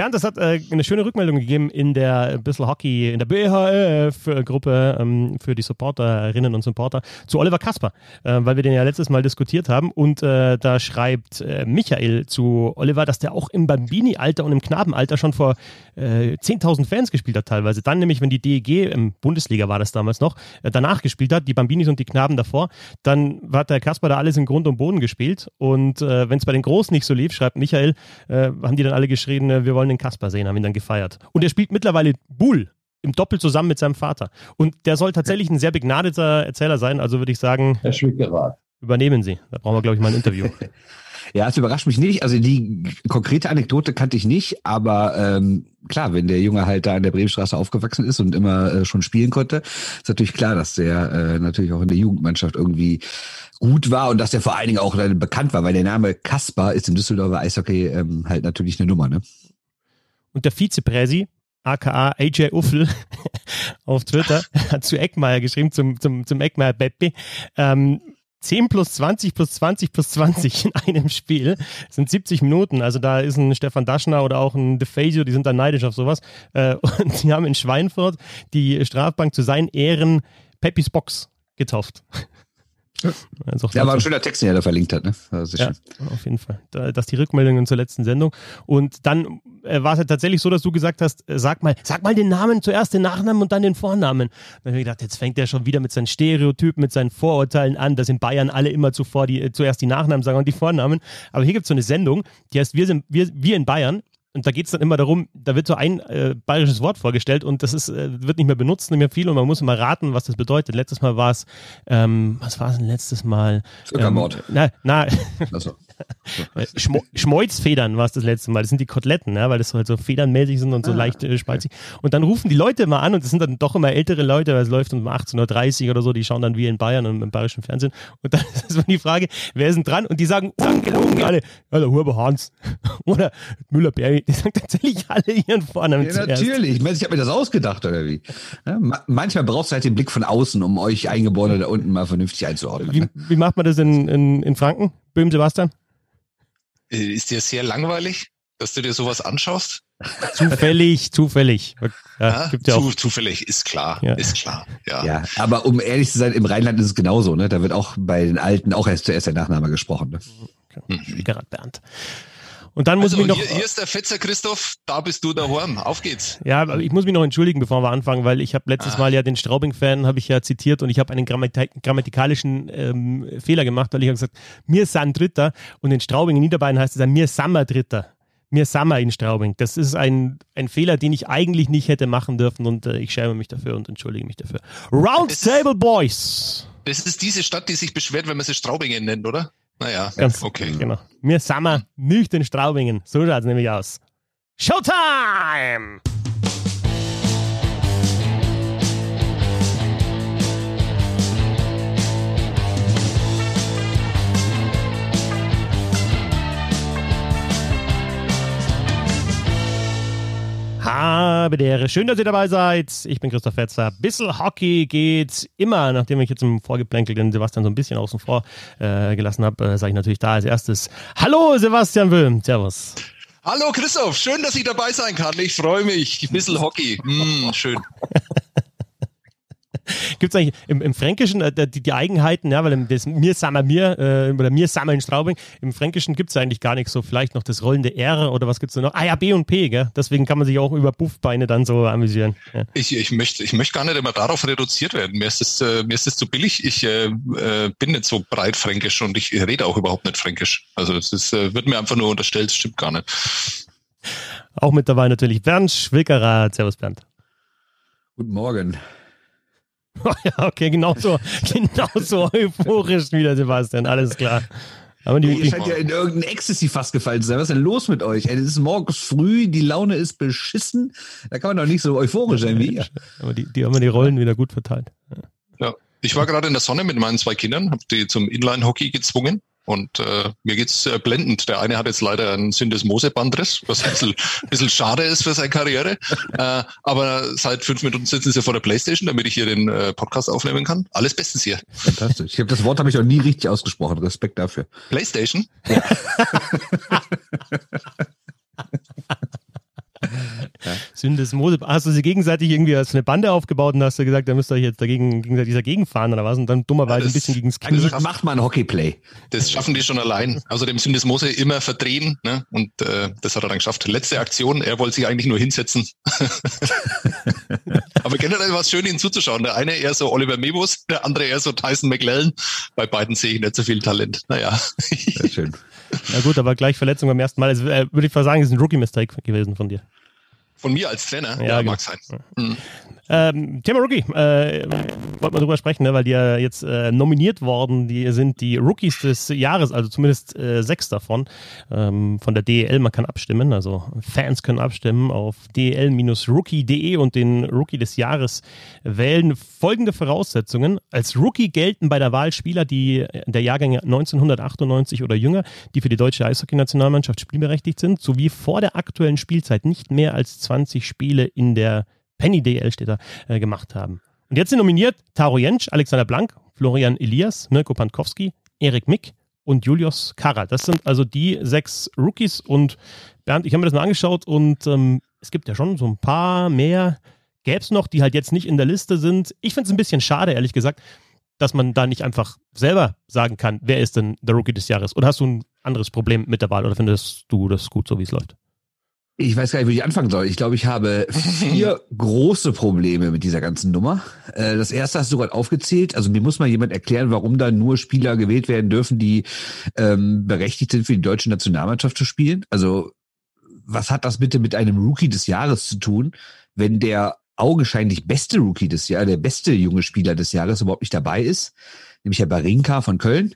Bernd, das hat äh, eine schöne Rückmeldung gegeben in der Bissl Hockey, in der BHF-Gruppe ähm, für die Supporterinnen und Supporter zu Oliver Kasper, äh, weil wir den ja letztes Mal diskutiert haben. Und äh, da schreibt äh, Michael zu Oliver, dass der auch im Bambini-Alter und im Knabenalter schon vor äh, 10.000 Fans gespielt hat teilweise. Dann nämlich, wenn die DEG, im Bundesliga war das damals noch, äh, danach gespielt hat, die Bambinis und die Knaben davor, dann hat der Kasper da alles in Grund und Boden gespielt. Und äh, wenn es bei den Großen nicht so lief, schreibt Michael, äh, haben die dann alle geschrien, äh, wir wollen den Kasper sehen, haben ihn dann gefeiert. Und er spielt mittlerweile Bull im Doppel zusammen mit seinem Vater. Und der soll tatsächlich ein sehr begnadeter Erzähler sein. Also würde ich sagen, Herr Schwickerat. übernehmen Sie. Da brauchen wir, glaube ich, mal ein Interview. Ja, es überrascht mich nicht. Also die konkrete Anekdote kannte ich nicht, aber ähm, klar, wenn der Junge halt da an der Bremenstraße aufgewachsen ist und immer äh, schon spielen konnte, ist natürlich klar, dass der äh, natürlich auch in der Jugendmannschaft irgendwie gut war und dass der vor allen Dingen auch äh, bekannt war, weil der Name Kaspar ist im Düsseldorfer Eishockey ähm, halt natürlich eine Nummer, ne? Und der Vizepräsi, aka AJ Uffel, auf Twitter, hat zu Eckmeier geschrieben, zum, zum, zum Eckmeier Beppi, ähm, 10 plus 20 plus 20 plus 20 in einem Spiel das sind 70 Minuten. Also da ist ein Stefan Daschner oder auch ein DeFazio, die sind da neidisch auf sowas. Äh, Und die haben in Schweinfurt die Strafbank zu seinen Ehren Peppis Box getauft. Also Ja, war ein schöner Text, den er da verlinkt hat, ne? Also Ja, auf jeden Fall. Da, das die Rückmeldungen zur letzten Sendung. Und dann äh, war es ja tatsächlich so, dass du gesagt hast, äh, sag mal, sag mal den Namen, zuerst den Nachnamen und dann den Vornamen. Dann habe ich gedacht, jetzt fängt er schon wieder mit seinen Stereotypen, mit seinen Vorurteilen an, dass in Bayern alle immer zuvor die, äh, zuerst die Nachnamen sagen und die Vornamen. Aber hier gibt es so eine Sendung, die heißt Wir sind wir, wir in Bayern. Und da geht es dann immer darum, da wird so ein äh, bayerisches Wort vorgestellt und das ist, äh, wird nicht mehr benutzt, nicht mehr viel und man muss immer raten, was das bedeutet. Letztes Mal war es, ähm, was war es denn letztes Mal? Zuckermord. Ähm, na, na, Also, Schmo Schmolzfedern war es das letzte Mal. Das sind die Koteletten, ja, weil das halt so federnmäßig sind und so Ah, leicht äh, spalzig. Und dann rufen die Leute immer an und das sind dann doch immer ältere Leute, weil es läuft um 18.30 Uhr oder so, die schauen dann wie in Bayern und im bayerischen Fernsehen. Und dann ist so die Frage, wer ist denn dran? Und die sagen ungelogen alle, ja, der Huber Hans oder Müller-Berry. Die sagen tatsächlich alle ihren Vornamen ja, zuerst. natürlich. Ich meine, ich habe mir das ausgedacht, oder wie? Ja, ma manchmal brauchst du halt den Blick von außen, um euch Eingeborene da unten mal vernünftig einzuordnen. Wie, Ne? wie macht man das in, in, in Franken? Böhm Sebastian? Äh, Ist dir sehr langweilig, dass du dir sowas anschaust? Zufällig, zufällig. Ja, gibt ja Zu, auch. zufällig, ist klar, Ja. ist klar. Ja. Ja, aber um ehrlich zu sein, im Rheinland ist es genauso, ne? Da wird auch bei den Alten auch erst zuerst der Nachname gesprochen. Ne? Mhm. Schwiegerrat Bernd. Und dann muss Also ich mich noch. hier, hier ist der Fetzer Christoph, da bist du daheim. Auf geht's. Ja, aber ich muss mich noch entschuldigen, bevor wir anfangen, weil ich habe letztes Ah. Mal ja den Straubing-Fan, habe ich ja zitiert und ich habe einen Grammati grammatikalischen ähm, Fehler gemacht, weil ich habe gesagt, mir sind Dritter und in Straubing in Niederbayern heißt es dann, mir sammer Dritter. Mir sammer in Straubing. Das ist ein, ein Fehler, den ich eigentlich nicht hätte machen dürfen und äh, ich schäme mich dafür und entschuldige mich dafür. Roundtable Boys. Das ist diese Stadt, die sich beschwert, wenn man sie Straubingen nennt, oder? Naja, Ganz okay. Genau. Mir sammer nicht in Straubingen. So schaut es nämlich aus. Showtime! Habe die Ehre. Schön, dass ihr dabei seid. Ich bin Christoph Fetzer. Bissel Hockey geht immer, nachdem ich jetzt im Vorgeplänkel den Sebastian so ein bisschen außen vor äh, gelassen habe, äh, sage ich natürlich da als erstes Hallo Sebastian Wilm. Servus. Hallo Christoph, schön, dass ich dabei sein kann. Ich freue mich. Bisschen Hockey. Mm, schön. Gibt es eigentlich im, im Fränkischen äh, die, die Eigenheiten, ja, weil im, das mir sammer mir äh, oder mir sammer in Straubing, im Fränkischen gibt es eigentlich gar nichts so, vielleicht noch das rollende R oder was gibt's da noch? Ah ja, B und P, gell? Deswegen kann man sich auch über Buffbeine dann so amüsieren. Ja. Ich, ich möchte ich möchte gar nicht immer darauf reduziert werden. Mir ist das, äh, mir ist das zu billig. Ich äh, äh, bin nicht so breit fränkisch und ich rede auch überhaupt nicht fränkisch. Also es ist, äh, wird mir einfach nur unterstellt, das stimmt gar nicht. Auch mit dabei natürlich Bernd Schwickerer. Servus Bernd. Guten Morgen. ja, okay, genauso, genauso euphorisch wie der Sebastian, alles klar. Aber die, Ihr scheint ja in irgendein Ecstasy fast gefallen zu sein. Was ist denn los mit euch? Es ist morgens früh, die Laune ist beschissen. Da kann man doch nicht so euphorisch sein wie ihr. aber die, die haben wir die Rollen wieder gut verteilt. Ja. Ich war gerade in der Sonne mit meinen zwei Kindern, habe die zum Inline-Hockey gezwungen. Und äh, mir geht's äh, blendend. Der eine hat jetzt leider einen Syndesmosebandriss, was ein bisschen, bisschen schade ist für seine Karriere. Äh, aber seit fünf Minuten sitzen sie vor der Playstation, damit ich hier den äh, Podcast aufnehmen kann. Alles bestens hier. Fantastisch. Ich habe das Wort habe ich auch nie richtig ausgesprochen. Respekt dafür. Playstation? Ja. Syndesmose. Hast du sie gegenseitig irgendwie als eine Bande aufgebaut und hast du gesagt, da müsst ihr euch jetzt dagegen, gegenseitig dagegen fahren oder was? Und dann dummerweise ja, ein bisschen gegen das Knie. Also macht mal ein Hockeyplay. Das schaffen die schon allein. Außerdem Syndesmose immer verdrehen, ne? Und äh, das hat er dann geschafft. Letzte Aktion, er wollte sich eigentlich nur hinsetzen. Aber generell war es schön, ihnen zuzuschauen. Der eine eher so Oliver Mebus, der andere eher so Tyson McLellan. Bei beiden sehe ich nicht so viel Talent. Naja. Sehr schön. Na gut, aber gleich Verletzung beim ersten Mal. Also, äh, würde ich mal sagen, ist ein Rookie-Mistake gewesen von dir. Von mir als Trainer? Ja, ja mag sein. Mhm. Ähm, Thema Rookie, äh, wollte man drüber sprechen, ne, weil die ja jetzt äh, nominiert worden, die sind die Rookies des Jahres, also zumindest äh, sechs davon, ähm, von der DEL. Man kann abstimmen, also Fans können abstimmen auf del-rookie.de und den Rookie des Jahres wählen. Folgende Voraussetzungen. Als Rookie gelten bei der Wahl Spieler, die der Jahrgänge 1998 oder jünger, die für die deutsche Eishockey-Nationalmannschaft spielberechtigt sind, sowie vor der aktuellen Spielzeit nicht mehr als 20 Spiele in der Penny DL steht da, äh, gemacht haben. Und jetzt sind nominiert Taro Jentsch, Alexander Blank, Florian Elias, Mirko Pankowski, Erik Mick und Julius Kara. Das sind also die sechs Rookies. Und Bernd, ich habe mir das mal angeschaut und ähm, es gibt ja schon so ein paar mehr, gäbe es noch, die halt jetzt nicht in der Liste sind. Ich finde es ein bisschen schade, ehrlich gesagt, dass man da nicht einfach selber sagen kann, wer ist denn der Rookie des Jahres? Oder hast du ein anderes Problem mit der Wahl oder findest du das gut, so wie es läuft? Ich weiß gar nicht, wie ich anfangen soll. Ich glaube, ich habe vier große Probleme mit dieser ganzen Nummer. Äh, das erste hast du gerade aufgezählt. Also mir muss mal jemand erklären, warum da nur Spieler gewählt werden dürfen, die ähm, berechtigt sind, für die deutsche Nationalmannschaft zu spielen. Also was hat das bitte mit einem Rookie des Jahres zu tun, wenn der augenscheinlich beste Rookie des Jahres, der beste junge Spieler des Jahres überhaupt nicht dabei ist? Nämlich Herr Barinka von Köln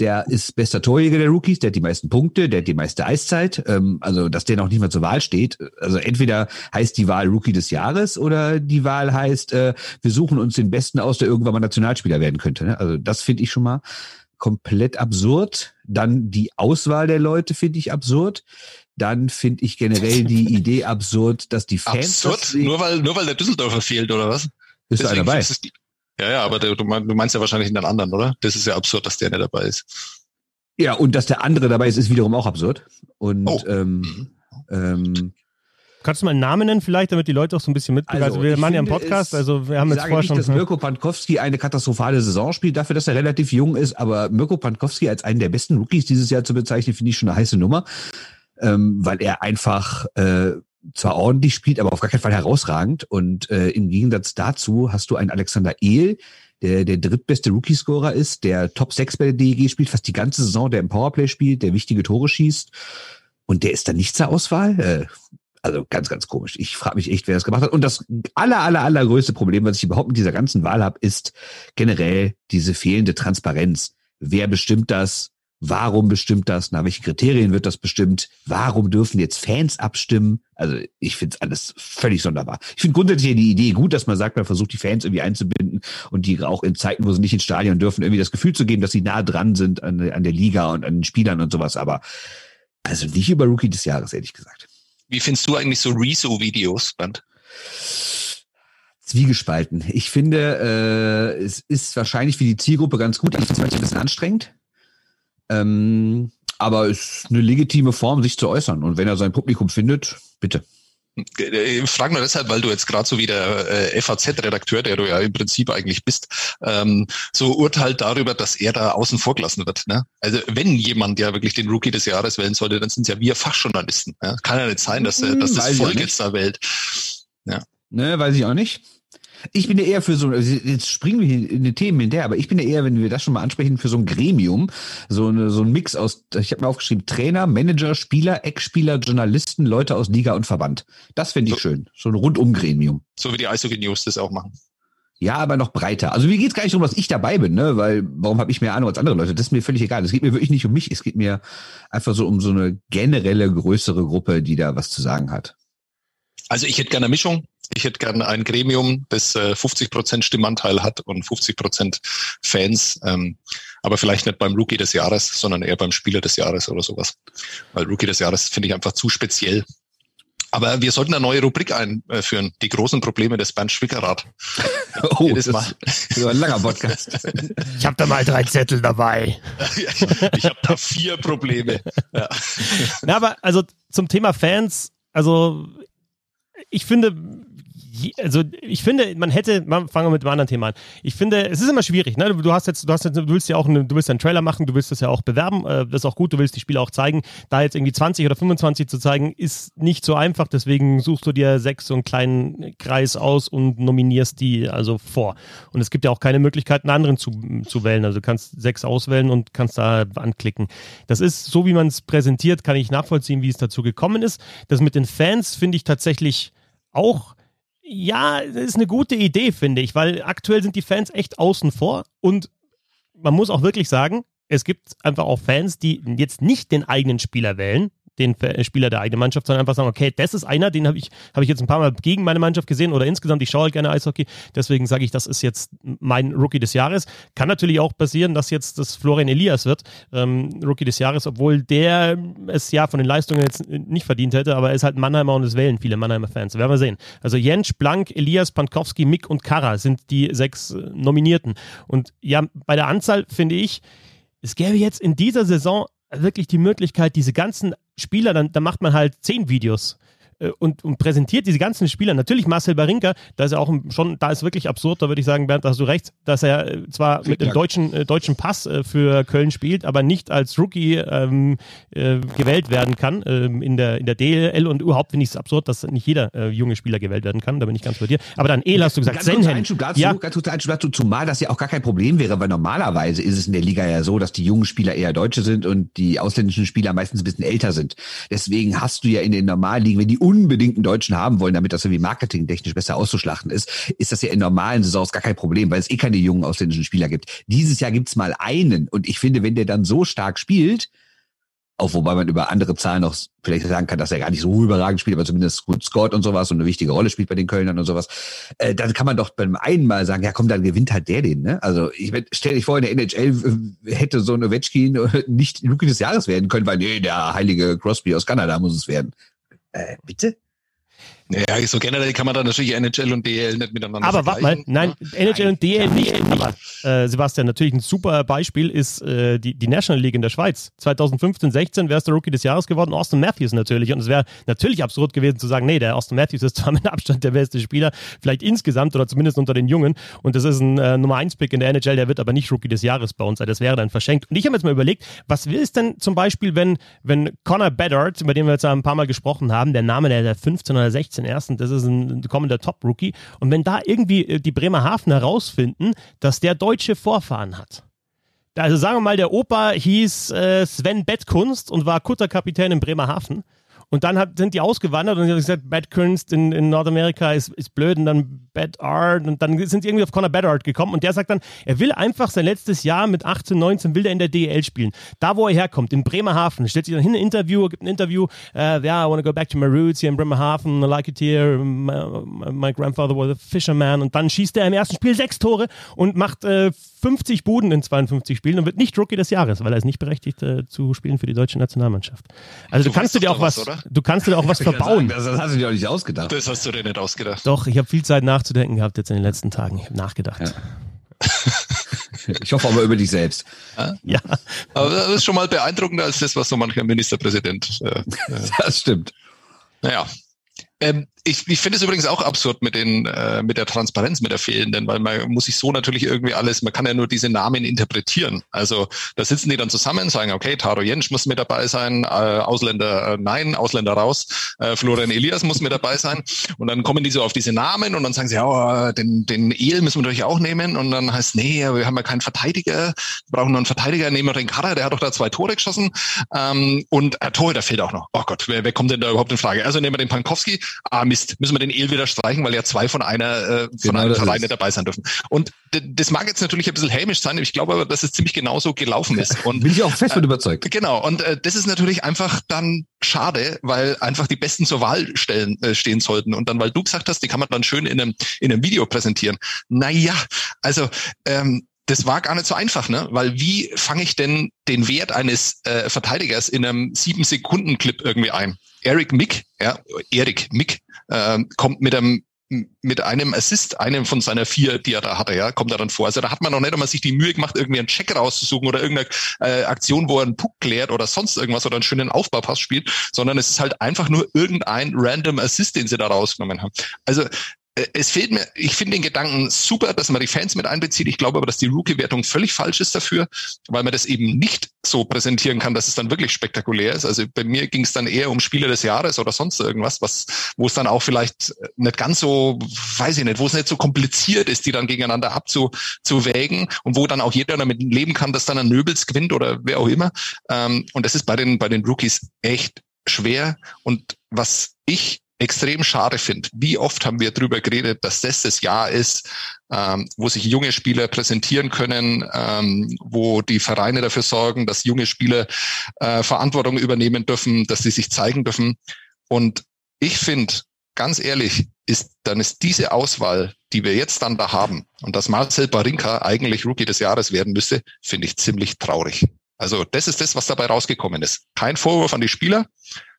der ist bester Torjäger der Rookies, der hat die meisten Punkte, der hat die meiste Eiszeit. Ähm, also, dass der noch nicht mal zur Wahl steht. Also entweder heißt die Wahl Rookie des Jahres oder die Wahl heißt, äh, wir suchen uns den Besten aus, der irgendwann mal Nationalspieler werden könnte. Ne? Also das finde ich schon mal komplett absurd. Dann die Auswahl der Leute finde ich absurd. Dann finde ich generell die Idee absurd, dass die Fans. Absurd? Nur weil, nur weil der Düsseldorfer fehlt, oder was? Ist Deswegen einer dabei? Ja, ja, aber der, du meinst ja wahrscheinlich den anderen, oder? Das ist ja absurd, dass der nicht dabei ist. Ja, und dass der andere dabei ist, ist wiederum auch absurd. Und oh. ähm, ähm, Kannst du mal einen Namen nennen vielleicht, damit die Leute auch so ein bisschen mitbekommen? Also, also wir machen ja einen Podcast, also wir haben jetzt vorher schon... dass Mirko Pankowski eine katastrophale Saison spielt, dafür, dass er relativ jung ist, aber Mirko Pankowski als einen der besten Rookies dieses Jahr zu bezeichnen, finde ich schon eine heiße Nummer, ähm, weil er einfach äh, zwar ordentlich spielt, aber auf gar keinen Fall herausragend. Und äh, im Gegensatz dazu hast du einen Alexander Ehl, der der drittbeste Rookie-Scorer ist, der Top 6 bei der DEG spielt, fast die ganze Saison, der im Powerplay spielt, der wichtige Tore schießt. Und der ist dann nicht zur Auswahl. Äh, also ganz, ganz komisch. Ich frage mich echt, wer das gemacht hat. Und das aller, aller, allergrößte Problem, was ich überhaupt mit dieser ganzen Wahl habe, ist generell diese fehlende Transparenz. Wer bestimmt das? Warum bestimmt das? Nach welchen Kriterien wird das bestimmt? Warum dürfen jetzt Fans abstimmen? Also ich finde es alles völlig sonderbar. Ich finde grundsätzlich die Idee gut, dass man sagt, man versucht die Fans irgendwie einzubinden und die auch in Zeiten, wo sie nicht ins Stadion dürfen, irgendwie das Gefühl zu geben, dass sie nah dran sind an, an der Liga und an den Spielern und sowas. Aber also nicht über Rookie des Jahres, ehrlich gesagt. Wie findest du eigentlich so Rezo-Videos, Band? Zwiegespalten. Ich finde, äh, es ist wahrscheinlich für die Zielgruppe ganz gut. Ich finde es ein bisschen anstrengend ähm, aber ist eine legitime Form, sich zu äußern. Und wenn er sein Publikum findet, bitte. Ich frage nur deshalb, weil du jetzt gerade so wie der äh, FAZ-Redakteur, der du ja im Prinzip eigentlich bist, ähm, so urteilt darüber, dass er da außen vor gelassen wird. Ne? Also wenn jemand ja wirklich den Rookie des Jahres wählen sollte, dann sind es ja wir Fachjournalisten. Ja? Kann ja nicht sein, dass, äh, dass das Volk jetzt da wählt. Ja. Ne, weiß ich auch nicht. Ich bin ja eher für so, also jetzt springen wir in die Themen hinterher, aber ich bin ja eher, wenn wir das schon mal ansprechen, für so ein Gremium, so, eine, so ein Mix aus, ich habe mir aufgeschrieben, Trainer, Manager, Spieler, Ex-Spieler, Journalisten, Leute aus Liga und Verband. Das finde ich so, schön. So ein Rundum-Gremium. So wie die Eishockey News das auch machen. Ja, aber noch breiter. Also mir geht's gar nicht darum, dass ich dabei bin, ne? Weil warum habe ich mehr Ahnung als andere Leute? Das ist mir völlig egal. Es geht mir wirklich nicht um mich. Es geht mir einfach so um so eine generelle größere Gruppe, die da was zu sagen hat. Also ich hätte gerne eine Mischung. Ich hätte gerne ein Gremium, das äh, 50 Prozent Stimmanteil hat und 50 Prozent Fans. Ähm, aber vielleicht nicht beim Rookie des Jahres, sondern eher beim Spieler des Jahres oder sowas. Weil Rookie des Jahres finde ich einfach zu speziell. Aber wir sollten eine neue Rubrik einführen. Die großen Probleme des Bernd Schwickerath. Oh, Jedes Mal. das ist ein langer Podcast. Ich habe da mal drei Zettel dabei. ich habe da vier Probleme. Ja. Na, aber also zum Thema Fans, also ich finde, also ich finde, man hätte, man fangen wir mit dem anderen Thema an. Ich finde, es ist immer schwierig, ne? Du hast jetzt, du hast jetzt, du willst ja auch, eine, du willst einen Trailer machen, du willst das ja auch bewerben, äh, das ist auch gut, du willst die Spiele auch zeigen. Da jetzt irgendwie 20 oder 25 zu zeigen, ist nicht so einfach, deswegen suchst du dir sechs so einen kleinen Kreis aus und nominierst die also vor. Und es gibt ja auch keine Möglichkeit, einen anderen zu, zu wählen. Also du kannst sechs auswählen und kannst da anklicken. Das ist so, wie man es präsentiert, kann ich nachvollziehen, wie es dazu gekommen ist. Das mit den Fans finde ich tatsächlich auch ja, das ist eine gute Idee, finde ich, weil aktuell sind die Fans echt außen vor und man muss auch wirklich sagen, es gibt einfach auch Fans, die jetzt nicht den eigenen Spieler wählen, den Spieler der eigenen Mannschaft, sondern einfach sagen, okay, das ist einer, den habe ich, hab ich jetzt ein paar Mal gegen meine Mannschaft gesehen oder insgesamt, ich schaue gerne Eishockey, deswegen sage ich, das ist jetzt mein Rookie des Jahres. Kann natürlich auch passieren, dass jetzt das Florian Elias wird, ähm, Rookie des Jahres, obwohl der es ja von den Leistungen jetzt nicht verdient hätte, aber er ist halt Mannheimer und es wählen viele Mannheimer Fans. Werden wir sehen. Also Jentsch, Blank, Elias, Pankowski, Mick und Kara sind die sechs äh, Nominierten. Und ja, bei der Anzahl finde ich, es gäbe jetzt in dieser Saison wirklich die Möglichkeit, diese ganzen Spieler, dann, dann macht man halt zehn Videos und, und, präsentiert diese ganzen Spieler. Natürlich Marcel Barinka, da ist er auch schon, da ist wirklich absurd, da würde ich sagen, Bernd, da hast du recht, dass er äh, zwar mit dem deutschen, äh, deutschen Pass äh, für Köln spielt, aber nicht als Rookie ähm, äh, gewählt werden kann ähm, in, der, in der DL und überhaupt finde ich es absurd, dass nicht jeder äh, junge Spieler gewählt werden kann, da bin ich ganz bei dir. Aber dann El hast du gesagt, ganz Senhen. Einschub dazu, ja. Ganz kurzer Einschub dazu, zumal das ja auch gar kein Problem wäre, weil normalerweise ist es in der Liga ja so, dass die jungen Spieler eher Deutsche sind und die ausländischen Spieler meistens ein bisschen älter sind. Deswegen hast du ja in den normalen Ligen, wenn die unbedingt einen Deutschen haben wollen, damit das irgendwie marketingtechnisch besser auszuschlachten ist, ist das ja in normalen Saisons gar kein Problem, weil es eh keine jungen ausländischen Spieler gibt. Dieses Jahr gibt's mal einen und ich finde, wenn der dann so stark spielt, auch wobei man über andere Zahlen noch vielleicht sagen kann, dass er gar nicht so überragend spielt, aber zumindest gut scored und sowas und eine wichtige Rolle spielt bei den Kölnern und sowas, äh, dann kann man doch beim einen Mal sagen, ja komm, dann gewinnt halt der den. Ne? Also ich stell dich vor, in der NHL hätte so ein Ovechkin nicht Rookie des Jahres werden können, weil nee, der heilige Crosby aus Kanada muss es werden. Äh, bitte? Ja, so generell kann man da natürlich NHL und DL nicht miteinander Aber warte mal, nein, ja? NHL und DL nicht. Aber äh, Sebastian, natürlich ein super Beispiel ist äh, die, die National League in der Schweiz. 2015, 16 wäre es der Rookie des Jahres geworden, Austin Matthews natürlich. Und es wäre natürlich absurd gewesen zu sagen, nee, der Austin Matthews ist zwar mit Abstand der beste Spieler, vielleicht insgesamt oder zumindest unter den Jungen. Und das ist ein äh, Nummer 1 Pick in der NHL, der wird aber nicht Rookie des Jahres bei uns sein. Das wäre dann verschenkt. Und ich habe jetzt mal überlegt, was will es denn zum Beispiel, wenn, wenn Connor Bedard, über den wir jetzt ein paar Mal gesprochen haben, der Name der 15 oder 16 ersten, das ist ein kommender Top-Rookie. Und wenn da irgendwie äh, die Bremerhaven herausfinden, dass der deutsche Vorfahren hat. Also sagen wir mal, der Opa hieß äh, Sven Bettkunst und war Kutterkapitän in Bremerhaven. Und dann hat, sind die ausgewandert und sie haben gesagt, Bad Kunst in, in Nordamerika ist, ist blöd und dann Bad Art und dann sind sie irgendwie auf Conor Bedard gekommen und der sagt dann, er will einfach sein letztes Jahr mit 18, 19 will er in der DL spielen. Da, wo er herkommt, in Bremerhaven, stellt sich dann hin ein Interview, gibt ein Interview, ja, uh, yeah, I want to go back to my roots here in Bremerhaven, I like it here, my, my grandfather was a fisherman und dann schießt er im ersten Spiel sechs Tore und macht äh, 50 Buden in 52 Spielen und wird nicht Rookie des Jahres, weil er ist nicht berechtigt äh, zu spielen für die deutsche Nationalmannschaft. Also du, du kannst du dir auch was, oder? du kannst dir auch was verbauen. Sagen, das, hast du dir auch nicht ausgedacht. Das hast du dir nicht ausgedacht. Doch, ich habe viel Zeit nachzudenken gehabt jetzt in den letzten Tagen. Ich habe nachgedacht. Ja. Ich hoffe aber über dich selbst. Ja. Aber das ist schon mal beeindruckender als das, was so mancher Ministerpräsident. Äh, das stimmt. Naja. Ähm, ich, ich finde es übrigens auch absurd mit den äh, mit der Transparenz, mit der fehlenden, weil man muss sich so natürlich irgendwie alles, man kann ja nur diese Namen interpretieren. Also da sitzen die dann zusammen, sagen, okay, Taro Jensch muss mit dabei sein, äh, Ausländer äh, nein, Ausländer raus, äh, Florian Elias muss mit dabei sein und dann kommen die so auf diese Namen und dann sagen sie, ja, den den El müssen wir natürlich auch nehmen und dann heißt, nee, wir haben ja keinen Verteidiger, wir brauchen nur einen Verteidiger, nehmen wir den Karrer, der hat doch da zwei Tore geschossen ähm, und äh, Torhüter fehlt auch noch. Oh Gott, wer, wer kommt denn da überhaupt in Frage? Also nehmen wir den Pankowski, ah, Mist, müssen wir den El wieder streichen, weil ja zwei von einer äh, von genau einem Verein dabei sein dürfen. Und das mag jetzt natürlich ein bisschen hämisch sein, aber ich glaube aber, dass es ziemlich genauso gelaufen ist. Und, Bin ich auch fest äh, überzeugt. Genau. Und äh, das ist natürlich einfach dann schade, weil einfach die Besten zur Wahl stellen, äh, stehen sollten. Und dann, weil du gesagt hast, die kann man dann schön in einem, in einem Video präsentieren. Naja, also ähm, das war gar nicht so einfach, ne? Weil wie fange ich denn den Wert eines äh, Verteidigers in einem sieben Sekunden Clip irgendwie ein? Eric Mick, ja, Eric Mick, äh, kommt mit einem mit einem Assist, einem von seiner vier, die er da hatte, ja, kommt er dann vor. Also da hat man noch nicht einmal sich die Mühe gemacht, irgendwie einen Check rauszusuchen oder irgendeine äh, Aktion, wo er einen Puck klärt oder sonst irgendwas oder einen schönen Aufbaupass spielt, sondern es ist halt einfach nur irgendein random Assist, den sie da rausgenommen haben. Also es fehlt mir, ich finde den Gedanken super, dass man die Fans mit einbezieht. Ich glaube aber, dass die Rookie-Wertung völlig falsch ist dafür, weil man das eben nicht so präsentieren kann, dass es dann wirklich spektakulär ist. Also bei mir ging es dann eher um Spieler des Jahres oder sonst irgendwas, was, wo es dann auch vielleicht nicht ganz so, weiß ich nicht, wo es nicht so kompliziert ist, die dann gegeneinander abzuwägen und wo dann auch jeder damit leben kann, dass dann ein Nöbels gewinnt oder wer auch immer. Ähm, und das ist bei den, bei den Rookies echt schwer. Und was ich extrem schade finde. Wie oft haben wir darüber geredet, dass das das Jahr ist, ähm, wo sich junge Spieler präsentieren können, ähm, wo die Vereine dafür sorgen, dass junge Spieler äh, Verantwortung übernehmen dürfen, dass sie sich zeigen dürfen. Und ich finde, ganz ehrlich, ist, dann ist diese Auswahl, die wir jetzt dann da haben, und dass Marcel Barinka eigentlich Rookie des Jahres werden müsste, finde ich ziemlich traurig. Also das ist das, was dabei rausgekommen ist. Kein Vorwurf an die Spieler,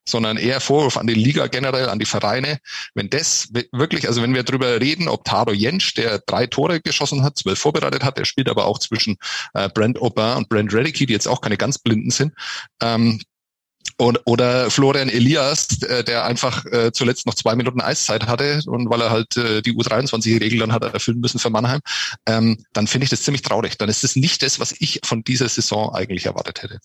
sondern eher Vorwurf an die Liga generell, an die Vereine. Wenn das wirklich, also wenn wir darüber reden, ob Taro Jentsch, der drei Tore geschossen hat, zwölf vorbereitet hat, der spielt aber auch zwischen äh, Brent Aubin und Brent Redicky, die jetzt auch keine ganz Blinden sind, ähm, und, oder Florian Elias, äh, der einfach äh, zuletzt noch zwei Minuten Eiszeit hatte und weil er halt äh, die U23-Regel dann hat erfüllen müssen für Mannheim, ähm, dann finde ich das ziemlich traurig. Dann ist es nicht das, was ich von dieser Saison eigentlich erwartet hätte.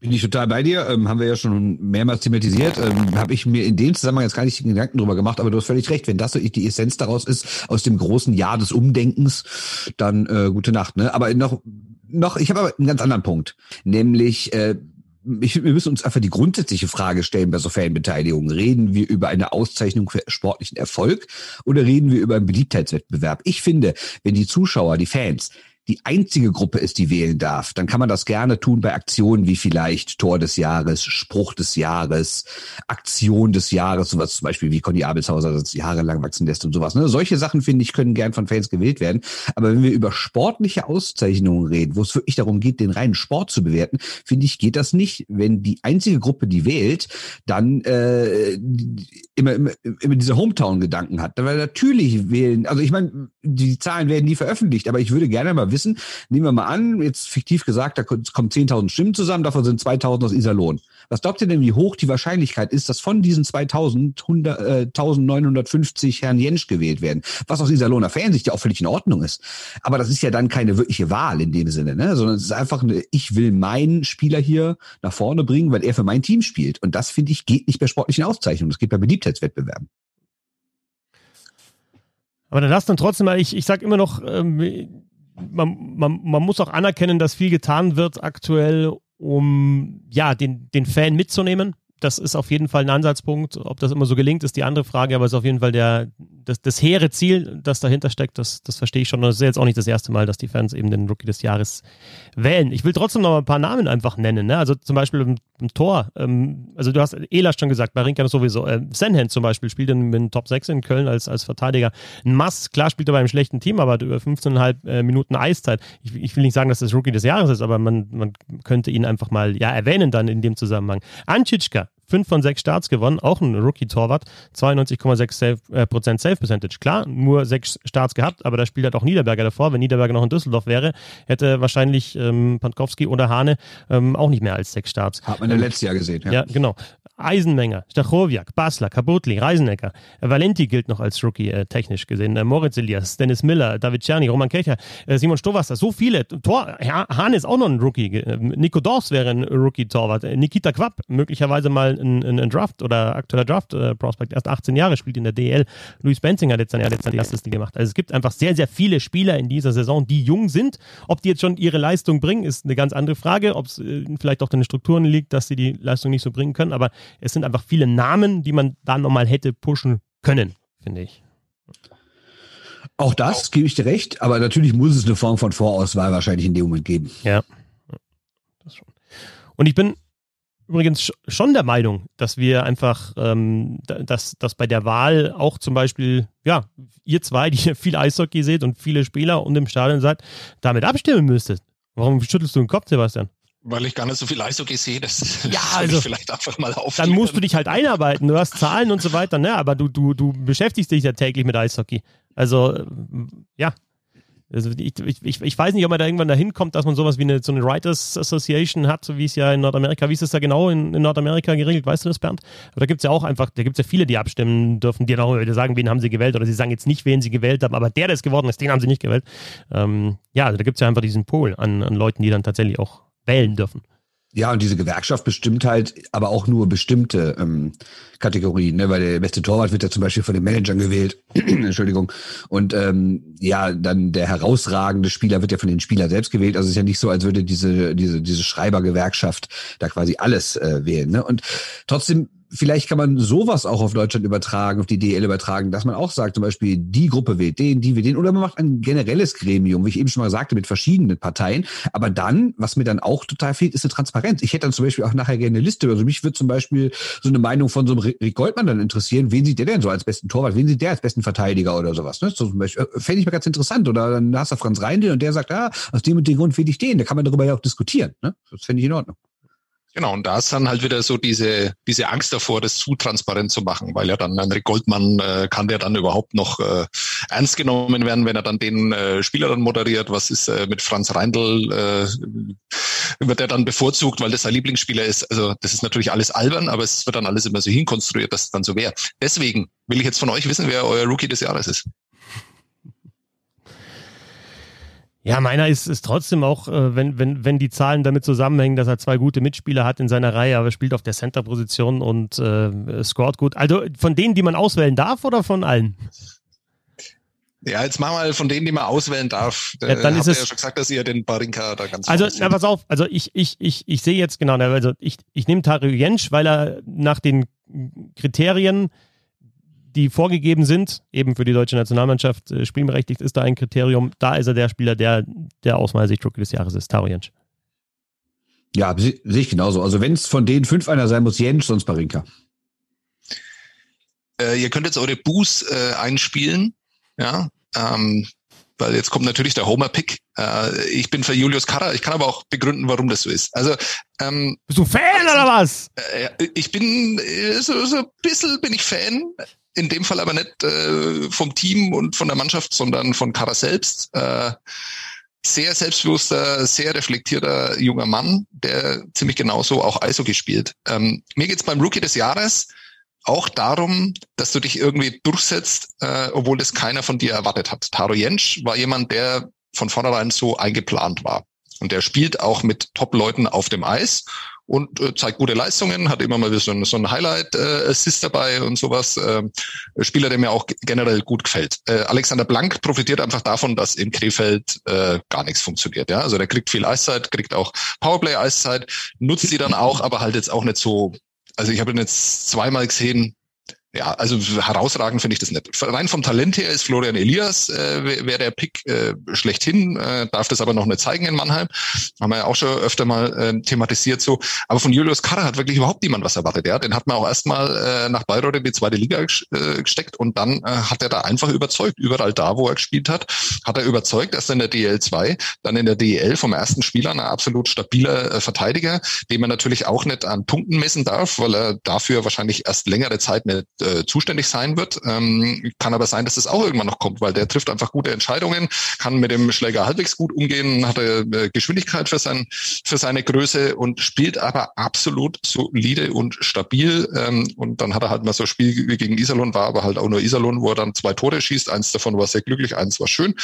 Bin ich total bei dir, ähm, haben wir ja schon mehrmals thematisiert. Ähm, Habe ich mir in dem Zusammenhang jetzt gar nicht Gedanken drüber gemacht, aber du hast völlig recht. Wenn das so die Essenz daraus ist, aus dem großen Jahr des Umdenkens, dann äh, gute Nacht. Ne? Aber noch, noch, ich habe aber einen ganz anderen Punkt, nämlich äh, ich, wir müssen uns einfach die grundsätzliche Frage stellen bei so Fanbeteiligung. Reden wir über eine Auszeichnung für sportlichen Erfolg oder reden wir über einen Beliebtheitswettbewerb? Ich finde, wenn die Zuschauer, die Fans die einzige Gruppe ist, die wählen darf, dann kann man das gerne tun bei Aktionen wie vielleicht Tor des Jahres, Spruch des Jahres, Aktion des Jahres, sowas zum Beispiel wie Conny Abelshauser das jahrelang wachsen lässt und sowas. Ne? Solche Sachen, finde ich, können gern von Fans gewählt werden. Aber wenn wir über sportliche Auszeichnungen reden, wo es wirklich darum geht, den reinen Sport zu bewerten, finde ich, geht das nicht, wenn die einzige Gruppe, die wählt, dann äh, immer, immer, immer diese Hometown-Gedanken hat. Weil natürlich wählen, also ich meine, die Zahlen werden nie veröffentlicht, aber ich würde gerne mal wissen, wissen. Nehmen wir mal an, jetzt fiktiv gesagt, da kommen 10.000 Stimmen zusammen, davon sind 2.000 aus Iserlohn. Was glaubt ihr denn, wie hoch die Wahrscheinlichkeit ist, dass von diesen 2.000 100, äh, 1.950 Herrn Jensch gewählt werden? Was aus Iserlohner Fansicht ja auch völlig in Ordnung ist. Aber das ist ja dann keine wirkliche Wahl in dem Sinne, ne? sondern es ist einfach eine, ich will meinen Spieler hier nach vorne bringen, weil er für mein Team spielt. Und das, finde ich, geht nicht bei sportlichen Auszeichnungen. Das geht bei Beliebtheitswettbewerben. Aber dann lass dann trotzdem mal, ich, ich sag immer noch, ähm, man, man, man muss auch anerkennen, dass viel getan wird aktuell, um ja, den, den Fan mitzunehmen das ist auf jeden Fall ein Ansatzpunkt. Ob das immer so gelingt, ist die andere Frage, aber es ist auf jeden Fall der, das, das hehre Ziel, das dahinter steckt, das, das verstehe ich schon. Das ist jetzt auch nicht das erste Mal, dass die Fans eben den Rookie des Jahres wählen. Ich will trotzdem noch ein paar Namen einfach nennen. Ne? Also zum Beispiel im, im Tor. Ähm, also du hast Elas schon gesagt, Barinka sowieso. Äh, Senhand zum Beispiel spielt in, in Top 6 in Köln als, als Verteidiger. Ein Mass, klar spielt er bei einem schlechten Team, aber über 15,5 äh, Minuten Eiszeit. Ich, ich, will nicht sagen, dass das Rookie des Jahres ist, aber man, man könnte ihn einfach mal ja, erwähnen dann in dem Zusammenhang. Anchitschka, 5 von 6 Starts gewonnen, auch ein Rookie-Torwart, 92,6 Save, äh, Prozent Save-Percentage. Klar, nur 6 Starts gehabt, aber da spielt halt auch Niederberger davor. Wenn Niederberger noch in Düsseldorf wäre, hätte wahrscheinlich ähm, Pankowski oder Hane ähm, auch nicht mehr als 6 Starts. Hat man ja ähm, letztes Jahr gesehen, ja. Ja, genau. Eisenmenger, Stachowiak, Basler, Kabutli, Reisenecker, Valenti gilt noch als Rookie äh, technisch gesehen, äh, Moritz Elias, Dennis Miller, David Czerny, Roman Kecher, äh, Simon Stowasser, so viele. Tor, Hahn ist auch noch ein Rookie. Äh, Nico Dors wäre ein Rookie-Torwart. Äh, Nikita Quapp, möglicherweise mal ein, ein, ein Draft oder aktueller Draft-Prospect, erst 18 Jahre, spielt in der DL. Luis Benzinger hat jetzt sein letztes erstes Ding gemacht. Also es gibt einfach sehr, sehr viele Spieler in dieser Saison, die jung sind. Ob die jetzt schon ihre Leistung bringen, ist eine ganz andere Frage. Ob es äh, vielleicht auch in den Strukturen liegt, dass sie die Leistung nicht so bringen können. Aber es sind einfach viele Namen, die man da nochmal hätte pushen können, finde ich. Auch das gebe ich dir recht, aber natürlich muss es eine Form von Vorauswahl wahrscheinlich in dem Moment geben. Ja. Das schon. Und ich bin übrigens schon der Meinung, dass wir einfach, ähm, dass, dass bei der Wahl auch zum Beispiel, ja, ihr zwei, die viel Eishockey seht und viele Spieler und im Stadion seid, damit abstimmen müsstet. Warum schüttelst du den Kopf, Sebastian? Weil ich gar nicht so viel Eishockey sehe, das ja, also, vielleicht einfach mal auf. Dann musst du dich halt einarbeiten. Du hast Zahlen und so weiter, ne? Aber du, du, du beschäftigst dich ja täglich mit Eishockey. Also, ja, also ich, ich, ich weiß nicht, ob man da irgendwann dahin kommt, dass man sowas wie eine, so eine Writers Association hat, so wie es ja in Nordamerika, wie ist das da genau in, in Nordamerika geregelt, weißt du das, Bernd? Aber da gibt es ja auch einfach, da gibt es ja viele, die abstimmen dürfen, die dann auch wieder sagen, wen haben sie gewählt oder sie sagen jetzt nicht, wen sie gewählt haben, aber der, der es geworden ist, den haben sie nicht gewählt. Ähm, ja, also da gibt es ja einfach diesen Pool an, an Leuten, die dann tatsächlich auch wählen dürfen. Ja, und diese Gewerkschaft bestimmt halt aber auch nur bestimmte ähm, Kategorien, ne? weil der beste Torwart wird ja zum Beispiel von den Managern gewählt. Entschuldigung. Und ähm, ja, dann der herausragende Spieler wird ja von den Spielern selbst gewählt. Also es ist ja nicht so, als würde diese, diese, diese Schreibergewerkschaft da quasi alles äh, wählen. Ne? Und trotzdem vielleicht kann man sowas auch auf Deutschland übertragen, auf die DL übertragen, dass man auch sagt, zum Beispiel, die Gruppe wählt den, die wählt den, oder man macht ein generelles Gremium, wie ich eben schon mal sagte, mit verschiedenen Parteien. Aber dann, was mir dann auch total fehlt, ist eine Transparenz. Ich hätte dann zum Beispiel auch nachher gerne eine Liste. Also mich würde zum Beispiel so eine Meinung von so einem Rick Goldmann dann interessieren. Wen sieht der denn so als besten Torwart? Wen sieht der als besten Verteidiger oder sowas? Ne? So zum Beispiel, äh, fände ich mal ganz interessant. Oder dann hast du Franz Reindl und der sagt, ah, aus dem und dem Grund wähle ich den. Da kann man darüber ja auch diskutieren. Ne? Das fände ich in Ordnung. Genau, und da ist dann halt wieder so diese, diese Angst davor, das zu transparent zu machen, weil ja dann André Goldmann äh, kann der dann überhaupt noch äh, ernst genommen werden, wenn er dann den äh, Spieler dann moderiert. Was ist äh, mit Franz Reindl? Äh, wird er dann bevorzugt, weil das sein Lieblingsspieler ist? Also das ist natürlich alles albern, aber es wird dann alles immer so hinkonstruiert, dass es dann so wäre. Deswegen will ich jetzt von euch wissen, wer euer Rookie des Jahres ist. Ja, meiner ist, ist trotzdem auch, äh, wenn, wenn, wenn die Zahlen damit zusammenhängen, dass er zwei gute Mitspieler hat in seiner Reihe, aber er spielt auf der Center-Position und äh, scored gut. Also von denen, die man auswählen darf oder von allen? Ja, jetzt mal mal von denen, die man auswählen darf. Ja, dann ist es ja schon gesagt, dass ihr den Barinka da ganz Also, na, pass auf, also ich, ich, ich, ich sehe jetzt genau, also ich, ich nehme Tario Jensch, weil er nach den Kriterien die vorgegeben sind, eben für die deutsche Nationalmannschaft äh, spielberechtigt ist da ein Kriterium. Da ist er der Spieler, der, der aus meiner Sicht Rookie des Jahres ist, Taro Jensch. Ja, sehe ich genauso. Also wenn es von den fünf einer sein muss, Jensch, sonst Barinka. Äh, ihr könnt jetzt eure Boos äh, einspielen, ja, ähm, weil jetzt kommt natürlich der Homer-Pick. Äh, ich bin für Julius Karrer, ich kann aber auch begründen, warum das so ist. Also ähm, Bist du Fan oder was? Äh, ich bin äh, so, so ein bisschen bin ich Fan in dem Fall aber nicht äh, vom Team und von der Mannschaft, sondern von Kara selbst. Äh, sehr selbstbewusster, sehr reflektierter junger Mann, der ziemlich genauso auch Eishockey spielt. Ähm, mir geht's beim Rookie des Jahres auch darum, dass du dich irgendwie durchsetzt, äh, obwohl das keiner von dir erwartet hat. Taro Jensch war jemand, der von vornherein so eingeplant war. Und der spielt auch mit Top-Leuten auf dem Eis und äh, zeigt gute Leistungen, hat immer mal so ein, so ein Highlight-Assist äh, dabei und sowas. Äh, Spieler, der mir auch generell gut gefällt. Äh, Alexander Blank profitiert einfach davon, dass in Krefeld äh, gar nichts funktioniert. Ja, Also der kriegt viel Eiszeit, kriegt auch Powerplay-Eiszeit, nutzt die dann auch, aber halt jetzt auch nicht so also ich habe ihn jetzt zweimal gesehen, ja, also herausragend finde ich das nicht. Rein vom Talent her ist Florian Elias, äh, wäre der Pick äh, schlechthin, äh, darf das aber noch nicht zeigen in Mannheim. Haben wir ja auch schon öfter mal äh, thematisiert so. Aber von Julius Karrer hat wirklich überhaupt niemand was erwartet. Ja? Den hat man auch erstmal äh, nach Bayreuth in die zweite Liga äh, gesteckt und dann äh, hat er da einfach überzeugt. Überall da, wo er gespielt hat, hat er überzeugt. Erst in der DL 2, dann in der DL vom ersten Spieler ein absolut stabiler äh, Verteidiger, den man natürlich auch nicht an Punkten messen darf, weil er dafür wahrscheinlich erst längere Zeit nicht äh, zuständig sein wird. Ähm, kann aber sein, dass es auch irgendwann noch kommt, weil der trifft einfach gute Entscheidungen, kann mit dem Schläger halbwegs gut umgehen, hat äh, Geschwindigkeit für, sein, für seine Größe und spielt aber absolut solide und stabil. Ähm, und dann hat er halt mal so ein Spiel gegen Iserlohn, war aber halt auch nur Iserlohn, wo er dann zwei Tore schießt. Eins davon war sehr glücklich, eins war schön.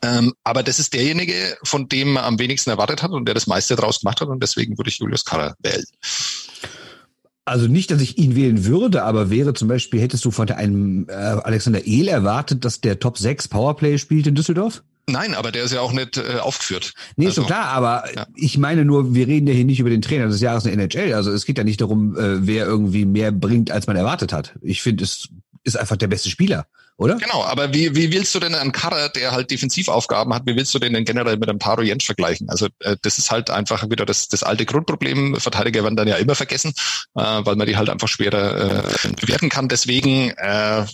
Ähm, aber das ist derjenige, von dem man am wenigsten erwartet hat und der das meiste draus gemacht hat und deswegen würde ich Julius Karrer wählen. Also nicht, dass ich ihn wählen würde, aber wäre zum Beispiel, hättest du von einem äh, Alexander Ehl erwartet, dass der Top 6 Powerplay spielt in Düsseldorf? Nein, aber der ist ja auch nicht äh, aufgeführt. Nee, also, ist schon klar, aber ja. ich meine nur, wir reden ja hier nicht über den Trainer des Jahres in der NHL. Also es geht ja nicht darum, äh, wer irgendwie mehr bringt, als man erwartet hat. Ich finde, es ist einfach der beste Spieler oder? Genau, aber wie, wie willst du denn einen Karrer, der halt Defensivaufgaben hat, wie willst du den denn generell mit einem Taro Jentsch vergleichen? Also äh, das ist halt einfach wieder das, das alte Grundproblem. Verteidiger werden dann ja immer vergessen, äh, weil man die halt einfach schwerer äh, bewerten kann. Deswegen äh,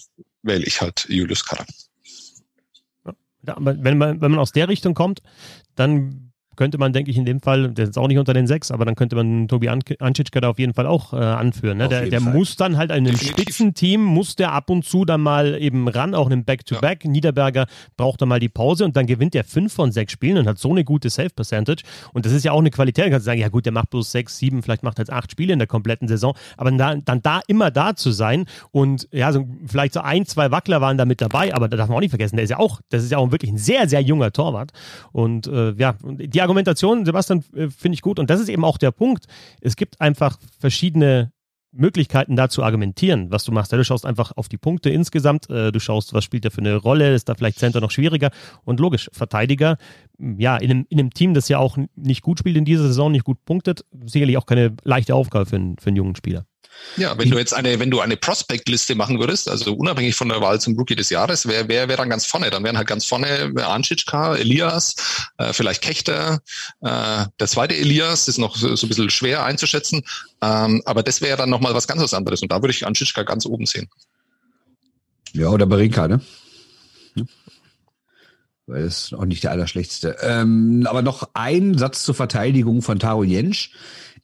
wähle ich halt Julius Karrer. Ja, aber wenn man, wenn man aus der Richtung kommt, dann könnte man, denke ich, in dem Fall, der ist auch nicht unter den sechs, aber dann könnte man Tobi Anschitschka da auf jeden Fall auch äh, anführen. Ne? Der, der muss dann halt in einem Spitzenteam, muss der ab und zu dann mal eben ran, auch in einem Back-to-Back. -Back. Niederberger braucht dann mal die Pause und dann gewinnt er fünf von sechs Spielen und hat so eine gute Save-Percentage. Und das ist ja auch eine Qualität. Da kannst du sagen, ja gut, der macht bloß sechs, sieben, vielleicht macht er jetzt acht Spiele in der kompletten Saison. Aber dann, dann da immer da zu sein und ja, so, vielleicht so ein, zwei Wackler waren da mit dabei, aber da darf man auch nicht vergessen, der ist ja auch, das ist ja auch wirklich ein sehr, sehr junger Torwart. Und äh, ja, die Argumentation, Sebastian, äh, finde ich gut. Und das ist eben auch der Punkt. Es gibt einfach verschiedene Möglichkeiten da zu argumentieren, was du machst. du schaust einfach auf die Punkte insgesamt, äh, du schaust, was spielt er für eine Rolle, ist da vielleicht Center noch schwieriger und logisch, Verteidiger, ja, in einem, in einem Team, das ja auch nicht gut spielt in dieser Saison, nicht gut punktet, sicherlich auch keine leichte Aufgabe für einen, für einen jungen Spieler. Ja, wenn du jetzt eine, wenn du eine Prospect-Liste machen würdest, also unabhängig von der Wahl zum Rookie des Jahres, wer wer, wer dann ganz vorne? Dann wären halt ganz vorne Anschitschka, Elias, äh, vielleicht Kechter. Äh, der zweite Elias ist noch so, so ein bisschen schwer einzuschätzen, ähm, aber das wäre dann nochmal was ganz was anderes und da würde ich Anschitschka ganz oben sehen. Ja, oder Barinka, ne? Weil das ist auch nicht der allerschlechteste. Ähm, aber noch ein Satz zur Verteidigung von Taro Jensch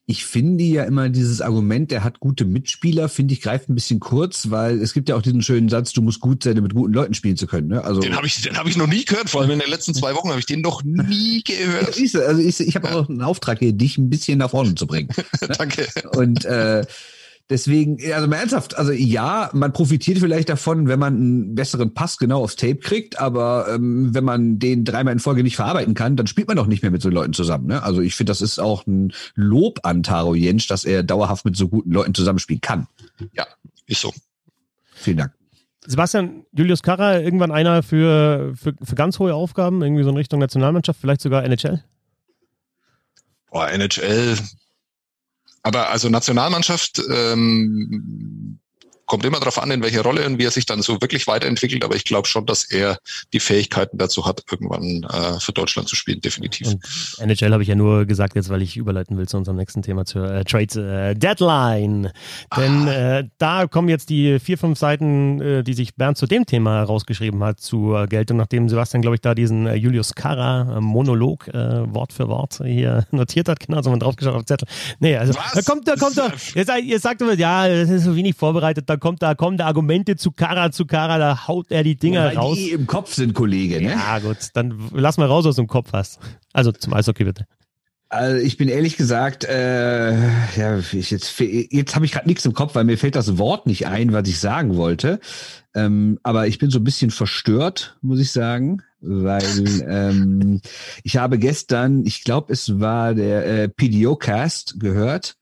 ich finde ja immer dieses Argument, der hat gute Mitspieler, finde ich, greift ein bisschen kurz, weil es gibt ja auch diesen schönen Satz, du musst gut sein, mit guten Leuten spielen zu können. Ne? Also, den habe ich, den hab ich noch nie gehört, vor allem in den letzten zwei Wochen habe ich den noch nie gehört. also ich, ich habe ja. auch einen Auftrag hier, dich ein bisschen nach vorne zu bringen. Danke. Und äh, Deswegen, also mal ernsthaft, also ja, man profitiert vielleicht davon, wenn man einen besseren Pass genau aufs Tape kriegt, aber ähm, wenn man den dreimal in Folge nicht verarbeiten kann, dann spielt man doch nicht mehr mit so Leuten zusammen. Ne? Also ich finde, das ist auch ein Lob an Taro Jensch, dass er dauerhaft mit so guten Leuten zusammenspielen kann. Ja, ist so. Vielen Dank. Sebastian, Julius Karra, irgendwann einer für, für, für ganz hohe Aufgaben, irgendwie so in Richtung Nationalmannschaft, vielleicht sogar NHL? Boah, NHL, aber also Nationalmannschaft ähm, kommt immer darauf an, in welcher Rolle und wie er sich dann so wirklich weiterentwickelt. Aber ich glaube schon, dass er die Fähigkeiten dazu hat, irgendwann äh, für Deutschland zu spielen, definitiv. Und NHL habe ich ja nur gesagt, jetzt weil ich überleiten will zu unserem nächsten Thema, zur äh, Trade äh, Deadline. Denn ah. äh, da kommen jetzt die vier, fünf Seiten, äh, die sich Bernd zu dem Thema rausgeschrieben hat, zur Geltung, nachdem Sebastian, glaube ich, da diesen äh, Julius äh, Monolog Wort für Wort hier notiert hat. Genau, so man draufgeschaut auf Zettel. Nee, also Was? da kommt, da kommt, sagt, ihr sagt immer, ja, das ist so wenig vorbereitet, da kommt, da kommen da Argumente zu Kara, zu Kara, da haut er die Dinger ja, raus. Die im Kopf sind, Kollege, ne? Ja, gut, dann lass mal raus, was du im Kopf hast. Also zum Eishockey bitte. Also ich bin ehrlich gesagt, äh, ja, ich jetzt jetzt habe ich gerade nichts im Kopf, weil mir fällt das Wort nicht ein, was ich sagen wollte. Ähm, aber ich bin so ein bisschen verstört, muss ich sagen, weil ähm, ich habe gestern, ich glaube, es war der äh, PDO-Cast gehört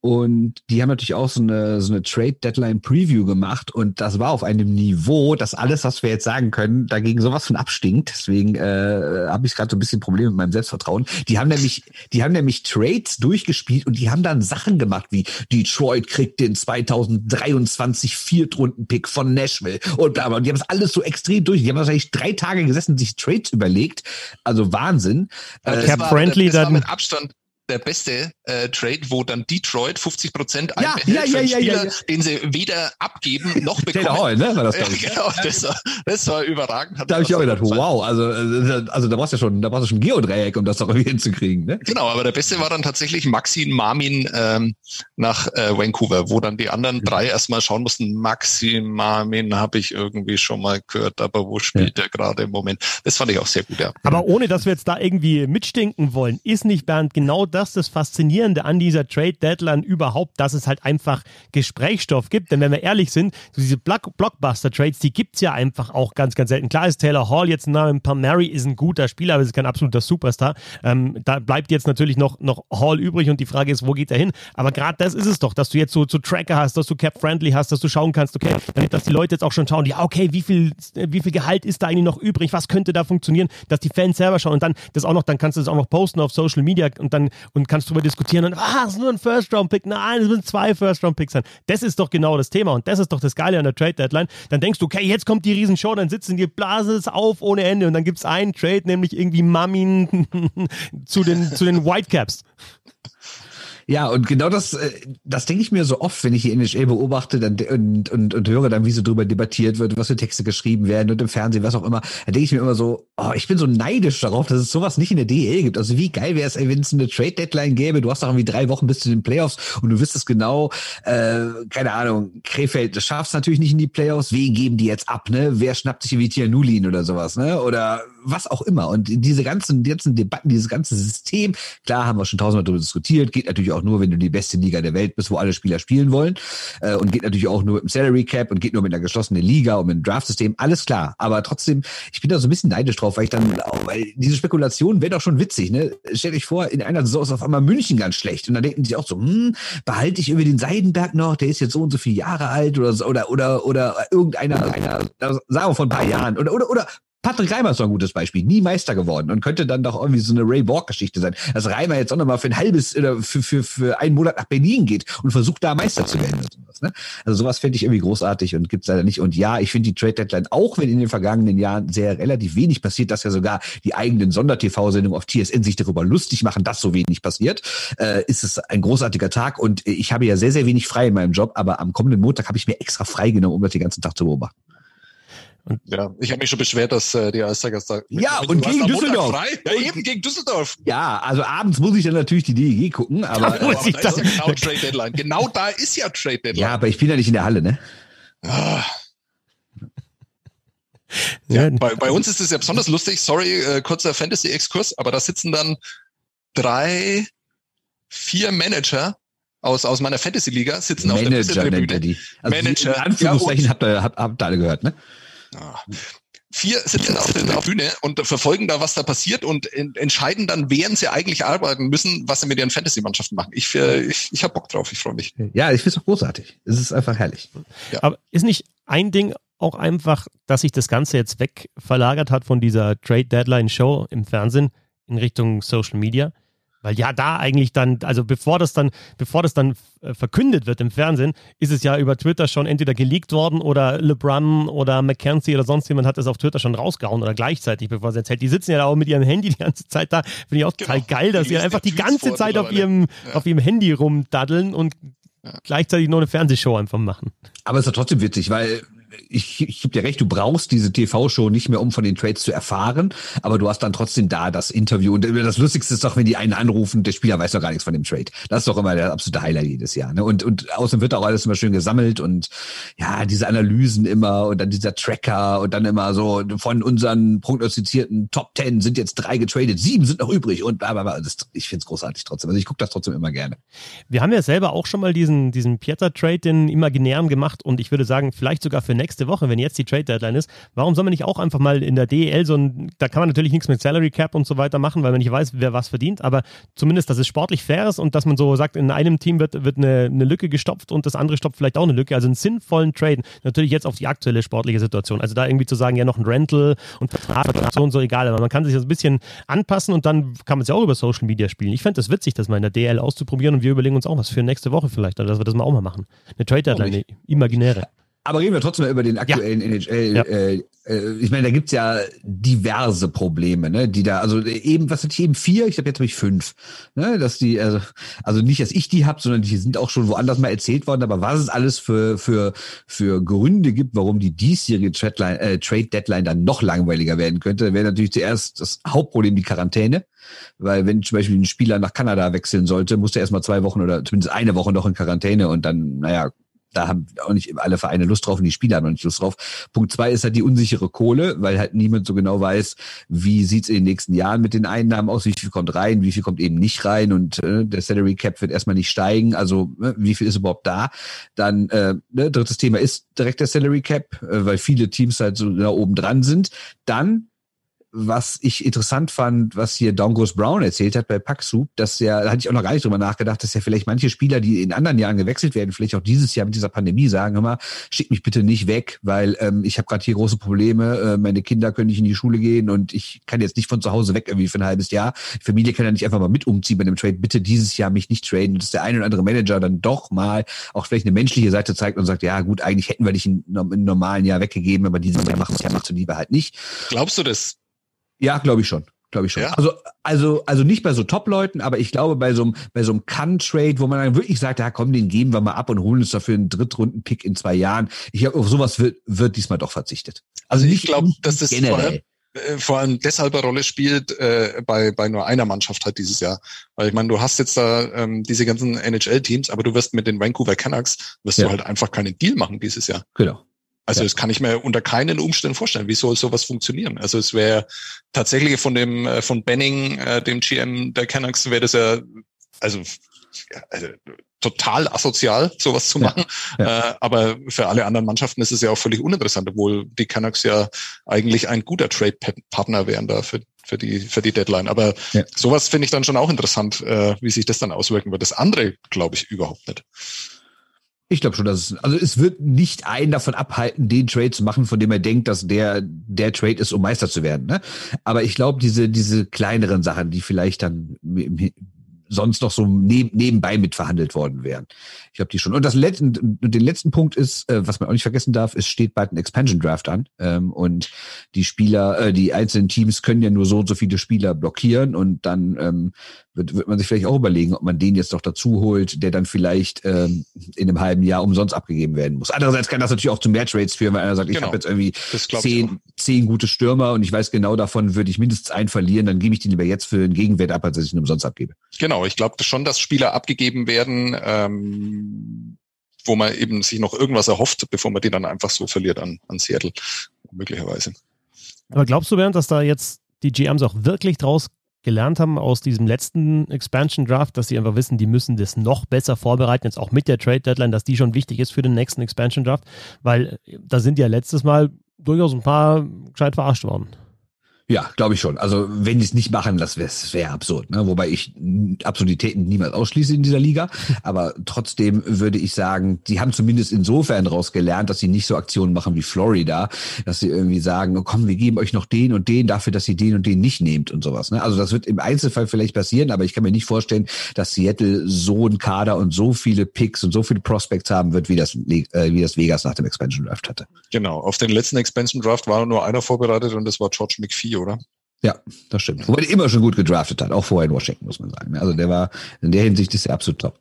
und die haben natürlich auch so eine, so eine Trade Deadline Preview gemacht und das war auf einem Niveau, dass alles, was wir jetzt sagen können, dagegen sowas von abstinkt. Deswegen äh, habe ich gerade so ein bisschen Probleme mit meinem Selbstvertrauen. Die haben nämlich, die haben nämlich Trades durchgespielt und die haben dann Sachen gemacht wie Detroit kriegt den 2023 Viertrunden-Pick von Nashville und bla, bla. Und die haben das alles so extrem durch. Die haben wahrscheinlich drei Tage gesessen, sich Trades überlegt. Also Wahnsinn. Äh, Cap Friendly dann mit Abstand der beste äh, Trade, wo dann Detroit 50 Prozent ja, ja, ja, ja, ja, ja, den sie weder abgeben noch bekommen. Taylor Hall, ne? War das, äh, genau, das war, das war überragend. da habe ich auch gedacht, wow, also, äh, also da brauchst du ja schon, da brauchst du schon Geodreieck, um das doch irgendwie hinzukriegen. Ne? Genau, aber der beste war dann tatsächlich Maxim Marmin ähm, nach äh, Vancouver, wo dann die anderen drei erstmal schauen mussten, Maxim Marmin habe ich irgendwie schon mal gehört, aber wo spielt ja. der gerade im Moment? Das fand ich auch sehr gut, ja. Aber ohne, dass wir jetzt da irgendwie mitstinken wollen, ist nicht Bernd genau das das das Faszinierende an dieser Trade Deadline überhaupt, dass es halt einfach Gesprächsstoff gibt. Denn wenn wir ehrlich sind, so diese Blockbuster Trades, die gibt es ja einfach auch ganz, ganz selten. Klar ist Taylor Hall jetzt ein Name, Palmieri ist ein guter Spieler, aber es ist kein absoluter Superstar. Ähm, da bleibt jetzt natürlich noch, noch Hall übrig und die Frage ist, wo geht er hin? Aber gerade das ist es doch, dass du jetzt so, so Tracker hast, dass du Cap-Friendly hast, dass du schauen kannst, okay, damit, dass die Leute jetzt auch schon schauen, ja, okay, wie viel, wie viel Gehalt ist da eigentlich noch übrig? Was könnte da funktionieren? Dass die Fans selber schauen und dann das auch noch, dann kannst du das auch noch posten auf Social Media und dann und kannst drüber diskutieren und ah, es ist nur ein First-Round-Pick. Nein, es müssen zwei First-Round-Picks sein. Das ist doch genau das Thema und das ist doch das Geile an der Trade-Deadline. Dann denkst du, okay, jetzt kommt die Riesenshow, dann sitzen die Blase es auf ohne Ende und dann gibt es einen Trade, nämlich irgendwie Mamin zu den, zu den Whitecaps. Ja, und genau das, äh, das denke ich mir so oft, wenn ich die NHL beobachte dann, und, und, und höre dann, wie so drüber debattiert wird, was für Texte geschrieben werden und im Fernsehen, was auch immer. Da denke ich mir immer so, oh, ich bin so neidisch darauf, dass es sowas nicht in der DL gibt. Also wie geil wäre es, wenn es eine Trade-Deadline gäbe. Du hast doch irgendwie drei Wochen bis zu den Playoffs und du wüsstest genau, äh, keine Ahnung, Krefeld, das schaffst natürlich nicht in die Playoffs. Wen geben die jetzt ab, ne? Wer schnappt sich wie Tianulin oder sowas, ne? Oder was auch immer. Und diese ganzen, ganzen Debatten, dieses ganze System, klar haben wir schon tausendmal darüber diskutiert, geht natürlich auch nur, wenn du die beste Liga der Welt bist, wo alle Spieler spielen wollen. Äh, und geht natürlich auch nur mit dem Salary Cap und geht nur mit einer geschlossenen Liga und mit einem Draft-System, alles klar. Aber trotzdem, ich bin da so ein bisschen neidisch drauf, weil ich dann, weil diese Spekulation wäre doch schon witzig, ne? Stellt euch vor, in einer Saison ist auf einmal München ganz schlecht. Und dann denken die auch so, hm, behalte ich irgendwie den Seidenberg noch, der ist jetzt so und so viele Jahre alt oder oder oder oder irgendeiner, einer, sagen wir von ein paar Jahren oder oder oder Patrick Reimer ist so ein gutes Beispiel, nie Meister geworden und könnte dann doch irgendwie so eine Ray Borg-Geschichte sein, dass Reimer jetzt auch nochmal für ein halbes oder für, für, für einen Monat nach Berlin geht und versucht da Meister zu werden. Sowas, ne? Also sowas fände ich irgendwie großartig und gibt's leider nicht. Und ja, ich finde die Trade Deadline, auch wenn in den vergangenen Jahren sehr relativ wenig passiert, dass ja sogar die eigenen Sonder-TV-Sendungen auf TSN sich darüber lustig machen, dass so wenig passiert, äh, ist es ein großartiger Tag und ich habe ja sehr, sehr wenig frei in meinem Job, aber am kommenden Montag habe ich mir extra freigenommen, um das den ganzen Tag zu beobachten. Und ja, ich habe mich schon beschwert, dass äh, die Eistagers da. Ja, und gegen Düsseldorf. Ja, eben gegen Düsseldorf. Ja, also abends muss ich dann natürlich die DEG gucken, aber. Ja, aber da ist genau Trade Deadline. Genau da ist ja Trade Deadline. Ja, aber ich bin ja nicht in der Halle, ne? Ah. Ja, bei, bei uns ist es ja besonders lustig. Sorry, äh, kurzer Fantasy-Exkurs, aber da sitzen dann drei, vier Manager aus, aus meiner Fantasy-Liga sitzen Manager auf der nennt er die. Also Manager. Die Anführungszeichen ja, habt, ihr, habt, habt ihr alle gehört, ne? Vier sitzen auf der Bühne und verfolgen da, was da passiert und entscheiden dann, während sie eigentlich arbeiten müssen, was sie mit ihren Fantasy-Mannschaften machen. Ich, ich, ich habe Bock drauf, ich freue mich. Ja, ich finde es auch großartig. Es ist einfach herrlich. Ja. Aber ist nicht ein Ding auch einfach, dass sich das Ganze jetzt wegverlagert hat von dieser Trade Deadline Show im Fernsehen in Richtung Social Media? Weil ja da eigentlich dann, also bevor das dann, bevor das dann äh, verkündet wird im Fernsehen, ist es ja über Twitter schon entweder geleakt worden oder LeBron oder McKenzie oder sonst jemand hat es auf Twitter schon rausgehauen oder gleichzeitig, bevor es erzählt. Die sitzen ja da auch mit ihrem Handy die ganze Zeit da. Finde ich auch genau. total geil, dass sie einfach die ganze Zeit auf ihrem, ja. auf ihrem Handy rumdaddeln und ja. gleichzeitig nur eine Fernsehshow einfach machen. Aber es ist ja trotzdem witzig, weil ich, ich gebe dir recht, du brauchst diese TV-Show nicht mehr, um von den Trades zu erfahren, aber du hast dann trotzdem da das Interview. Und das Lustigste ist doch, wenn die einen anrufen, der Spieler weiß doch gar nichts von dem Trade. Das ist doch immer der absolute Highlight jedes Jahr. Ne? Und, und außerdem wird auch alles immer schön gesammelt und ja, diese Analysen immer und dann dieser Tracker und dann immer so von unseren prognostizierten Top Ten sind jetzt drei getradet, sieben sind noch übrig und bla bla bla. Das, ich finde es großartig trotzdem. Also ich gucke das trotzdem immer gerne. Wir haben ja selber auch schon mal diesen, diesen Pieter-Trade, den imaginären gemacht und ich würde sagen, vielleicht sogar für nächste Woche, wenn jetzt die Trade Deadline ist, warum soll man nicht auch einfach mal in der DEL so ein, da kann man natürlich nichts mit Salary Cap und so weiter machen, weil man nicht weiß, wer was verdient, aber zumindest, dass es sportlich fair ist und dass man so sagt, in einem Team wird, wird eine, eine Lücke gestopft und das andere stopft vielleicht auch eine Lücke. Also einen sinnvollen Trade, natürlich jetzt auf die aktuelle sportliche Situation. Also da irgendwie zu sagen, ja, noch ein Rental und Vertrag so und so egal, aber man kann sich das ein bisschen anpassen und dann kann man es ja auch über Social Media spielen. Ich fände es das witzig, das mal in der DL auszuprobieren und wir überlegen uns auch was für nächste Woche vielleicht, oder dass wir das mal auch mal machen. Eine Trade Deadline, eine imaginäre. Aber reden wir trotzdem mal über den aktuellen ja. NHL. Ja. Äh, äh, ich meine, da gibt's ja diverse Probleme, ne? Die da, also eben, was hatte ich eben vier? Ich habe jetzt habe ich fünf. Ne? Dass die, also, also nicht, dass ich die hab, sondern die sind auch schon woanders mal erzählt worden. Aber was es alles für für für Gründe gibt, warum die diesjährige Trade, äh, Trade Deadline dann noch langweiliger werden könnte, wäre natürlich zuerst das Hauptproblem die Quarantäne. Weil wenn zum Beispiel ein Spieler nach Kanada wechseln sollte, muss er erstmal zwei Wochen oder zumindest eine Woche noch in Quarantäne und dann, naja, da haben auch nicht alle Vereine Lust drauf und die Spieler haben noch nicht Lust drauf. Punkt zwei ist halt die unsichere Kohle, weil halt niemand so genau weiß, wie sieht's in den nächsten Jahren mit den Einnahmen aus, wie viel kommt rein, wie viel kommt eben nicht rein und äh, der Salary Cap wird erstmal nicht steigen, also äh, wie viel ist überhaupt da. Dann äh, ne, drittes Thema ist direkt der Salary Cap, äh, weil viele Teams halt so da oben dran sind. Dann was ich interessant fand, was hier Dongos Brown erzählt hat bei Paxu, dass ja, da hatte ich auch noch gar nicht drüber nachgedacht, dass ja vielleicht manche Spieler, die in anderen Jahren gewechselt werden, vielleicht auch dieses Jahr mit dieser Pandemie sagen, hör mal, schick mich bitte nicht weg, weil ähm, ich habe gerade hier große Probleme, äh, meine Kinder können nicht in die Schule gehen und ich kann jetzt nicht von zu Hause weg irgendwie für ein halbes Jahr. Die Familie kann ja nicht einfach mal mit umziehen bei dem Trade, bitte dieses Jahr mich nicht traden, dass der eine oder andere Manager dann doch mal auch vielleicht eine menschliche Seite zeigt und sagt, ja gut, eigentlich hätten wir dich in, in einem normalen Jahr weggegeben, aber dieses Jahr macht es ja macht lieber halt nicht. Glaubst du das? Ja, glaube ich schon. glaube ich schon. Ja. Also, also, also nicht bei so Top-Leuten, aber ich glaube bei so einem, bei so einem Kann-Trade, wo man dann wirklich sagt, ja komm, den geben wir mal ab und holen uns dafür einen Drittrunden-Pick in zwei Jahren. Ich glaube, auf sowas wird, wird diesmal doch verzichtet. Also, ich glaube, dass das generell. Äh, vor allem deshalb eine Rolle spielt äh, bei, bei nur einer Mannschaft halt dieses Jahr. Weil ich meine, du hast jetzt da ähm, diese ganzen NHL-Teams, aber du wirst mit den Vancouver Canucks, wirst ja. du halt einfach keinen Deal machen dieses Jahr. Genau. Also ja. das kann ich mir unter keinen Umständen vorstellen. Wie soll sowas funktionieren? Also es wäre tatsächlich von dem äh, von Benning, äh, dem GM der Canucks, wäre das ja also, also total asozial, sowas zu machen. Ja, ja. Äh, aber für alle anderen Mannschaften ist es ja auch völlig uninteressant, obwohl die Canucks ja eigentlich ein guter Trade-Partner wären da für, für, die, für die Deadline. Aber ja. sowas finde ich dann schon auch interessant, äh, wie sich das dann auswirken wird. Das andere glaube ich überhaupt nicht. Ich glaube schon, dass es, also es wird nicht einen davon abhalten, den Trade zu machen, von dem er denkt, dass der der Trade ist, um Meister zu werden. Ne? Aber ich glaube, diese diese kleineren Sachen, die vielleicht dann sonst noch so neb nebenbei mitverhandelt worden wären. Ich glaube die schon. Und das letzte, den letzten Punkt ist, äh, was man auch nicht vergessen darf, es steht bald ein Expansion Draft an ähm, und die Spieler, äh, die einzelnen Teams können ja nur so und so viele Spieler blockieren und dann ähm, wird, wird man sich vielleicht auch überlegen, ob man den jetzt noch dazu holt, der dann vielleicht ähm, in einem halben Jahr umsonst abgegeben werden muss. Andererseits kann das natürlich auch zu mehr Trades führen, weil einer sagt, genau. ich habe jetzt irgendwie zehn, zehn gute Stürmer und ich weiß genau davon, würde ich mindestens einen verlieren, dann gebe ich den lieber jetzt für einen Gegenwert ab, als dass ich ihn umsonst abgebe. Genau, ich glaube schon, dass Spieler abgegeben werden, ähm, wo man eben sich noch irgendwas erhofft, bevor man die dann einfach so verliert an, an Seattle, möglicherweise. Aber glaubst du, Bernd, dass da jetzt die GMs auch wirklich draus gelernt haben aus diesem letzten Expansion Draft, dass sie einfach wissen, die müssen das noch besser vorbereiten, jetzt auch mit der Trade Deadline, dass die schon wichtig ist für den nächsten Expansion Draft, weil da sind ja letztes Mal durchaus ein paar gescheit verarscht worden. Ja, glaube ich schon. Also wenn die es nicht machen, das wäre wär absurd. Ne? Wobei ich Absurditäten niemals ausschließe in dieser Liga. Aber trotzdem würde ich sagen, die haben zumindest insofern daraus gelernt, dass sie nicht so Aktionen machen wie Florida, dass sie irgendwie sagen, oh, komm, wir geben euch noch den und den dafür, dass ihr den und den nicht nehmt und sowas. Ne? Also das wird im Einzelfall vielleicht passieren, aber ich kann mir nicht vorstellen, dass Seattle so ein Kader und so viele Picks und so viele Prospects haben wird, wie das, äh, wie das Vegas nach dem Expansion Draft hatte. Genau. Auf den letzten Expansion Draft war nur einer vorbereitet und das war George McPhee oder? Ja, das stimmt. Wobei der immer schon gut gedraftet hat, auch vorher in Washington, muss man sagen. Also der war, in der Hinsicht ist er absolut top.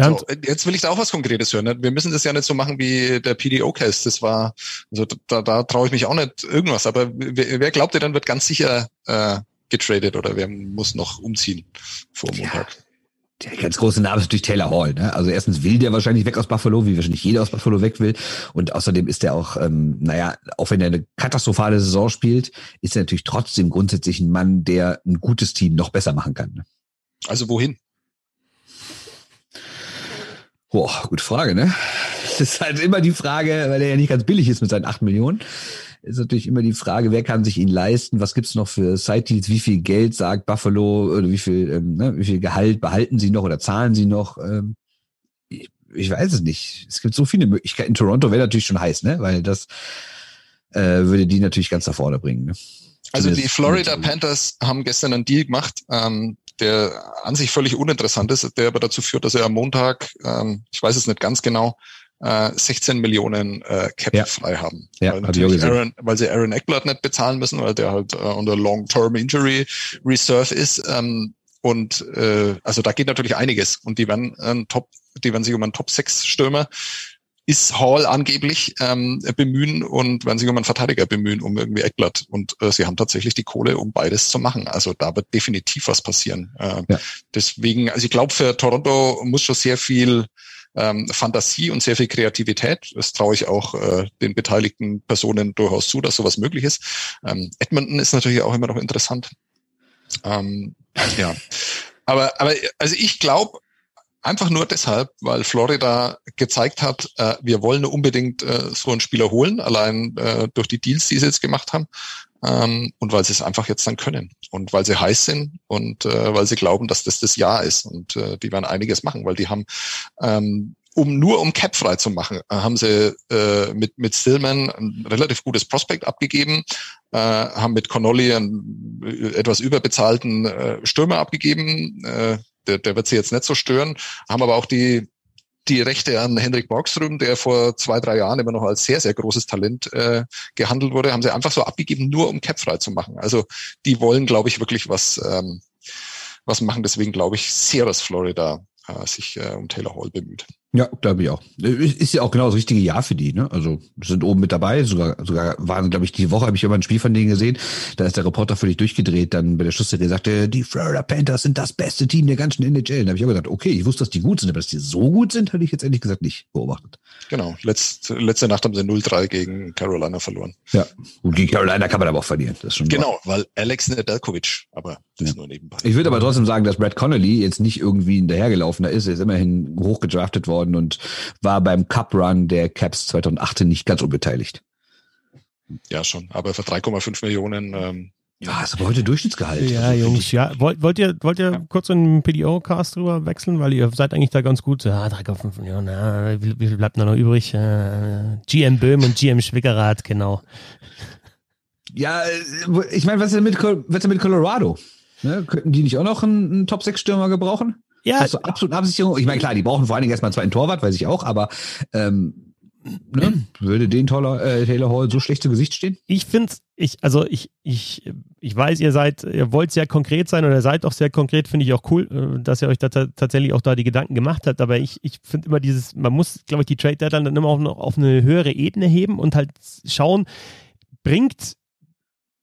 So, jetzt will ich da auch was Konkretes hören. Ne? Wir müssen das ja nicht so machen wie der PDO-Cast. Das war, also da, da traue ich mich auch nicht irgendwas. Aber wer, wer glaubt ihr dann wird ganz sicher äh, getradet oder wer muss noch umziehen vor Montag? Ja der ganz große Name ist natürlich Taylor Hall. Ne? Also erstens will der wahrscheinlich weg aus Buffalo, wie wahrscheinlich jeder aus Buffalo weg will. Und außerdem ist er auch, ähm, naja, auch wenn er eine katastrophale Saison spielt, ist er natürlich trotzdem grundsätzlich ein Mann, der ein gutes Team noch besser machen kann. Ne? Also wohin? Boah, gute Frage, ne? Das ist halt immer die Frage, weil er ja nicht ganz billig ist mit seinen acht Millionen ist natürlich immer die Frage, wer kann sich ihn leisten? Was gibt's noch für Side-Deals? Wie viel Geld sagt Buffalo oder wie viel, ähm, ne, wie viel Gehalt behalten sie noch oder zahlen sie noch? Ähm, ich, ich weiß es nicht. Es gibt so viele Möglichkeiten. Toronto wäre natürlich schon heiß, ne? Weil das äh, würde die natürlich ganz nach vorne bringen. Ne? Also die Florida Panthers haben gestern einen Deal gemacht, ähm, der an sich völlig uninteressant ist, der aber dazu führt, dass er am Montag, ähm, ich weiß es nicht ganz genau, äh, 16 Millionen äh, Cap ja. frei haben. Ja, weil, natürlich Aaron, weil sie Aaron Eckblatt nicht bezahlen müssen, weil der halt äh, unter Long-Term Injury Reserve ist. Ähm, und äh, also da geht natürlich einiges. Und die werden äh, Top, die werden sich um einen Top 6 Stürmer ist Hall angeblich ähm, bemühen und werden sich um einen Verteidiger bemühen, um irgendwie Eckblatt. Und äh, sie haben tatsächlich die Kohle, um beides zu machen. Also da wird definitiv was passieren. Äh, ja. Deswegen, also ich glaube, für Toronto muss schon sehr viel ähm, Fantasie und sehr viel Kreativität. Das traue ich auch äh, den beteiligten Personen durchaus zu, dass sowas möglich ist. Ähm, Edmonton ist natürlich auch immer noch interessant. Ähm, ja. Aber, aber also ich glaube, Einfach nur deshalb, weil Florida gezeigt hat, äh, wir wollen unbedingt äh, so einen Spieler holen, allein äh, durch die Deals, die sie jetzt gemacht haben. Ähm, und weil sie es einfach jetzt dann können und weil sie heiß sind und äh, weil sie glauben, dass das das Jahr ist und äh, die werden einiges machen, weil die haben ähm, um nur um Cap frei zu machen, äh, haben sie äh, mit mit Stillman ein relativ gutes Prospekt abgegeben, äh, haben mit Connolly einen äh, etwas überbezahlten äh, Stürmer abgegeben, äh, der, der wird sie jetzt nicht so stören, haben aber auch die die Rechte an Hendrik Borgström, der vor zwei, drei Jahren immer noch als sehr, sehr großes Talent äh, gehandelt wurde, haben sie einfach so abgegeben, nur um Cap frei zu machen. Also die wollen, glaube ich, wirklich was, ähm, was machen. Deswegen glaube ich sehr, dass Florida äh, sich äh, um Taylor Hall bemüht. Ja, glaube ich auch. Ist ja auch genau das richtige Jahr für die. Ne? Also sind oben mit dabei. Sogar, sogar waren, glaube ich, die Woche habe ich immer ein Spiel von denen gesehen. Da ist der Reporter völlig durchgedreht. Dann bei der Schlussserie sagte, die Florida Panthers sind das beste Team der ganzen NHL. Da habe ich auch gesagt, okay, ich wusste, dass die gut sind, aber dass die so gut sind, hatte ich jetzt ehrlich gesagt nicht beobachtet. Genau. Letzte, letzte Nacht haben sie 0-3 gegen Carolina verloren. Ja. Und gegen Carolina kann man aber auch verlieren. Das ist schon genau, wahr. weil Alex Nedeljkovic, aber das ja. ist nur nebenbei. Ich würde aber trotzdem sagen, dass Brad Connolly jetzt nicht irgendwie hinterhergelaufener ist. Er ist immerhin hochgedraftet worden und war beim Cup Run der Caps 2018 nicht ganz unbeteiligt. Ja, schon. Aber für 3,5 Millionen. Ähm, ja, ist aber heute Durchschnittsgehalt. Ja, also, Jungs, ja. Wollt, wollt ihr, wollt ihr ja. kurz in den PDO-Cast drüber wechseln? Weil ihr seid eigentlich da ganz gut. Ja, 3,5 Millionen. Ja, wie, wie viel bleibt da noch übrig? Äh, GM Böhm und GM Schwickerath, genau. Ja, ich meine, was ist denn mit, was ist denn mit Colorado? Ne? Könnten die nicht auch noch einen, einen Top-6-Stürmer gebrauchen? Ja. Hast du absolut Absicherung? Ich meine, klar, die brauchen vor allen Dingen erstmal zweiten Torwart, weiß ich auch, aber ähm, ne? würde den Taylor, äh, Taylor Hall so schlecht zu Gesicht stehen? Ich finde ich, also ich, ich, ich weiß, ihr seid, ihr wollt sehr konkret sein oder seid auch sehr konkret, finde ich auch cool, äh, dass ihr euch da tatsächlich auch da die Gedanken gemacht habt, aber ich, ich finde immer dieses, man muss, glaube ich, die Trade Deadline dann immer auf, auf eine höhere Ebene heben und halt schauen, bringt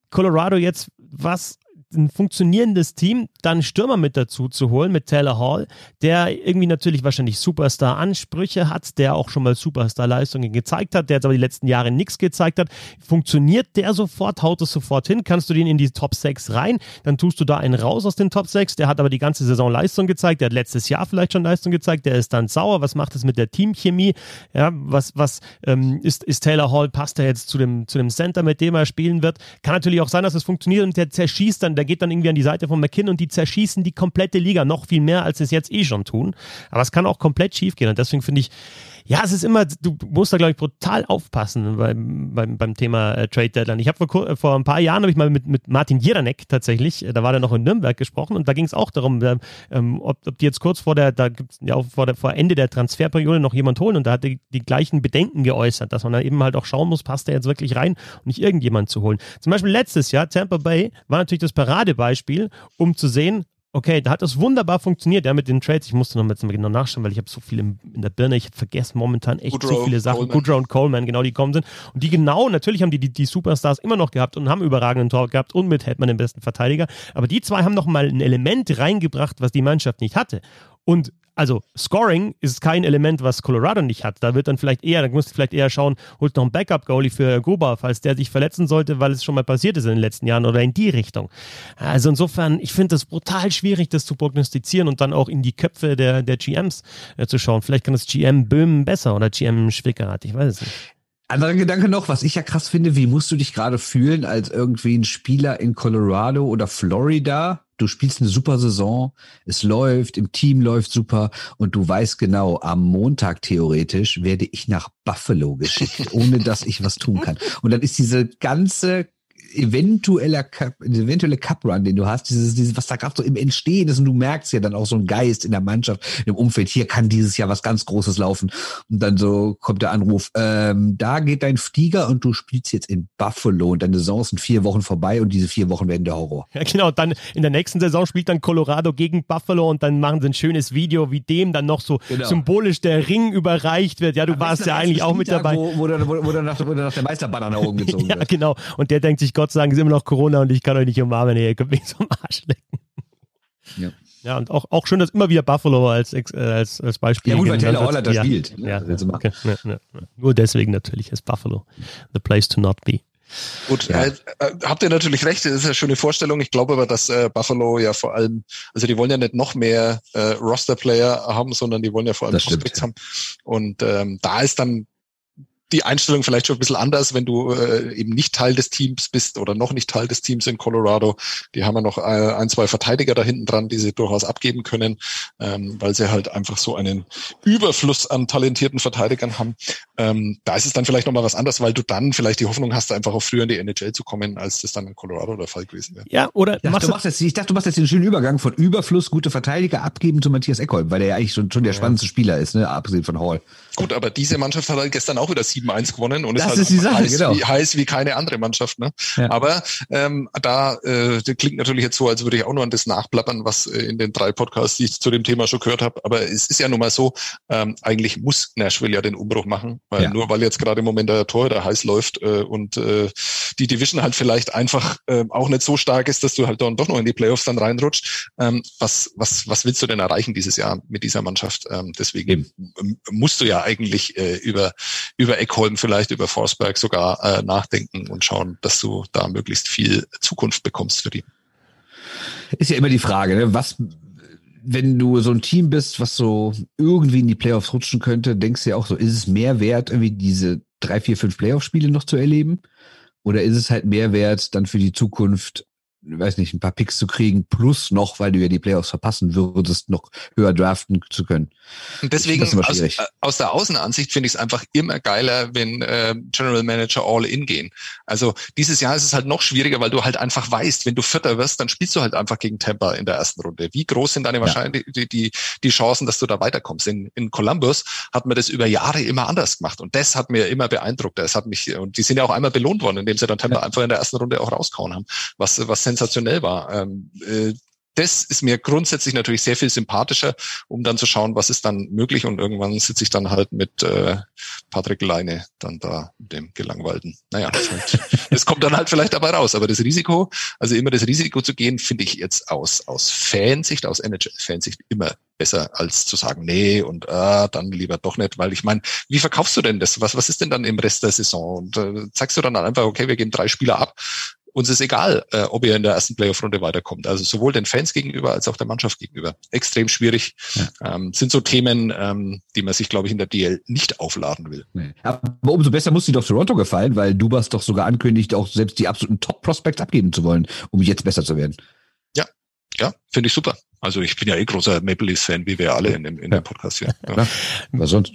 Colorado jetzt was ein funktionierendes Team, dann Stürmer mit dazu zu holen, mit Taylor Hall, der irgendwie natürlich wahrscheinlich Superstar-Ansprüche hat, der auch schon mal Superstar-Leistungen gezeigt hat, der jetzt aber die letzten Jahre nichts gezeigt hat. Funktioniert der sofort, haut es sofort hin, kannst du den in die Top 6 rein, dann tust du da einen raus aus den Top 6, der hat aber die ganze Saison Leistung gezeigt, der hat letztes Jahr vielleicht schon Leistung gezeigt, der ist dann sauer, was macht es mit der Teamchemie, ja, was, was ähm, ist, ist Taylor Hall, passt er jetzt zu dem, zu dem Center, mit dem er spielen wird, kann natürlich auch sein, dass es funktioniert und der zerschießt dann, der geht dann irgendwie an die Seite von McKinn und die zerschießen die komplette Liga noch viel mehr, als sie es jetzt eh schon tun. Aber es kann auch komplett schief gehen und deswegen finde ich, ja, es ist immer, du musst da, glaube ich, brutal aufpassen beim, beim, beim Thema äh, Trade Deadline. Ich habe vor, vor ein paar Jahren habe ich mal mit, mit Martin Jiranek tatsächlich, äh, da war der noch in Nürnberg gesprochen und da ging es auch darum, äh, ob, ob die jetzt kurz vor der, da gibt's ja auch vor, der, vor Ende der Transferperiode noch jemand holen und da hat er die gleichen Bedenken geäußert, dass man da eben halt auch schauen muss, passt der jetzt wirklich rein und nicht irgendjemand zu holen. Zum Beispiel letztes Jahr, Tampa Bay war natürlich das Paradebeispiel, um zu sehen, Okay, da hat das wunderbar funktioniert, ja, mit den Trades. Ich musste noch mal genau nachschauen, weil ich habe so viel in, in der Birne. Ich habe vergessen momentan echt Goodrow, so viele Sachen. Coleman. Goodrow und Coleman, genau, die kommen sind. Und die genau, natürlich haben die, die die Superstars immer noch gehabt und haben überragenden Tor gehabt und mit Hetman den besten Verteidiger. Aber die zwei haben noch mal ein Element reingebracht, was die Mannschaft nicht hatte. Und also Scoring ist kein Element, was Colorado nicht hat. Da wird dann vielleicht eher, da musst du vielleicht eher schauen, holt noch einen Backup-Goalie für Gruber, falls der sich verletzen sollte, weil es schon mal passiert ist in den letzten Jahren oder in die Richtung. Also insofern, ich finde es brutal schwierig, das zu prognostizieren und dann auch in die Köpfe der, der GMs äh, zu schauen. Vielleicht kann das GM Böhmen besser oder GM Schwickerath, ich weiß es nicht. Anderer Gedanke noch, was ich ja krass finde, wie musst du dich gerade fühlen als irgendwie ein Spieler in Colorado oder Florida, du spielst eine super Saison, es läuft, im Team läuft super und du weißt genau, am Montag theoretisch werde ich nach Buffalo geschickt, ohne dass ich was tun kann. Und dann ist diese ganze eventueller Cup, eventuelle Cup Run, den du hast, dieses, dieses, was da gerade so im Entstehen ist und du merkst ja dann auch so einen Geist in der Mannschaft, im Umfeld, hier kann dieses Jahr was ganz Großes laufen und dann so kommt der Anruf, ähm, da geht dein Flieger und du spielst jetzt in Buffalo und deine Saison sind vier Wochen vorbei und diese vier Wochen werden der Horror. Ja genau, dann in der nächsten Saison spielt dann Colorado gegen Buffalo und dann machen sie ein schönes Video, wie dem dann noch so genau. symbolisch der Ring überreicht wird. Ja, du Am warst ja eigentlich auch mit dabei. Wo, wo, dann, wo, wo, dann nach, wo dann nach der Meisterbanner nach oben gezogen ja, wird. Ja genau, und der denkt sich, Gott sei Dank ist immer noch Corona und ich kann euch nicht umarmen, ihr könnt mich zum Arsch lecken. Ja. Ja, und auch, auch schön, dass immer wieder Buffalo als, äh, als, als Beispiel. Ja, gut, weil Taylor Holler das ja, spielt. Ja, ja, okay. ja, ja, Nur deswegen natürlich ist Buffalo the place to not be. Gut, ja. äh, habt ihr natürlich recht, das ist eine schöne Vorstellung. Ich glaube aber, dass äh, Buffalo ja vor allem, also die wollen ja nicht noch mehr äh, Roster-Player haben, sondern die wollen ja vor allem Prospects haben. Und ähm, da ist dann die Einstellung vielleicht schon ein bisschen anders, wenn du äh, eben nicht Teil des Teams bist oder noch nicht Teil des Teams in Colorado. Die haben ja noch äh, ein, zwei Verteidiger da hinten dran, die sie durchaus abgeben können, ähm, weil sie halt einfach so einen Überfluss an talentierten Verteidigern haben. Ähm, da ist es dann vielleicht nochmal was anderes, weil du dann vielleicht die Hoffnung hast, einfach auch früher in die NHL zu kommen, als das dann in Colorado der Fall gewesen wäre. Ja, oder ja, du machst jetzt, ich dachte, du machst jetzt den schönen Übergang von Überfluss, gute Verteidiger abgeben zu Matthias Eckholm, weil der ja eigentlich schon, schon der spannendste Spieler ist, ne, abgesehen von Hall. Gut, aber diese Mannschaft hat halt gestern auch wieder 7-1 gewonnen und das ist halt ist die Sache, heiß, genau. wie, heiß wie keine andere Mannschaft. Ne? Ja. Aber ähm, da äh, klingt natürlich jetzt so, als würde ich auch nur an das nachplappern, was äh, in den drei Podcasts, die ich zu dem Thema schon gehört habe. Aber es ist ja nun mal so, ähm, eigentlich muss Nashville ja den Umbruch machen, weil Ja. nur weil jetzt gerade im Moment der Tor da heiß läuft äh, und äh, die Division halt vielleicht einfach äh, auch nicht so stark ist, dass du halt dann doch noch in die Playoffs dann reinrutscht. Ähm, was, was, was willst du denn erreichen dieses Jahr mit dieser Mannschaft? Ähm, deswegen ähm, musst du ja eigentlich äh, über, über Eckholm, vielleicht über Forsberg sogar äh, nachdenken und schauen, dass du da möglichst viel Zukunft bekommst für die. Ist ja immer die Frage, ne? was, wenn du so ein Team bist, was so irgendwie in die Playoffs rutschen könnte, denkst du ja auch so, ist es mehr wert, irgendwie diese drei, vier, fünf Playoff-Spiele noch zu erleben? Oder ist es halt mehr wert, dann für die Zukunft, weiß nicht, ein paar Picks zu kriegen, plus noch, weil du ja die Playoffs verpassen würdest, noch höher draften zu können? Und deswegen aus, äh, aus der Außenansicht finde ich es einfach immer geiler, wenn äh, General Manager all in gehen. Also dieses Jahr ist es halt noch schwieriger, weil du halt einfach weißt, wenn du Vierter wirst, dann spielst du halt einfach gegen Tampa in der ersten Runde. Wie groß sind deine wahrscheinlich die, die, die Chancen, dass du da weiterkommst? In, in Columbus hat man das über Jahre immer anders gemacht und das hat mir immer beeindruckt. Das hat mich und die sind ja auch einmal belohnt worden, indem sie dann Tampa einfach in der ersten Runde auch rauskauen haben, was was sensationell war. Ähm, äh, das ist mir grundsätzlich natürlich sehr viel sympathischer, um dann zu schauen, was ist dann möglich. Und irgendwann sitze ich dann halt mit äh, Patrick Leine dann da, dem Gelangweilten. Naja, das, halt, das kommt dann halt vielleicht dabei raus. Aber das Risiko, also immer das Risiko zu gehen, finde ich jetzt aus, aus Fansicht, aus NHL-Fansicht immer besser, als zu sagen, nee, und ah, dann lieber doch nicht. Weil ich meine, wie verkaufst du denn das? Was, was ist denn dann im Rest der Saison? Und äh, sagst du dann einfach, okay, wir geben drei Spieler ab uns ist egal, äh, ob ihr in der ersten Playoff-Runde weiterkommt. Also sowohl den Fans gegenüber als auch der Mannschaft gegenüber. Extrem schwierig. Ähm, sind so Themen, ähm, die man sich, glaube ich, in der DL nicht aufladen will. Nee. Aber umso besser muss sie doch Toronto gefallen, weil Dubas doch sogar ankündigt, auch selbst die absoluten Top-Prospects abgeben zu wollen, um jetzt besser zu werden. Ja, finde ich super. Also ich bin ja eh großer Maple Leafs-Fan, wie wir alle in dem, in Ja. dem Podcast hier. Ja. Was sonst?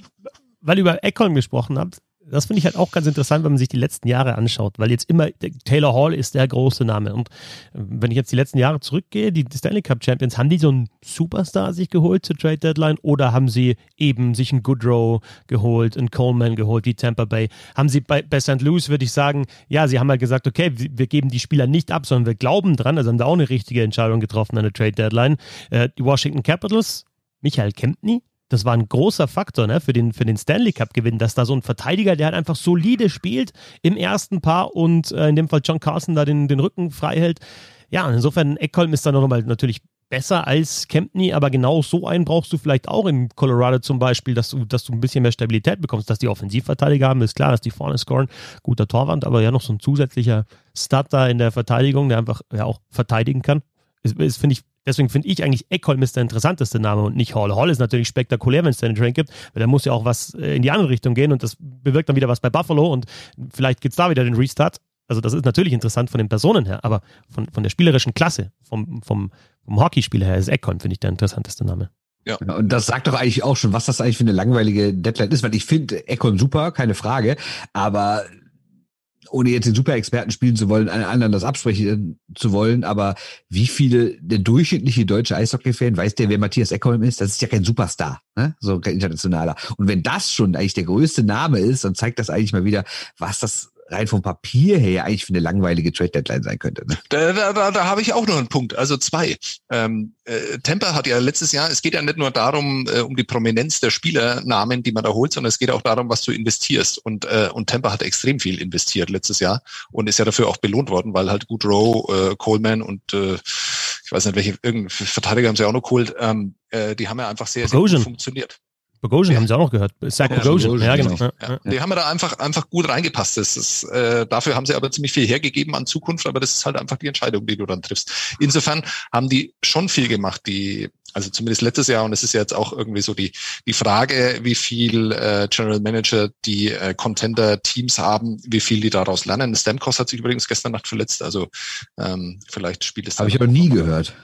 weil ihr über Eckholm gesprochen habt, das finde ich halt auch ganz interessant, wenn man sich die letzten Jahre anschaut, weil jetzt immer Taylor Hall ist der große Name. Und äh, wenn ich jetzt die letzten Jahre zurückgehe, die Stanley Cup Champions, haben die so einen Superstar sich geholt zur Trade Deadline oder haben sie eben sich einen Goodrow geholt, einen Coleman geholt, wie Tampa Bay? Haben sie bei, bei St. Louis, würde ich sagen, ja, sie haben halt gesagt, okay, wir geben die Spieler nicht ab, sondern wir glauben dran, also haben da auch eine richtige Entscheidung getroffen an der Trade Deadline. Äh, die Washington Capitals, Michael Kempney, das war ein großer Faktor ne, für, den, für den Stanley Cup-Gewinn, dass da so ein Verteidiger, der halt einfach solide spielt im ersten Paar und äh, in dem Fall John Carson da den, den Rücken frei hält. Ja, insofern Eckholm ist dann nochmal natürlich besser als Kempney, aber genau so einen brauchst du vielleicht auch in Colorado zum Beispiel, dass du, dass du ein bisschen mehr Stabilität bekommst, dass die Offensivverteidiger haben, ist klar, dass die vorne scoren, guter Torwand, aber ja noch so ein zusätzlicher da in der Verteidigung, der einfach ja auch verteidigen kann. Ist, ist finde ich, deswegen finde ich eigentlich Eckholm ist der interessanteste Name und nicht Hall. Hall ist natürlich spektakulär, wenn es da einen Train gibt, weil da muss ja auch was äh, in die andere Richtung gehen und das bewirkt dann wieder was bei Buffalo und vielleicht gibt's da wieder den Restart. Also das ist natürlich interessant von den Personen her, aber von, von der spielerischen Klasse, vom, vom, vom Hockeyspieler her ist Eckholm, finde ich, der interessanteste Name. Ja, und das sagt doch eigentlich auch schon, was das eigentlich für eine langweilige Deadline ist, weil ich finde Econ super, keine Frage, aber ohne jetzt den Super-Experten spielen zu wollen, einen anderen das absprechen zu wollen, aber wie viele, der durchschnittliche deutsche Eishockey-Fan, weiß der, wer Matthias Eckholm ist? Das ist ja kein Superstar, ne? so kein internationaler. Und wenn das schon eigentlich der größte Name ist, dann zeigt das eigentlich mal wieder, was das rein vom Papier her eigentlich für eine langweilige Trade-Deadline sein könnte. Ne? Da, da, da, da habe ich auch noch einen Punkt, also zwei. Ähm, äh, Tampa hat ja letztes Jahr, es geht ja nicht nur darum, äh, um die Prominenz der Spielernamen, die man da holt, sondern es geht auch darum, was du investierst. Und, äh, und Tampa hat extrem viel investiert letztes Jahr und ist ja dafür auch belohnt worden, weil halt Goodrow, äh, Coleman und äh, ich weiß nicht, welche irgendein Verteidiger haben sie auch noch geholt, ähm, äh, die haben ja einfach sehr, sehr gut funktioniert. Bogosian Ja. haben sie auch noch gehört. Zach Ja, Bogosian, ja genau. genau. Ja, Ja, ja. Die haben ja da einfach, einfach gut reingepasst. Das ist, äh, dafür haben sie aber ziemlich viel hergegeben an Zukunft, aber das ist halt einfach die Entscheidung, die du dann triffst. Insofern haben die schon viel gemacht, die Also zumindest letztes Jahr und es ist jetzt auch irgendwie so die die Frage, wie viel äh, General Manager die äh, Contender Teams haben, wie viel die daraus lernen. Stamkos hat sich übrigens gestern Nacht verletzt, also ähm, vielleicht spielt es. Habe ich aber nie gehört.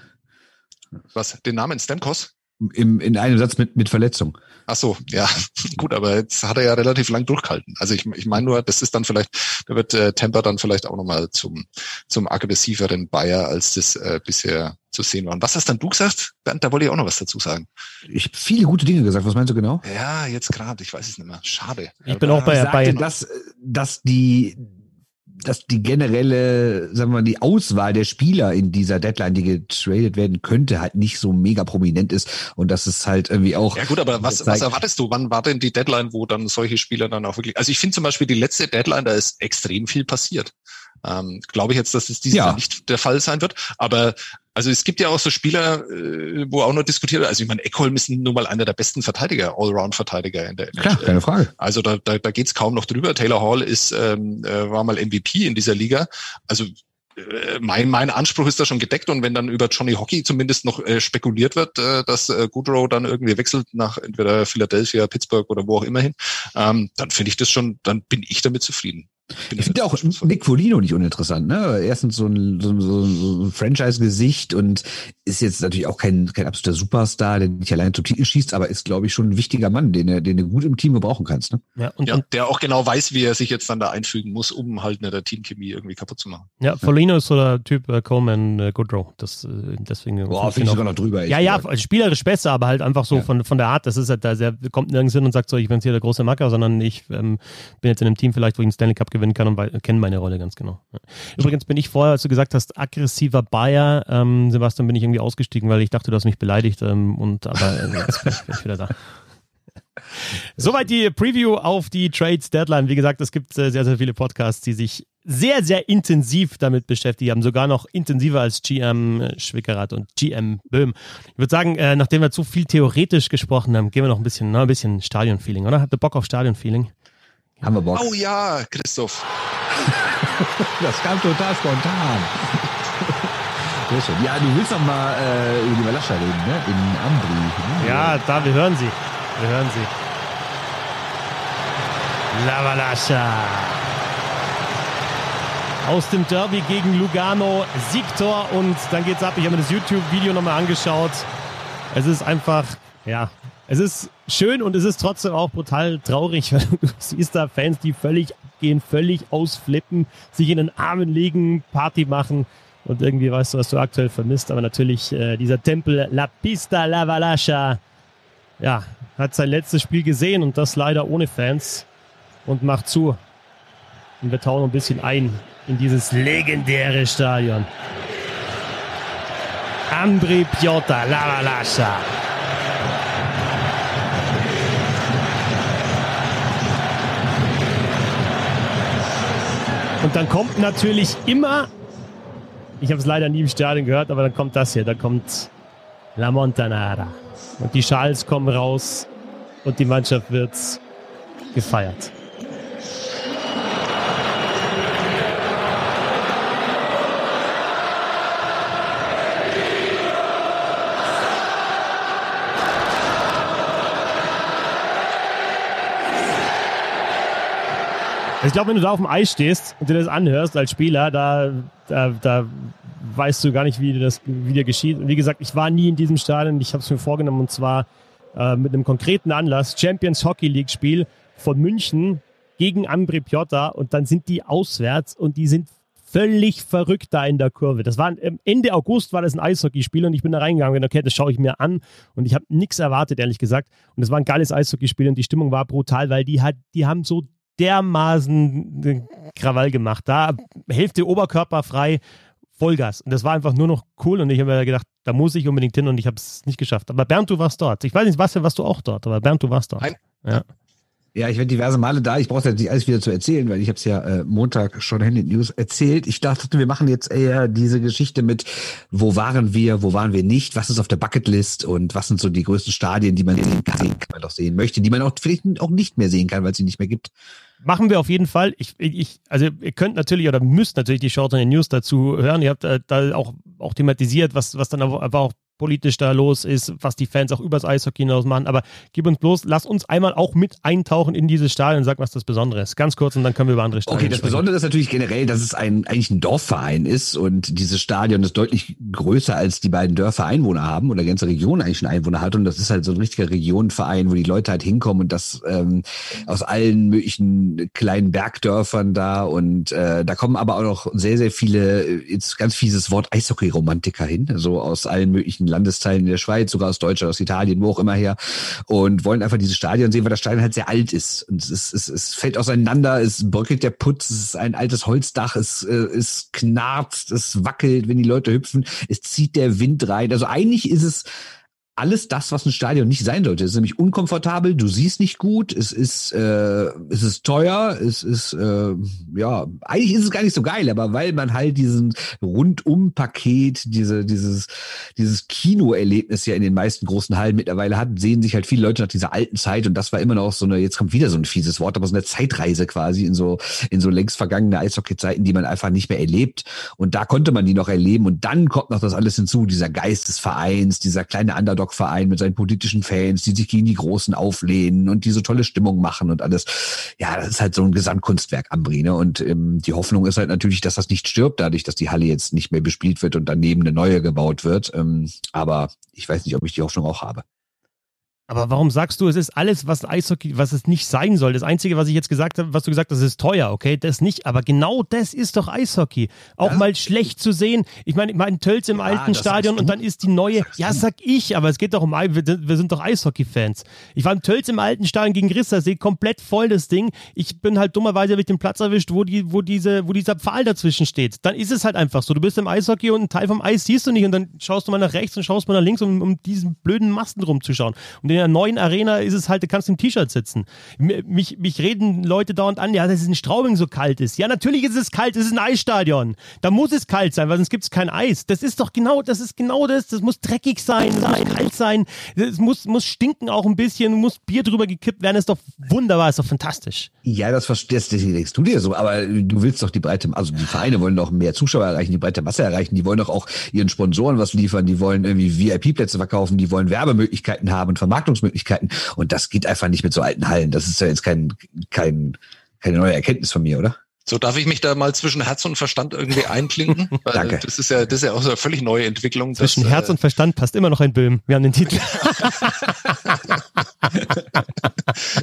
Was? Den Namen Stamkos? Im, in einem Satz mit, mit Verletzung. Ach so, ja, gut, aber jetzt hat er ja relativ lang durchgehalten. Also ich, ich meine nur, das ist dann vielleicht, da wird äh, Temper dann vielleicht auch nochmal zum, zum aggressiveren Bayer, als das äh, bisher zu sehen war. Und was hast dann du gesagt? Bernd, da wollte ich auch noch was dazu sagen. Ich habe viele gute Dinge gesagt. Was meinst du genau? Ja, jetzt gerade, ich weiß es nicht mehr. Schade. Ich bin auch bei, ich bei dass, dass die dass die generelle, sagen wir mal, die Auswahl der Spieler in dieser Deadline, die getradet werden könnte, halt nicht so mega prominent ist und dass es halt irgendwie auch. Ja gut, aber was, was erwartest du? Wann war denn die Deadline, wo dann solche Spieler dann auch wirklich? Also ich finde zum Beispiel die letzte Deadline, da ist extrem viel passiert. Ähm, Glaube ich jetzt, dass es dieses ja. Jahr nicht der Fall sein wird. Aber also es gibt ja auch so Spieler, äh, wo auch noch diskutiert wird. Also ich meine, Eckholm ist nun mal einer der besten Verteidiger, Allround-Verteidiger in der NHL. Klar, keine Frage. Also da, da, da geht es kaum noch drüber. Taylor Hall ist ähm, äh, war mal MVP in dieser Liga. Also äh, mein, mein Anspruch ist da schon gedeckt und wenn dann über Johnny Hockey zumindest noch äh, spekuliert wird, äh, dass äh, Goodrow dann irgendwie wechselt nach entweder Philadelphia, Pittsburgh oder wo auch immer hin, ähm, dann finde ich das schon, dann bin ich damit zufrieden. Ich finde auch Nick Folino nicht uninteressant. Ne? Erstens so ein, so, so, so ein Franchise-Gesicht und ist jetzt natürlich auch kein, kein absoluter Superstar, der nicht allein zum Titel schießt, aber ist, glaube ich, schon ein wichtiger Mann, den, den du gut im Team gebrauchen kannst. Ne? Ja, und, ja, und der auch genau weiß, wie er sich jetzt dann da einfügen muss, um halt ne, der Teamchemie irgendwie kaputt zu machen. Ja, Folino ist so der Typ äh, Coleman äh, Goodrow. Das, äh, deswegen Boah, finde ich sogar noch drüber. Ja, ja, gesagt. spielerisch besser, aber halt einfach so ja. von, von der Art. Das ist halt, der kommt nirgends hin und sagt so, ich bin jetzt hier der große Macker, sondern ich ähm, bin jetzt in einem Team vielleicht, wo ich einen Stanley Cup gewinnen kann und kenne kennen meine Rolle ganz genau. Übrigens bin ich vorher, als du gesagt hast, aggressiver Bayer, ähm, Sebastian, bin ich irgendwie ausgestiegen, weil ich dachte, du hast mich beleidigt ähm, und aber äh, jetzt bin ich wieder da. Soweit die Preview auf die Trades Deadline. Wie gesagt, es gibt äh, sehr, sehr viele Podcasts, die sich sehr, sehr intensiv damit beschäftigt haben, sogar noch intensiver als GM Schwickerath und GM Böhm. Ich würde sagen, äh, nachdem wir zu viel theoretisch gesprochen haben, gehen wir noch ein bisschen, noch ein bisschen Stadionfeeling, oder? Habt ihr Bock auf Stadionfeeling? Haben wir Bock. Oh ja, Christoph. das kam total spontan. Sehr schön. Ja, du willst doch mal äh, über die Valascha reden, ne? In Ambri. Ne? Ja, da, wir hören sie. Wir hören sie. La Valascha. Aus dem Derby gegen Lugano, Siegtor und dann geht's ab. Ich habe mir das YouTube-Video nochmal angeschaut. Es ist einfach, ja, es ist schön und es ist trotzdem auch brutal traurig, weil du siehst da Fans, die völlig gehen, völlig ausflippen, sich in den Armen legen, Party machen und irgendwie weißt du, was du aktuell vermisst. Aber natürlich äh, dieser Tempel La Pista La Valascha, ja, hat sein letztes Spiel gesehen und das leider ohne Fans und macht zu. Und wir tauchen ein bisschen ein in dieses legendäre Stadion. Ambri Piotta La Valascha. Und dann kommt natürlich immer, ich habe es leider nie im Stadion gehört, aber dann kommt das hier, da kommt La Montanara. Und die Schals kommen raus und die Mannschaft wird gefeiert. Ich glaube, wenn du da auf dem Eis stehst und dir das anhörst als Spieler, da, da, da weißt du gar nicht, wie das wie dir geschieht. Und wie gesagt, ich war nie in diesem Stadion. Ich habe es mir vorgenommen und zwar äh, mit einem konkreten Anlass. Champions Hockey League Spiel von München gegen Ambri Piotta und dann sind die auswärts und die sind völlig verrückt da in der Kurve. Das war Ende August war das ein Eishockeyspiel und ich bin da reingegangen und okay, das schaue ich mir an und ich habe nichts erwartet, ehrlich gesagt. Und es war ein geiles Eishockeyspiel und die Stimmung war brutal, weil die hat, die haben so dermaßen Krawall gemacht. Da Hälfte Oberkörper frei, Vollgas. Und das war einfach nur noch cool. Und ich habe mir gedacht, da muss ich unbedingt hin und ich habe es nicht geschafft. Aber Bernd, du warst dort. Ich weiß nicht, was, warst du auch dort, aber Bernd, du warst dort. Nein. Ja. Ja, ich werde diverse Male da. Ich brauche jetzt nicht alles wieder zu erzählen, weil ich habe es ja äh, Montag schon in den News erzählt. Ich dachte, wir machen jetzt eher diese Geschichte mit, wo waren wir, wo waren wir nicht, was ist auf der Bucketlist und was sind so die größten Stadien, die man sehen kann, die man doch sehen möchte, die man auch vielleicht auch nicht mehr sehen kann, weil es sie nicht mehr gibt. Machen wir auf jeden Fall. Ich, ich, also ihr könnt natürlich oder müsst natürlich die Short News dazu hören. Ihr habt äh, da auch, auch thematisiert, was, was dann aber auch politisch da los ist, was die Fans auch übers Eishockey hinaus machen. Aber gib uns bloß, lass uns einmal auch mit eintauchen in dieses Stadion und sag, was das Besondere ist. Ganz kurz und dann können wir über andere Stadien Okay, das sprechen. Besondere ist natürlich generell, dass es ein, eigentlich ein Dorfverein ist und dieses Stadion ist deutlich größer als die beiden Dörfer Einwohner haben oder ganze Region eigentlich schon Einwohner hat und das ist halt so ein richtiger Regionverein, wo die Leute halt hinkommen und das ähm, aus allen möglichen kleinen Bergdörfern da und äh, da kommen aber auch noch sehr, sehr viele, jetzt ganz fieses Wort, Eishockey-Romantiker hin, also aus allen möglichen möglichen Landesteilen in der Schweiz, sogar aus Deutschland, aus Italien, wo auch immer her, und wollen einfach dieses Stadion sehen, weil das Stadion halt sehr alt ist. Und es, es, es fällt auseinander, es bröckelt der Putz, es ist ein altes Holzdach, es, äh, es knarzt, es wackelt, wenn die Leute hüpfen, es zieht der Wind rein. Also eigentlich ist es alles das, was ein Stadion nicht sein sollte. Es ist nämlich unkomfortabel, du siehst nicht gut, es ist, äh, es ist teuer, es ist, äh, ja, eigentlich ist es gar nicht so geil, aber weil man halt diesen Rundum-Paket, diese, dieses, dieses Kinoerlebnis ja in den meisten großen Hallen mittlerweile hat, sehen sich halt viele Leute nach dieser alten Zeit und das war immer noch so eine, jetzt kommt wieder so ein fieses Wort, aber so eine Zeitreise quasi in so, in so längst vergangene Eishockey-Zeiten, die man einfach nicht mehr erlebt. Und da konnte man die noch erleben und dann kommt noch das alles hinzu, dieser Geist des Vereins, dieser kleine Underdog Underdog-Verein mit seinen politischen Fans, die sich gegen die Großen auflehnen und die so tolle Stimmung machen und alles. Ja, das ist halt so ein Gesamtkunstwerk Ambri, ne? Und ähm, die Hoffnung ist halt natürlich, dass das nicht stirbt, dadurch, dass die Halle jetzt nicht mehr bespielt wird und daneben eine neue gebaut wird. Ähm, aber ich weiß nicht, ob ich die Hoffnung auch habe. Aber warum sagst du, es ist alles, was Eishockey, was es nicht sein soll? Das Einzige, was ich jetzt gesagt habe, was du gesagt hast, ist teuer, okay? Das nicht, aber genau das ist doch Eishockey. Auch ja. mal schlecht zu sehen. Ich meine, ich meine, Tölz im ja, alten Stadion und dann ist die neue, ja, sag ich, aber es geht doch um, wir, wir sind doch Eishockey-Fans. Ich war im Tölz im alten Stadion gegen Rissersee, komplett voll das Ding. Ich bin halt dummerweise mit dem Platz erwischt, wo die, wo diese, wo dieser Pfahl dazwischen steht. Dann ist es halt einfach so. Du bist im Eishockey und einen Teil vom Eis siehst du nicht und dann schaust du mal nach rechts und schaust mal nach links, um, um diesen blöden Masten rumzuschauen. Und der neuen Arena ist es halt, du kannst im T-Shirt sitzen. Mich, mich reden Leute dauernd an, ja, dass es in Straubing so kalt ist. Ja, natürlich ist es kalt, es ist ein Eisstadion. Da muss es kalt sein, weil sonst gibt es kein Eis. Das ist doch genau, das ist genau das. Das muss dreckig sein, es muss kalt sein, es muss, muss stinken auch ein bisschen, muss Bier drüber gekippt werden. Das ist doch wunderbar, ist doch fantastisch. Ja, das verstehst das denkst du dir so, aber du willst doch die breite, also die Vereine wollen doch mehr Zuschauer erreichen, die breite Masse erreichen, die wollen doch auch ihren Sponsoren was liefern, die wollen irgendwie VIP-Plätze verkaufen, die wollen Werbemöglichkeiten haben und Vermarktungsmöglichkeiten. Möglichkeiten. Und das geht einfach nicht mit so alten Hallen. Das ist ja jetzt kein, kein, keine neue Erkenntnis von mir, oder? So, darf ich mich da mal zwischen Herz und Verstand irgendwie einklinken? Danke. Das ist ja, das ist ja auch so eine völlig neue Entwicklung. Zwischen dass, Herz äh, und Verstand passt immer noch ein Böhm. Wir haben den Titel.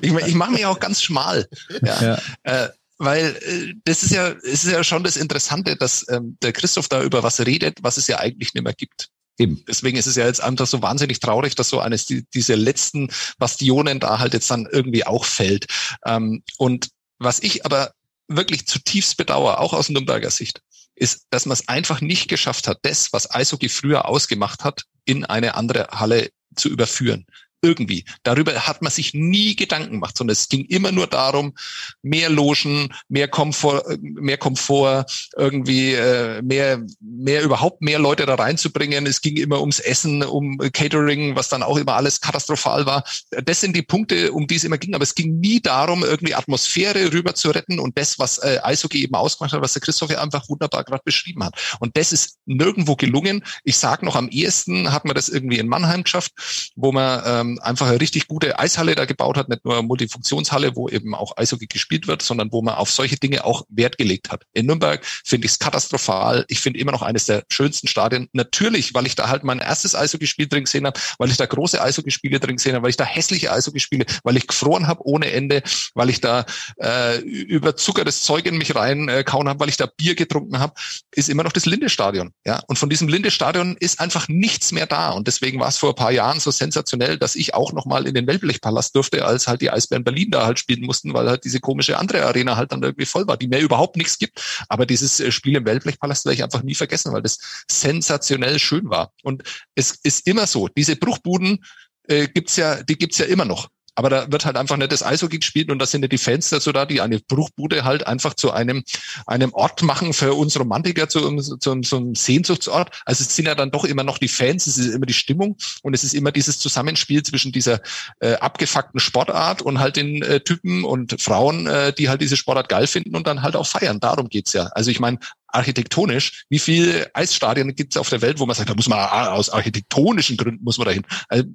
ich ich mache mich auch ganz schmal. Ja. ja. Äh, weil äh, das ist ja, es ist ja schon das Interessante, dass ähm, der Christoph da über was redet, was es ja eigentlich nicht mehr gibt. Eben. Deswegen ist es ja jetzt einfach so wahnsinnig traurig, dass so eines die, diese letzten Bastionen da halt jetzt dann irgendwie auch fällt. Ähm, und was ich aber wirklich zutiefst bedauere, auch aus Nürnberger Sicht, ist, dass man es einfach nicht geschafft hat, das, was Eishockey früher ausgemacht hat, in eine andere Halle zu überführen irgendwie. Darüber hat man sich nie Gedanken gemacht, sondern es ging immer nur darum, mehr Logen, mehr Komfort, mehr Komfort, irgendwie äh, mehr, mehr überhaupt mehr Leute da reinzubringen. Es ging immer ums Essen, um Catering, was dann auch immer alles katastrophal war. Das sind die Punkte, um die es immer ging. Aber es ging nie darum, irgendwie Atmosphäre rüber zu retten und das, was äh, Eishockey eben ausgemacht hat, was der Christoph ja einfach wunderbar gerade beschrieben hat. Und das ist nirgendwo gelungen. Ich sage noch, am ehesten hat man das irgendwie in Mannheim geschafft, wo man ähm, einfach eine richtig gute Eishalle da gebaut hat, nicht nur eine Multifunktionshalle, wo eben auch Eishockey gespielt wird, sondern wo man auf solche Dinge auch Wert gelegt hat. In Nürnberg finde ich es katastrophal. Ich finde immer noch eines der schönsten Stadien. Natürlich, weil ich da halt mein erstes Eishockeyspiel drin gesehen habe, weil ich da große Eishockeyspiele drin gesehen habe, weil ich da hässliche Eishockeyspiele, weil ich gefroren habe ohne Ende, weil ich da äh, überzuckertes Zeug in mich rein äh, kauen habe, weil ich da Bier getrunken habe, ist immer noch das Linde-Stadion. Ja? Und von diesem Linde-Stadion ist einfach nichts mehr da. Und deswegen war es vor ein paar Jahren so sensationell, dass ich ich auch nochmal in den Wellblechpalast durfte, als halt die Eisbären Berlin da halt spielen mussten, weil halt diese komische andere Arena halt dann irgendwie voll war, die mir überhaupt nichts gibt. Aber dieses äh, Spiel im Wellblechpalast werde ich einfach nie vergessen, weil das sensationell schön war. Und es ist immer so, diese Bruchbuden äh, gibt's ja, die gibt's ja immer noch. Aber da wird halt einfach nicht das Eishockey gespielt und da sind ja die Fans dazu da, die eine Bruchbude halt einfach zu einem, einem Ort machen für uns Romantiker, zu, zu, zu einem Sehnsuchtsort. Also es sind ja dann doch immer noch die Fans, es ist immer die Stimmung und es ist immer dieses Zusammenspiel zwischen dieser äh, abgefuckten Sportart und halt den äh, Typen und Frauen, äh, die halt diese Sportart geil finden und dann halt auch feiern. Darum geht's ja. Also ich meine, architektonisch, wie viele Eisstadien gibt es auf der Welt, wo man sagt, da muss man aus architektonischen Gründen muss man dahin. Also,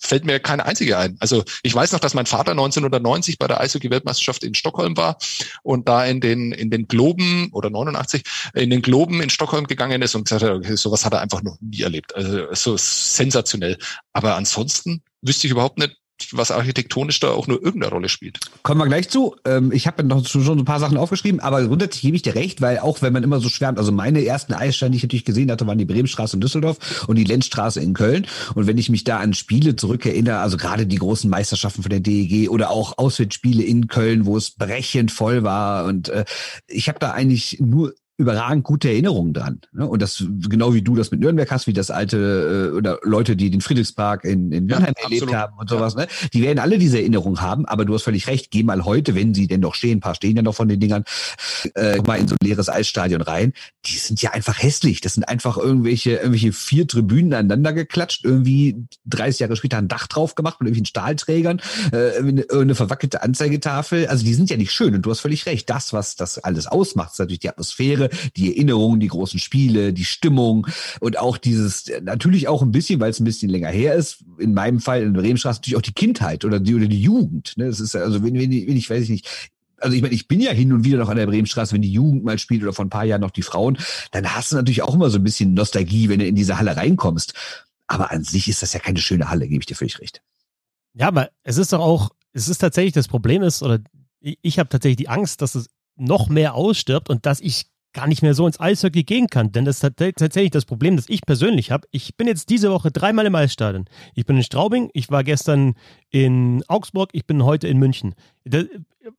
fällt mir keine einzige ein. Also ich weiß noch, dass mein Vater 1990 bei der Eishockey-Weltmeisterschaft in Stockholm war und da in den in den Globen oder 89 in den Globen in Stockholm gegangen ist und gesagt hat, okay, sowas hat er einfach noch nie erlebt. Also so sensationell. Aber ansonsten wüsste ich überhaupt nicht, was architektonisch da auch nur irgendeine Rolle spielt. Kommen wir gleich zu. Ähm, ich habe noch schon so ein paar Sachen aufgeschrieben, aber grundsätzlich gebe ich dir recht, weil auch wenn man immer so schwärmt, also meine ersten Eissteine, die ich natürlich gesehen hatte, waren die Bremenstraße in Düsseldorf und die Lenzstraße in Köln. Und wenn ich mich da an Spiele zurückerinnere, also gerade die großen Meisterschaften von der DEG oder auch Auswärtsspiele in Köln, wo es brechend voll war und äh, ich habe da eigentlich nur überragend gute Erinnerungen dran. Ne? Und das, genau wie du das mit Nürnberg hast, wie das alte, äh, oder Leute, die den Friedrichspark in, in Mannheim ja, erlebt haben und sowas, ne? Die werden alle diese Erinnerungen haben, aber du hast völlig recht, geh mal heute, wenn sie denn noch stehen, ein paar stehen ja noch von den Dingern, äh, mal in so ein leeres Eisstadion rein. Die sind ja einfach hässlich. Das sind einfach irgendwelche, irgendwelche vier Tribünen aneinander geklatscht, irgendwie 30 Jahre später ein Dach drauf gemacht mit irgendwelchen Stahlträgern, äh, eine, eine verwackelte Anzeigetafel. Also die sind ja nicht schön und du hast völlig recht. Das, was das alles ausmacht, ist natürlich die Atmosphäre, Atmosphäre, die Erinnerungen, die großen Spiele, die Stimmung und auch dieses, natürlich auch ein bisschen, weil es ein bisschen länger her ist, in meinem Fall in Bremenstraße natürlich auch die Kindheit oder die, oder die Jugend. Ne? Das ist also, wenn, wenn, wenn ich, weiß ich nicht, also ich meine, ich bin ja hin und wieder noch an der Bremenstraße, wenn die Jugend mal spielt oder vor ein paar Jahren noch die Frauen, dann hast du natürlich auch immer so ein bisschen Nostalgie, wenn du in diese Halle reinkommst. Aber an sich ist das ja keine schöne Halle, gebe ich dir völlig recht. Ja, aber es ist doch auch, es ist tatsächlich das Problem ist, oder ich, ich habe tatsächlich die Angst, dass es noch mehr ausstirbt und dass ich gar nicht mehr so ins Eishockey gehen kann. Denn das ist tatsächlich das Problem, das ich persönlich habe. Ich bin jetzt diese Woche dreimal im Eisstadion. Ich bin in Straubing, ich war gestern in Augsburg, ich bin heute in München.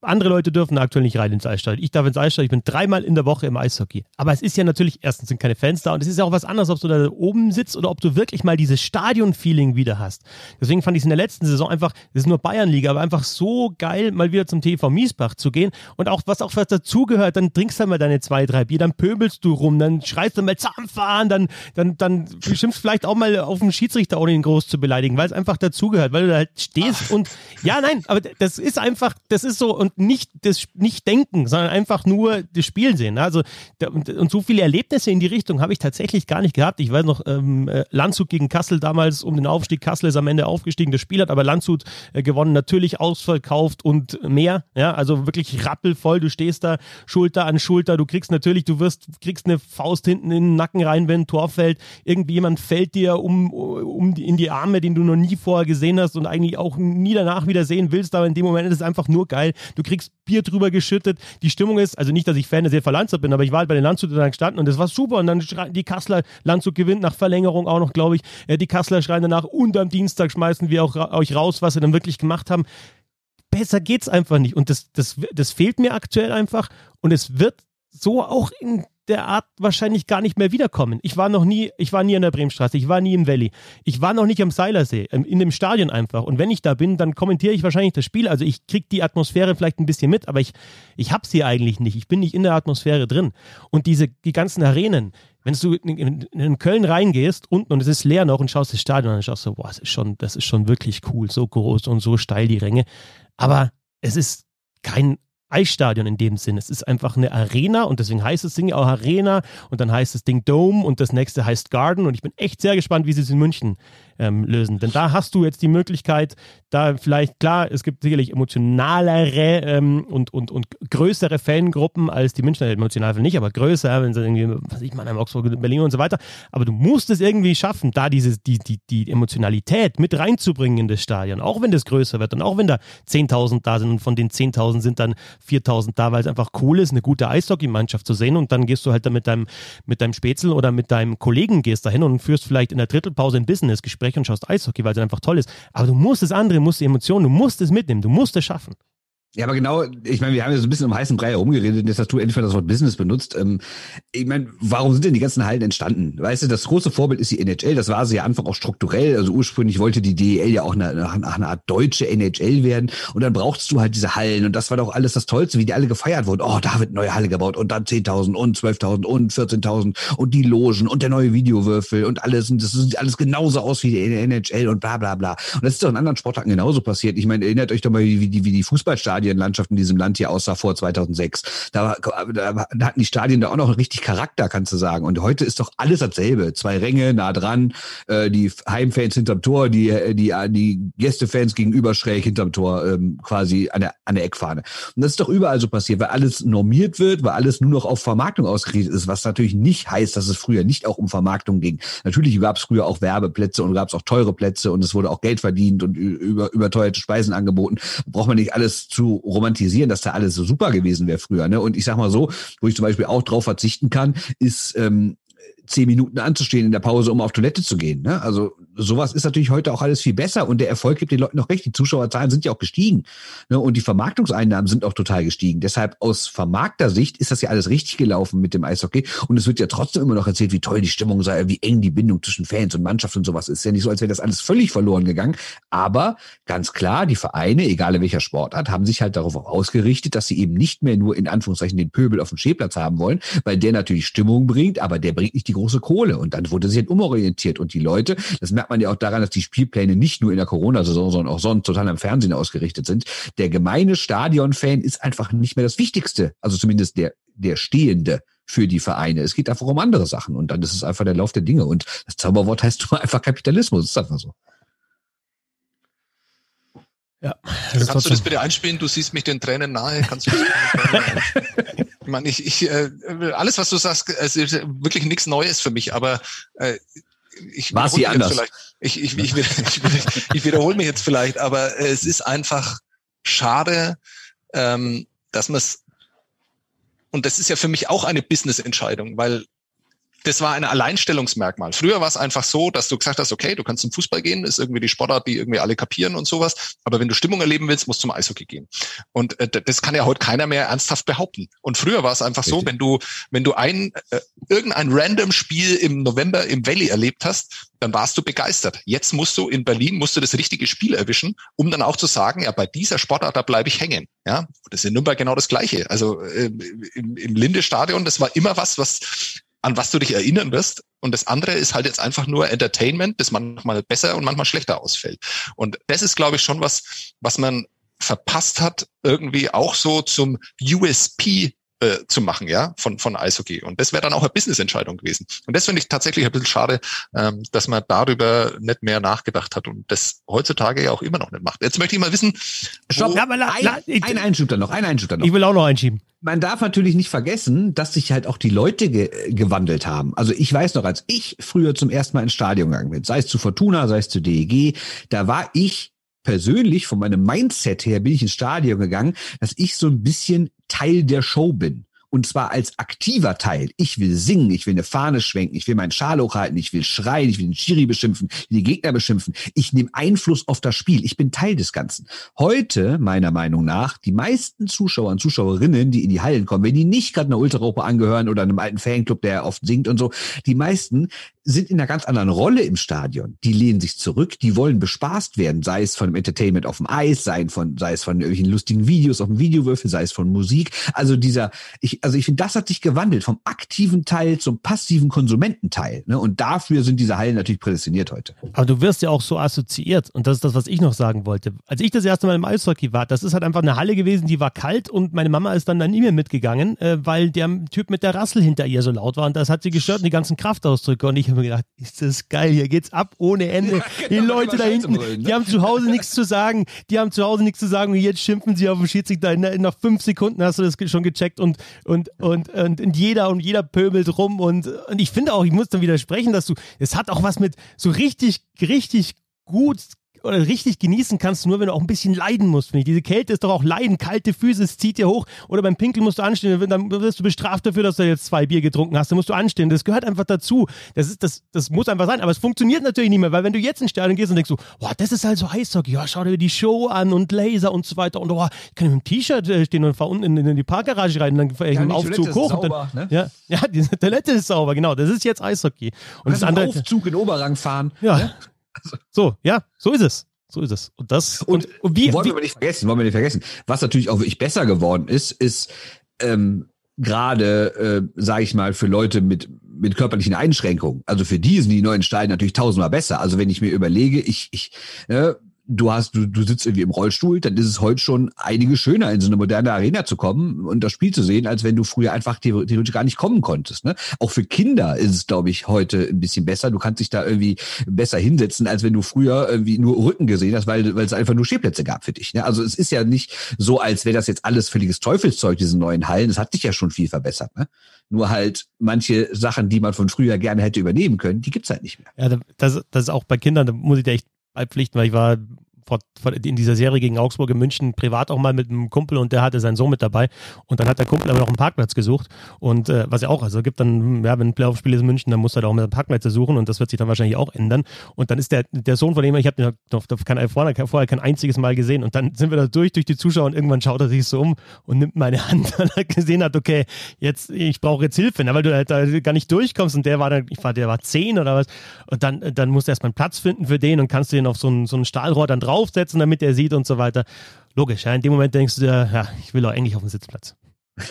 Andere Leute dürfen aktuell nicht rein ins Eisstadion. Ich darf ins Eisstadion. Ich bin dreimal in der Woche im Eishockey. Aber es ist ja natürlich, erstens sind keine Fans da und es ist ja auch was anderes, ob du da oben sitzt oder ob du wirklich mal dieses Stadion-Feeling wieder hast. Deswegen fand ich es in der letzten Saison einfach, das ist nur Bayernliga, aber einfach so geil, mal wieder zum TV Miesbach zu gehen und auch was auch was dazugehört, dann trinkst du mal deine zwei, drei Bier, dann pöbelst du rum, dann schreist du mal Zahnfahren, dann, dann, dann schimpfst vielleicht auch mal auf den Schiedsrichter, ohne ihn groß zu beleidigen, weil es einfach dazugehört, weil du da halt stehst Ach. und ja, nein, aber das ist einfach, das ist so und nicht das nicht denken, sondern einfach nur das Spiel sehen. Also und, und so viele Erlebnisse in die Richtung habe ich tatsächlich gar nicht gehabt. Ich weiß noch, ähm, äh, Landshut gegen Kassel damals um den Aufstieg. Kassel ist am Ende aufgestiegen, das Spiel hat aber Landshut äh, gewonnen, natürlich ausverkauft und mehr. Ja, also wirklich rappelvoll. Du stehst da Schulter an Schulter. Du kriegst natürlich, du wirst, kriegst eine Faust hinten in den Nacken rein, wenn ein Tor fällt. Irgendwie jemand fällt dir um, um in die Arme, den du noch nie vorher gesehen hast und eigentlich auch nie danach wieder sehen willst. Aber in dem Moment ist es einfach nur geil. Du kriegst Bier drüber geschüttet. Die Stimmung ist, also nicht, dass ich Fan der Sefer Landshut bin, aber ich war halt bei den Landshutern gestanden und das war super. Und dann schreien die Kassler, Landshut gewinnt nach Verlängerung auch noch, glaube ich. Äh, die Kassler schreien danach und am Dienstag schmeißen wir auch euch raus, was sie dann wirklich gemacht haben. Besser geht's einfach nicht. Und das, das, das fehlt mir aktuell einfach. Und es wird so auch in der Art wahrscheinlich gar nicht mehr wiederkommen. Ich war noch nie, ich war nie an der Bremenstraße, ich war nie im Valley, ich war noch nicht am Seilersee, ähm, in dem Stadion einfach. Und wenn ich da bin, dann kommentiere ich wahrscheinlich das Spiel. Also ich kriege die Atmosphäre vielleicht ein bisschen mit, aber ich, ich habe sie eigentlich nicht. Ich bin nicht in der Atmosphäre drin. Und diese, die ganzen Arenen, wenn du in, in, Köln reingehst unten und es ist leer noch und schaust das Stadion an, dann schaust du, boah, das ist schon, das ist schon wirklich cool, so groß und so steil die Ränge. Aber es ist kein Eisstadion in dem Sinn. Es ist einfach eine Arena und deswegen heißt das Ding auch Arena und dann heißt das Ding Dome und das nächste heißt Garden und ich bin echt sehr gespannt, wie sie es in München ähm, lösen. Denn da hast du jetzt die Möglichkeit, da vielleicht, klar, es gibt sicherlich emotionalere ähm, und, und, und größere Fangruppen als die Münchner, emotional nicht, aber größer, wenn sie irgendwie, was ich meine, Oxford, Berlin und so weiter. Aber du musst es irgendwie schaffen, da diese, die, die, die Emotionalität mit reinzubringen in das Stadion, auch wenn das größer wird und auch wenn da 10.000 da sind und von den 10.000 sind dann 4.000 da, weil es einfach cool ist, eine gute Eishockey-Mannschaft zu sehen und dann gehst du halt da mit deinem, mit deinem Spätzl oder mit deinem Kollegen gehst dahin und führst vielleicht in der Drittelpause ein Business-Gespräch Gespräch und schaust Eishockey, weil es einfach toll ist. Aber du musst das andere, musst die Emotionen, du musst es mitnehmen, du musst es schaffen. Ja, aber genau, ich meine, wir haben ja so ein bisschen um heißen Brei herumgeredet, jetzt hast du endlich mal das Wort Business benutzt. Ähm, ich meine, warum sind denn die ganzen Hallen entstanden? Weißt du, das große Vorbild ist die NHL, das war sie ja Anfang auch strukturell. Also ursprünglich wollte die DEL ja auch eine, eine, eine Art deutsche NHL werden und dann brauchst du halt diese Hallen und das war doch alles das Tollste, wie die alle gefeiert wurden. Oh, da wird eine neue Halle gebaut und dann 10.000 und 12.000 und 14.000 und die Logen und der neue Videowürfel und alles und das sieht alles genauso aus wie die NHL und bla bla bla. Und das ist doch in anderen Sportarten genauso passiert. Ich meine, erinnert euch doch mal, wie die, wie die Fußballstadien Stadienlandschaft in diesem Land hier aussah vor 2006. Da, da, da hatten die Stadien da auch noch richtig Charakter, kannst du sagen. Und heute ist doch alles dasselbe. Zwei Ränge nah dran, äh, die Heimfans hinterm Tor, die, die, die Gästefans gegenüber schräg hinterm Tor, ähm, quasi an der, an der Eckfahne. Und das ist doch überall so passiert, weil alles normiert wird, weil alles nur noch auf Vermarktung ausgerichtet ist, was natürlich nicht heißt, dass es früher nicht auch um Vermarktung ging. Natürlich gab es früher auch Werbeplätze und gab es auch teure Plätze und es wurde auch Geld verdient und über, überteuerte Speisen angeboten. Braucht man nicht alles zu romantisieren, dass da alles so super gewesen wäre früher. Ne? Und ich sag mal so, wo ich zum Beispiel auch drauf verzichten kann, ist ähm, zehn Minuten anzustehen in der Pause, um auf Toilette zu gehen. Ne? Also sowas ist natürlich heute auch alles viel besser und der Erfolg gibt den Leuten noch recht. Die Zuschauerzahlen sind ja auch gestiegen ne? und die Vermarktungseinnahmen sind auch total gestiegen. Deshalb aus Vermarkter-Sicht ist das ja alles richtig gelaufen mit dem Eishockey und es wird ja trotzdem immer noch erzählt, wie toll die Stimmung sei, wie eng die Bindung zwischen Fans und Mannschaft und sowas ist. Ja nicht so, als wäre das alles völlig verloren gegangen. Aber ganz klar, die Vereine, egal in welcher Sportart, haben sich halt darauf auch ausgerichtet, dass sie eben nicht mehr nur in Anführungszeichen den Pöbel auf dem Stehplatz haben wollen, weil der natürlich Stimmung bringt, aber der bringt nicht die große Kohle. Und dann wurde sie halt umorientiert. Und die Leute, das merkt man ja auch daran, dass die Spielpläne nicht nur in der Corona-Saison, sondern auch sonst total am Fernsehen ausgerichtet sind. Der gemeine Stadion-Fan ist einfach nicht mehr das Wichtigste. Also zumindest der, der Stehende für die Vereine. Es geht einfach um andere Sachen. Und dann ist es einfach der Lauf der Dinge. Und das Zauberwort heißt nur einfach Kapitalismus. Das ist einfach so. Ja. Kannst du das bitte einspielen? Du siehst mich den Tränen nahe. Kannst du das Ich meine, ich, ich äh, alles, was du sagst, es ist wirklich nichts Neues für mich, aber äh, ich War sie anders? Ich, ich, ich, ich, ich wiederhole mich jetzt vielleicht, aber es ist einfach schade, ähm, dass man es und das ist ja für mich auch eine Business-Entscheidung, weil das war ein Alleinstellungsmerkmal. Früher war es einfach so, dass du gesagt hast, okay, du kannst zum Fußball gehen, ist irgendwie die Sportart, die irgendwie alle kapieren und sowas. Aber wenn du Stimmung erleben willst, musst du zum Eishockey gehen. Und äh, das kann ja heute keiner mehr ernsthaft behaupten. Und früher war es einfach Richtig. so, wenn du, wenn du ein, äh, irgendein random Spiel im November im Valley erlebt hast, dann warst du begeistert. Jetzt musst du in Berlin, musst du das richtige Spiel erwischen, um dann auch zu sagen, ja, bei dieser Sportart, da bleibe ich hängen. Ja, das ist in Nürnberg genau das Gleiche. Also äh, im, im Linde-Stadion, das war immer was, was an was du dich erinnern wirst. Und das andere ist halt jetzt einfach nur Entertainment, das manchmal besser und manchmal schlechter ausfällt. Und das ist, glaube ich, schon was, was man verpasst hat, irgendwie auch so zum USP äh, zu machen, ja, von, von Eishockey. Und das wäre dann auch eine Business-Entscheidung gewesen. Und das finde ich tatsächlich ein bisschen schade, ähm, dass man darüber nicht mehr nachgedacht hat und das heutzutage ja auch immer noch nicht macht. Jetzt möchte ich mal wissen. Stopp, ja, la, la, ein, ein Einschub dann noch, ein Einschub dann noch. Ich will auch noch einschieben man darf natürlich nicht vergessen, dass sich halt auch die Leute ge gewandelt haben. Also ich weiß noch, als ich früher zum ersten Mal ins Stadion gegangen bin, sei es zu Fortuna, sei es zu DEG, da war ich persönlich von meinem Mindset her bin ich ins Stadion gegangen, dass ich so ein bisschen Teil der Show bin. Und zwar als aktiver Teil. Ich will singen, ich will eine Fahne schwenken, ich will meinen Schal hochhalten, ich will schreien, ich will den Schiri beschimpfen, die Gegner beschimpfen. Ich nehme Einfluss auf das Spiel. Ich bin Teil des Ganzen. Heute, meiner Meinung nach, die meisten Zuschauer und Zuschauerinnen, die in die Hallen kommen, wenn die nicht gerade einer Ultragruppe angehören oder einem alten Fanclub, der oft singt und so, die meisten sind in einer ganz anderen Rolle im Stadion. Die lehnen sich zurück, die wollen bespaßt werden, sei es von Entertainment auf dem Eis, sei, von, sei es von irgendwelchen lustigen Videos auf dem Videowürfel, sei es von Musik. Also dieser, ich, also ich finde, das hat sich gewandelt vom aktiven Teil zum passiven Konsumententeil. Ne? Und dafür sind diese Hallen natürlich prädestiniert heute. Aber du wirst ja auch so assoziiert. Und das ist das, was ich noch sagen wollte. Als ich das erste Mal im Eishockey war, das ist halt einfach eine Halle gewesen, die war kalt und meine Mama ist dann dann nie mehr mitgegangen, äh, weil der Typ mit der Rassel hinter ihr so laut war und das hat sie gestört und die ganzen Kraftausdrücke. Und ich habe mir gedacht, ist das geil, hier geht's ab ohne Ende. Ja, genau, die Leute da hinten, wollen, ne? die haben zu Hause nichts zu sagen, die haben zu Hause nichts zu sagen und jetzt schimpfen sie auf den Schiedsrichter. Nach fünf Sekunden hast du das schon gecheckt und, und, und, und, und jeder und jeder pöbelt rum und, und ich finde auch, ich muss dann widersprechen, dass du, es hat auch was mit so richtig, richtig gut oder richtig genießen kannst du nur, wenn du auch ein bisschen leiden musst, finde ich. Diese Kälte ist doch auch Leiden, kalte Füße, es zieht dir hoch. Oder beim Pinkeln musst du anstehen, dann wirst du bestraft dafür, dass du jetzt zwei Bier getrunken hast. Dann musst du anstehen. Das gehört einfach dazu. Das, ist, das, das muss einfach sein. Aber es funktioniert natürlich nicht mehr, weil wenn du jetzt in Stadion gehst und denkst so, boah, das ist halt so Eishockey, ja, schau dir die Show an und Laser und so weiter. Und boah, ich kann mit dem T-Shirt äh, stehen und fahr unten in, in, die Parkgarage rein und dann fahre ich ja, im Aufzug hoch. Sauber, dann, ne? ja, ja, die Toilette ist sauber, genau. Das ist jetzt Eishockey. Und das andere. Aufzug in Oberrang fahren. Ja. Ne? So, ja, so ist es. So ist es. Und das und, und wie, wollen wir nicht vergessen, wollen wir nicht vergessen. Was natürlich auch wirklich besser geworden ist, ist ähm, gerade, äh, sage ich mal, für Leute mit mit körperlichen Einschränkungen. Also für die sind die neuen Steine natürlich tausendmal besser. Also wenn ich mir überlege, ich ich äh, du hast, du, du sitzt irgendwie im Rollstuhl, dann ist es heute schon einige schöner, in so eine moderne Arena zu kommen und das Spiel zu sehen, als wenn du früher einfach theoretisch gar nicht kommen konntest. Ne? Auch für Kinder ist es, glaube ich, heute ein bisschen besser. Du kannst dich da irgendwie besser hinsetzen, als wenn du früher irgendwie nur Rücken gesehen hast, weil, weil es einfach nur Stehplätze gab für dich. Ne? Also es ist ja nicht so, als wäre das jetzt alles völliges Teufelszeug, diese neuen Hallen. Es hat sich ja schon viel verbessert. Ne? Nur halt manche Sachen, die man von früher gerne hätte übernehmen können, die gibt's halt nicht mehr. Ja, das, das ist auch bei Kindern, da muss ich dir echt beipflichten, weil ich war vor, vor, in dieser Serie gegen Augsburg in München privat auch mal mit einem Kumpel und der hatte seinen Sohn mit dabei. Und dann hat der Kumpel aber noch einen Parkplatz gesucht. Und äh, was ja auch, also gibt dann, ja, wenn ein Playoff-Spiel ist in München, dann muss er da auch mit einem Parkplatz suchen und das wird sich dann wahrscheinlich auch ändern. Und dann ist der, der Sohn von dem, ich habe den noch kein, vorher, vorher kein einziges Mal gesehen. Und dann sind wir da durch, durch die Zuschauer und irgendwann schaut er sich so um und nimmt meine Hand, weil er gesehen hat, okay, jetzt, ich brauche jetzt Hilfe, ne, weil du halt da gar nicht durchkommst. Und der war dann, ich war, der war zehn oder was. Und dann, dann musst du erstmal einen Platz finden für den und kannst du den auf so ein, so ein Stahlrohr dann draufsetzen, damit der sieht und so weiter. Logisch, ja. In dem Moment denkst du dir, ja, ich will auch eigentlich auf den Sitzplatz.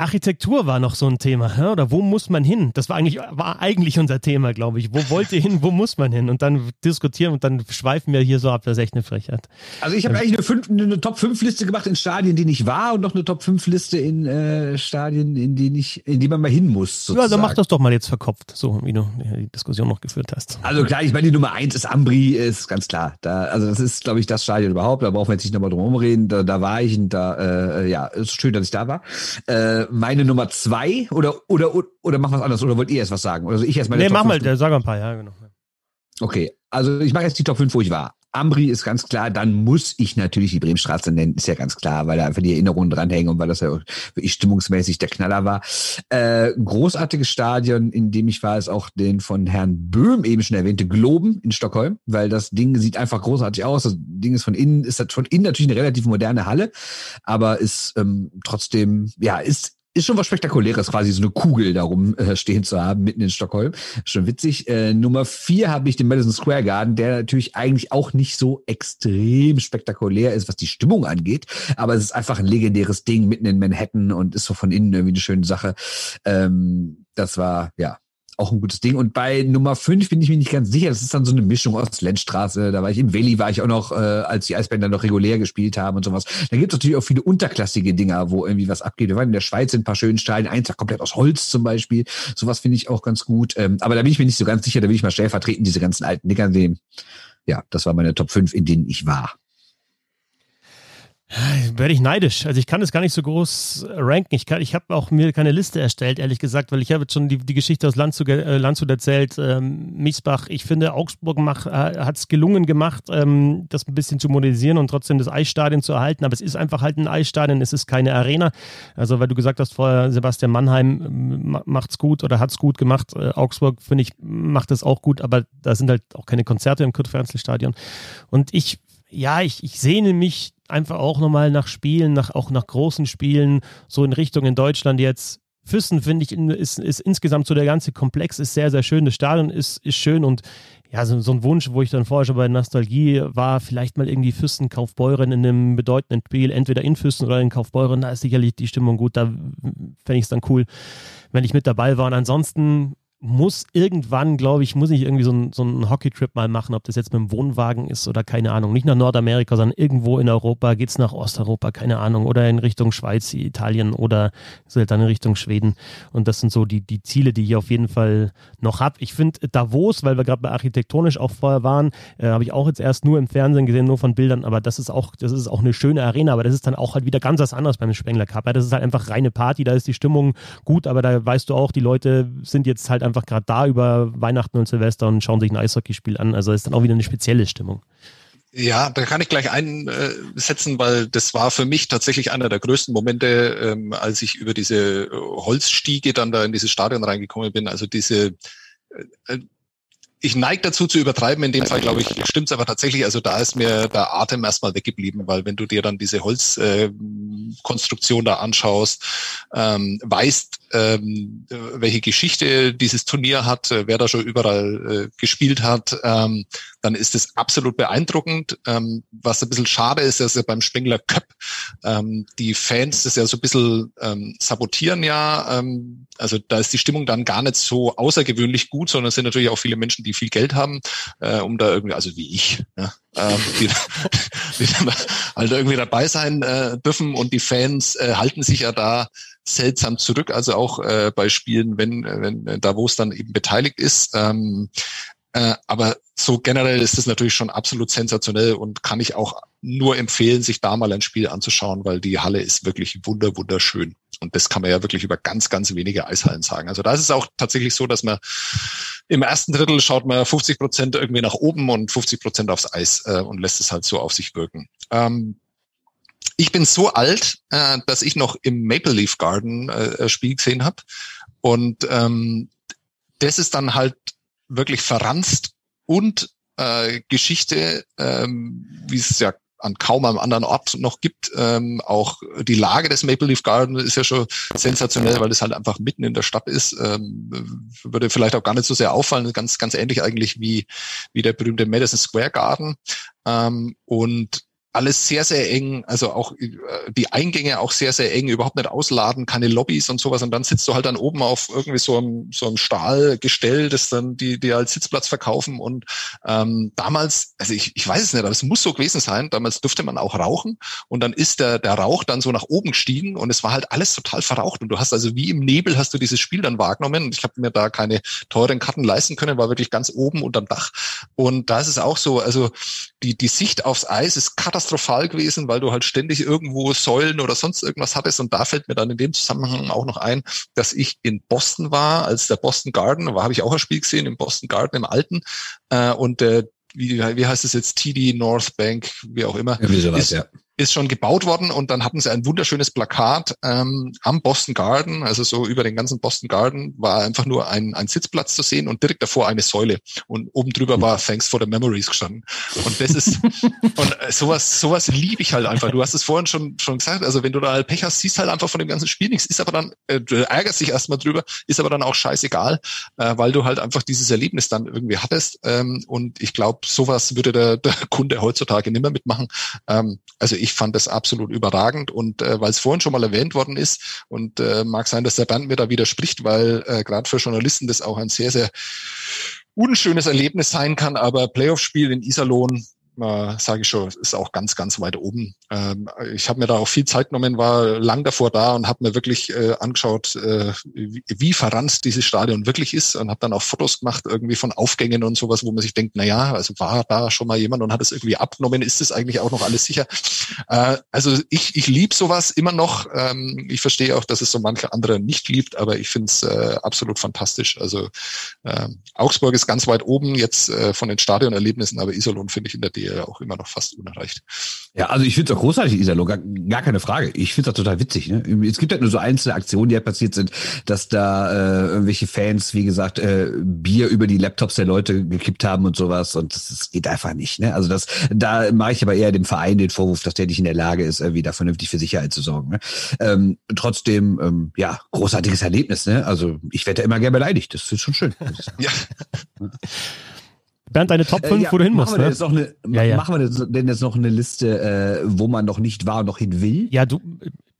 Architektur war noch so ein Thema, oder wo muss man hin? Das war eigentlich, war eigentlich unser Thema, glaube ich. Wo wollt ihr hin, wo muss man hin? Und dann diskutieren und dann schweifen wir hier so ab, das ist echt eine Frechheit. Also ich habe ähm, eigentlich eine, fünf, eine Top-5-Liste gemacht in Stadien, die ich war und noch eine Top-5-Liste in äh, Stadien, in die, ich, in die man mal hin muss. Sozusagen. Ja, dann mach das doch mal jetzt verkopft, so wie du die Diskussion noch geführt hast. Also klar, ich meine, die Nummer eins ist Ambri, ist ganz klar. Da, also das ist, glaube ich, das Stadion überhaupt. Da brauchen wir jetzt nicht nochmal drum reden. Da, da war ich und da, äh, ja, ist schön, dass ich da war. Äh, meine Nummer zwei oder, oder, oder machen wir es anders oder wollt ihr erst was sagen? Also ich erst meine Nee, Top mach mal, sag mal ein paar, ja, genau. Okay, also ich mache jetzt die Top 5, wo ich war. Ambri ist ganz klar, dann muss ich natürlich die Bremenstraße nennen, ist ja ganz klar, weil da einfach die Erinnerungen dranhängen und weil das ja wirklich stimmungsmäßig der Knaller war. Äh, großartiges Stadion, in dem ich war, ist auch den von Herrn Böhm eben schon erwähnte Globen in Stockholm, weil das Ding sieht einfach großartig aus. Das Ding ist von innen, ist das von innen natürlich eine relativ moderne Halle, aber ist ähm, trotzdem, ja, ist ist schon was Spektakuläres, quasi so eine Kugel darum äh, stehen zu haben, mitten in Stockholm. Schon witzig. Äh, Nummer vier habe ich den Madison Square Garden, der natürlich eigentlich auch nicht so extrem spektakulär ist, was die Stimmung angeht. Aber es ist einfach ein legendäres Ding mitten in Manhattan und ist so von innen irgendwie eine schöne Sache. Ähm, das war, ja, auch ein gutes Ding. Und bei Nummer 5 bin ich mir nicht ganz sicher. Das ist dann so eine Mischung aus Lenzstraße. Da war ich im Valley, war ich auch noch, äh, als die Eisbänder noch regulär gespielt haben und sowas. Da gibt es natürlich auch viele unterklassige Dinger, wo irgendwie was abgeht. Wir waren in der Schweiz in ein paar schönen Stadien. Eins komplett aus Holz zum Beispiel. Sowas finde ich auch ganz gut. Ähm, aber da bin ich mir nicht so ganz sicher. Da will ich mal stellvertretend diese ganzen alten Dinger nehmen. Ja, das war meine Top 5, in denen ich war. Werde ich neidisch. Also ich kann es gar nicht so groß ranken. Ich, ich habe auch mir keine Liste erstellt, ehrlich gesagt, weil ich habe jetzt schon die, die Geschichte aus Landshut, äh, Landshut erzählt. Ähm, Miesbach, ich finde, Augsburg äh, hat es gelungen gemacht, ähm, das ein bisschen zu modernisieren und trotzdem das Eisstadion zu erhalten. Aber es ist einfach halt ein Eisstadion, es ist keine Arena. Also weil du gesagt hast vorher, Sebastian Mannheim äh, macht's gut oder hat's gut gemacht. Äh, Augsburg, finde ich, macht es auch gut, aber da sind halt auch keine Konzerte im Kurt-Fernsel-Stadion. Und ich ja, ich, ich sehne mich einfach auch nochmal nach Spielen, nach, auch nach großen Spielen, so in Richtung in Deutschland jetzt. Füssen, finde ich, ist, ist insgesamt so der ganze Komplex ist sehr, sehr schön. Das Stadion ist, ist schön und ja, so, so ein Wunsch, wo ich dann vorher schon bei Nostalgie war, vielleicht mal irgendwie Füssen, Kaufbeuren in einem bedeutenden Spiel, entweder in Füssen oder in Kaufbeuren, da ist sicherlich die Stimmung gut, da fände ich es dann cool, wenn ich mit dabei war. Und ansonsten muss irgendwann, glaube ich, muss ich irgendwie so, ein, so Hockey-Trip mal machen, ob das jetzt mit dem Wohnwagen ist oder keine Ahnung. Nicht nach Nordamerika, sondern irgendwo in Europa, geht es nach Osteuropa, keine Ahnung, oder in Richtung Schweiz, Italien oder halt dann in Richtung Schweden. Und das sind so die, die Ziele, die ich auf jeden Fall noch habe. Ich finde Davos, weil wir gerade bei architektonisch auch vorher waren, äh, habe ich auch jetzt erst nur im Fernsehen gesehen, nur von Bildern, aber das ist auch, das ist auch eine schöne Arena, aber das ist dann auch halt wieder ganz was anderes beim Spengler Cup. Ja, das ist halt einfach reine Party, da ist die Stimmung gut, aber da weißt du auch, die Leute sind jetzt halt einfach einfach gerade da über Weihnachten und Silvester und schauen sich ein Eishockeyspiel an. Also ist dann auch wieder eine spezielle Stimmung. Ja, da kann ich gleich einsetzen, weil das war für mich tatsächlich einer der größten Momente, ähm, als ich über diese Holzstiege dann da in dieses Stadion reingekommen bin. Also diese äh, ich neige dazu zu übertreiben, in dem Fall glaube ich, stimmt's aber tatsächlich, also da ist mir der Atem erstmal weggeblieben, weil wenn du dir dann diese Holzkonstruktion äh, da anschaust, ähm, weißt, ähm, welche Geschichte dieses Turnier hat, äh, wer da schon überall äh, gespielt hat, ähm, dann ist es absolut beeindruckend. Ähm, was ein bisschen schade ist, dass ja beim Spengler Cup ähm, die Fans das ja so ein bisschen ähm, sabotieren ja. Ähm, also da ist die Stimmung dann gar nicht so außergewöhnlich gut, sondern es sind natürlich auch viele Menschen, die viel Geld haben, äh, um da irgendwie, also wie ich, ja, ähm, die, die dann halt irgendwie dabei sein äh, dürfen und die Fans äh, halten sich ja da seltsam zurück, also auch äh, bei Spielen, wenn, wenn äh, da wo es dann eben beteiligt ist. Ähm, äh, aber so generell ist es natürlich schon absolut sensationell und kann ich auch nur empfehlen, sich da mal ein Spiel anzuschauen, weil die Halle ist wirklich wunder, wunderschön. Und das kann man ja wirklich über ganz, ganz wenige Eishallen sagen. Also da ist es auch tatsächlich so, dass man im ersten Drittel schaut man 50 Prozent irgendwie nach oben und 50 Prozent aufs Eis äh, und lässt es halt so auf sich wirken. Ähm, ich bin so alt, äh, dass ich noch im Maple Leaf Garden äh, Spiel gesehen habe. Und ähm, das ist dann halt wirklich verranzt und äh, Geschichte, ähm, wie es ja an kaum einem anderen Ort noch gibt. Ähm, auch die Lage des Maple Leaf Garden ist ja schon sensationell, weil es halt einfach mitten in der Stadt ist. Ähm, würde vielleicht auch gar nicht so sehr auffallen. Ganz, ganz ähnlich eigentlich wie, wie der berühmte Madison Square Garden. Ähm, und alles sehr, sehr eng, also auch äh, die Eingänge auch sehr, sehr eng, überhaupt nicht ausladen, keine Lobbys und sowas. Und dann sitzt du halt dann oben auf irgendwie so einem, so einem Stahlgestell, das dann die, die als Sitzplatz verkaufen. Und ähm, damals, also ich, ich weiß es nicht, aber es muss so gewesen sein, damals durfte man auch rauchen und dann ist der, der Rauch dann so nach oben gestiegen und es war halt alles total verraucht. Und du hast also wie im Nebel hast du dieses Spiel dann wahrgenommen. Und ich habe mir da keine teuren Karten leisten können, war wirklich ganz oben unterm Dach. Und da ist es auch so, also die, die Sicht aufs Eis ist katastrophal gewesen, weil du halt ständig irgendwo Säulen oder sonst irgendwas hattest. Und da fällt mir dann in dem Zusammenhang auch noch ein, dass ich in Boston war, als der Boston Garden, da habe ich auch ein Spiel gesehen, im Boston Garden im Alten. Äh, und der wie, wie heißt es jetzt, TD North Bank, wie auch immer, sowas, ist, ja ist schon gebaut worden und dann hatten sie ein wunderschönes Plakat ähm, am Boston Garden, also so über den ganzen Boston Garden war einfach nur ein, ein Sitzplatz zu sehen und direkt davor eine Säule und oben drüber war Thanks for the Memories gestanden. Und das ist und sowas sowas liebe ich halt einfach. Du hast es vorhin schon schon gesagt, also wenn du da halt Pech hast, siehst halt einfach von dem ganzen Spiel nichts, ist aber dann äh, du ärgerst dich erstmal drüber, ist aber dann auch scheißegal, äh, weil du halt einfach dieses Erlebnis dann irgendwie hattest ähm, und ich glaube, sowas würde der, der Kunde heutzutage nimmer mitmachen. Ähm, also ich ich fand das absolut überragend und äh, weil es vorhin schon mal erwähnt worden ist und äh, mag sein, dass der Band mir da widerspricht, weil äh, gerade für Journalisten das auch ein sehr, sehr unschönes Erlebnis sein kann, aber Playoff-Spiel in Iserlohn äh, sage ich schon, ist auch ganz, ganz weit oben. Ähm, ich habe mir da auch viel Zeit genommen, war lang davor da und habe mir wirklich äh, angeschaut, äh, wie, wie verranzt dieses Stadion wirklich ist und habe dann auch Fotos gemacht irgendwie von Aufgängen und sowas, wo man sich denkt, na ja, also war da schon mal jemand und hat es irgendwie abgenommen, ist es eigentlich auch noch alles sicher? Äh, also ich, ich liebe sowas immer noch. Ähm, ich verstehe auch, dass es so manche andere nicht liebt, aber ich finde es äh, absolut fantastisch. Also äh, Augsburg ist ganz weit oben jetzt äh, von den Stadionerlebnissen, aber Iserlohn finde ich in der DL auch immer noch fast unerreicht. Ja, also ich finde es auch großartig, Iserlohn, gar, gar keine Frage. Ich finde es auch total witzig. Ne? Es gibt halt nur so einzelne Aktionen, die halt passiert sind, dass da äh, irgendwelche Fans, wie gesagt, äh, Bier über die Laptops der Leute gekippt haben und sowas und das, das geht einfach nicht. Ne? Also das, da mache ich aber eher dem Verein den Vorwurf, dass der nicht in der Lage ist, irgendwie da vernünftig für Sicherheit zu sorgen. Ne? Ähm, trotzdem, ähm, ja, großartiges Erlebnis. Ne? Also ich werde da immer gerne beleidigt. Das ist schon schön. ja. Bernd, deine Top 5, äh, ja, wo du hin musst. Ne? Eine, ja, ja. Machen wir denn jetzt noch eine Liste, äh, wo man noch nicht war und noch hin will? Ja, du,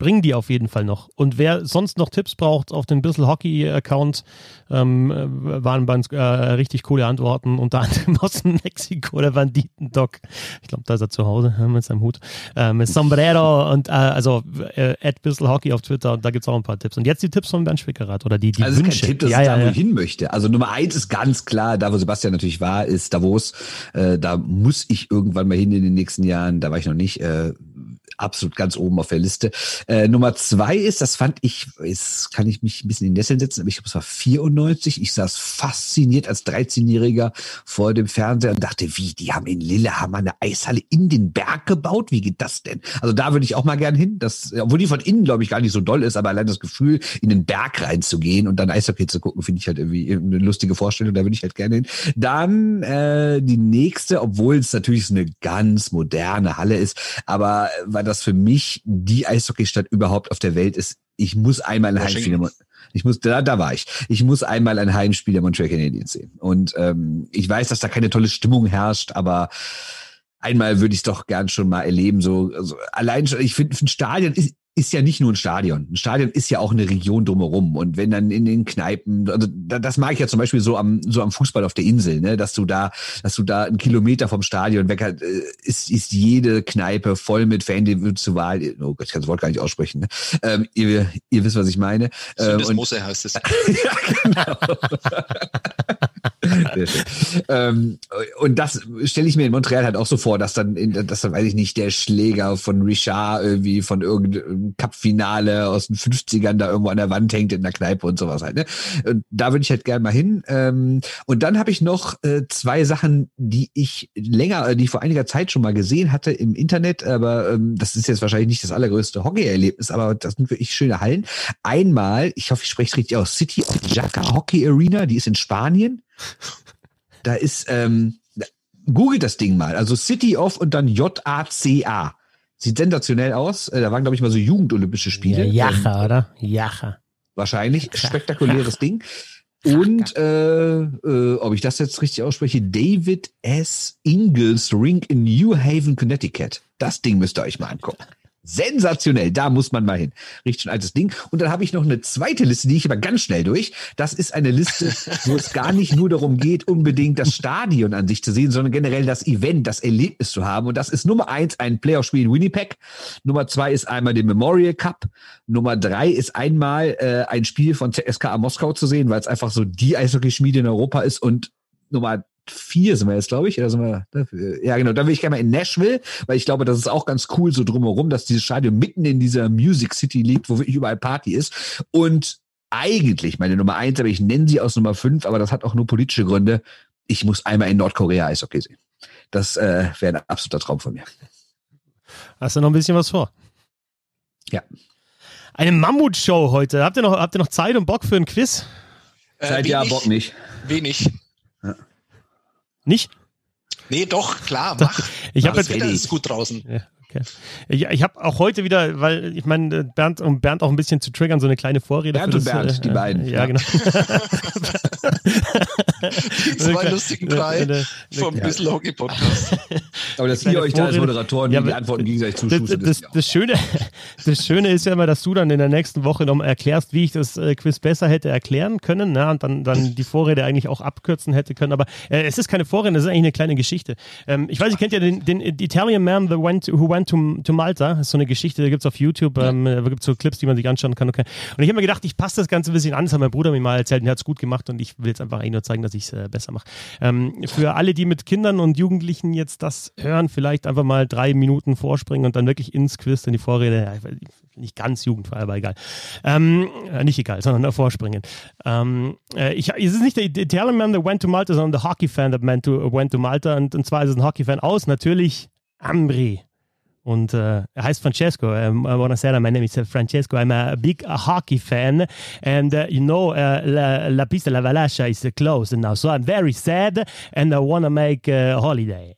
bringen die auf jeden Fall noch. Und wer sonst noch Tipps braucht auf dem Bissel Hockey Account, ähm, äh, waren bei uns äh, richtig coole Antworten, unter anderem aus Mexiko, der Banditendoc. Ich glaube, da ist er zu Hause mit seinem Hut. Äh, mit Sombrero und äh, also äh, at Bissel Hockey auf Twitter, da gibt es auch ein paar Tipps. Und jetzt die Tipps von Bernd Schwickerath oder die, die also Wünsche. Tipp, dass ja, ich ja, da, wo ich hin möchte. Also Nummer eins ist ganz klar, da wo Sebastian natürlich war, ist Davos. Äh, da muss ich irgendwann mal hin in den nächsten Jahren, da war ich noch nicht. Äh, absolut ganz oben auf der Liste. Äh, Nummer zwei ist, das fand ich, jetzt kann ich mich ein bisschen in Nesseln setzen, aber ich glaube, es war 94. Ich saß fasziniert als 13-Jähriger vor dem Fernseher und dachte, wie, die haben in Lillehammer eine Eishalle in den Berg gebaut? Wie geht das denn? Also da würde ich auch mal gern hin. Das, obwohl die von innen, glaube ich, gar nicht so doll ist, aber allein das Gefühl, in den Berg reinzugehen und dann Eishockey zu gucken, finde ich halt irgendwie eine lustige Vorstellung. Da würde ich halt gerne hin. Dann äh, die nächste, obwohl es natürlich eine ganz moderne Halle ist, aber äh, weil das für mich die Eishockeystadt überhaupt auf der Welt ist. Ich muss einmal ein Heimspiel. Ich muss, da, da war ich. Ich muss einmal ein Heimspiel der Montreal Canadiens sehen. Und ähm, ich weiß, dass da keine tolle Stimmung herrscht, aber einmal würde ich es doch gern schon mal erleben. So, also allein schon, ich finde, ein Stadion ist, ist ja nicht nur ein Stadion. Ein Stadion ist ja auch eine Region drumherum. Und wenn dann in den Kneipen, also das mag ich ja zum Beispiel so am, so am Fußball auf der Insel, ne, dass du da, dass du da einen Kilometer vom Stadion weg hast, äh, ist, ist jede Kneipe voll mit Fan, die zur Wahl, oh Gott, ich kann das Wort gar nicht aussprechen, ne? ähm, ihr, ihr wisst, was ich meine. Ähm, und, Mose heißt es. ja, genau. ähm, und das stelle ich mir in Montreal halt auch so vor, dass dann, in, dass dann, weiß ich nicht, der Schläger von Richard irgendwie von irgendeinem Cup-Finale aus den 50ern da irgendwo an der Wand hängt in der Kneipe und sowas halt. Ne? Und da würde ich halt gerne mal hin. Ähm, und dann habe ich noch äh, zwei Sachen, die ich länger, äh, die ich vor einiger Zeit schon mal gesehen hatte im Internet, aber ähm, das ist jetzt wahrscheinlich nicht das allergrößte Hockey-Erlebnis, aber das sind wirklich schöne Hallen. Einmal, ich hoffe, ich spreche es richtig aus, City of Jaca Hockey Arena, die ist in Spanien. Da ist, ähm, googelt das Ding mal. Also City of und dann J-A-C-A. Sieht sensationell aus. Äh, da waren, glaube ich, mal so Jugendolympische Spiele. Ja, Jacha, ähm, oder? Jacha. Wahrscheinlich. Spektakuläres Ding. Und äh, äh, ob ich das jetzt richtig ausspreche, David S. Ingalls Ring in New Haven, Connecticut. Das Ding müsst ihr euch mal angucken. Sensationell, da muss man mal hin. Richtig schon altes Ding. Und dann habe ich noch eine zweite Liste, die ich aber ganz schnell durch. Das ist eine Liste, wo es gar nicht nur darum geht, unbedingt das Stadion an sich zu sehen, sondern generell das Event, das Erlebnis zu haben. Und das ist Nummer eins ein Playoff-Spiel in Winnipeg. Nummer zwei ist einmal den Memorial Cup. Nummer drei ist einmal äh, ein Spiel von CSKA Moskau zu sehen, weil es einfach so die Eishockeyschmiede in Europa ist. Und Nummer vier sind wir jetzt, glaube ich. Oder sind wir, ja, genau. Da will ich gerne mal in Nashville, weil ich glaube, das ist auch ganz cool so drumherum, dass dieses Stadion mitten in dieser Music City liegt, wo wirklich überall Party ist. Und eigentlich meine Nummer eins, aber ich nenne sie aus Nummer fünf, aber das hat auch nur politische Gründe. Ich muss einmal in Nordkorea Eishockey sehen. Das äh, wäre ein absoluter Traum von mir. Hast du noch ein bisschen was vor? Ja. Eine Mammutshow heute. Habt ihr noch, habt ihr noch Zeit und Bock für ein Quiz? Äh, Zeit ja, Bock nicht. Wenig. Nicht? Nee, doch, klar, mach. Ich habe jetzt Wetter ist gut draußen. Ja. Okay. Ich, ich habe auch heute wieder, weil ich meine, Bernd, um Bernd auch ein bisschen zu triggern, so eine kleine Vorrede. Bernd und Bernd, äh, die beiden. Ja, ja. genau. die zwei lustigen drei vom ja. Bissl Hockey Podcast. Aber dass ihr euch da als Moderatoren ja, die Antworten gegenseitig zuschustert. Das, das, das, Schöne, das Schöne ist ja immer, dass du dann in der nächsten Woche noch erklärst, wie ich das äh, Quiz besser hätte erklären können ne? und dann, dann die Vorrede eigentlich auch abkürzen hätte können. Aber äh, es ist keine Vorrede, es ist eigentlich eine kleine Geschichte. Ähm, ich weiß, ihr kennt ja den, den Italian Man the went, who went to, to Malta. Das ist so eine Geschichte, da gibt es auf YouTube, ähm, da gibt es so Clips, die man sich anschauen kann. Okay. Und ich habe mir gedacht, ich passe das Ganze ein bisschen an. Das hat mein Bruder mir mal erzählt und er hat es gut gemacht und ich will jetzt einfach eigentlich nur zeigen, dass ich es äh, besser mache. Ähm, für alle, die mit Kindern und Jugendlichen jetzt das hören, vielleicht einfach mal drei Minuten vorspringen und dann wirklich ins Quiz, in die Vorrede. Ja, nicht ganz jugendfrei, aber egal. Ähm, äh, nicht egal, sondern davor springen. Ähm, äh, ich, es ist nicht der Italian man that went to Malta, sondern der Hockey fan that went to, went to Malta. Und, und zwar ist es ein Hockey fan aus, natürlich Ambri. Und uh, er heißt Francesco. Um, buonasera, my name is Francesco. I'm a big uh, hockey fan. And uh, you know, uh, La, La Pista La Valascia is closed now. So I'm very sad and I want to make a holiday.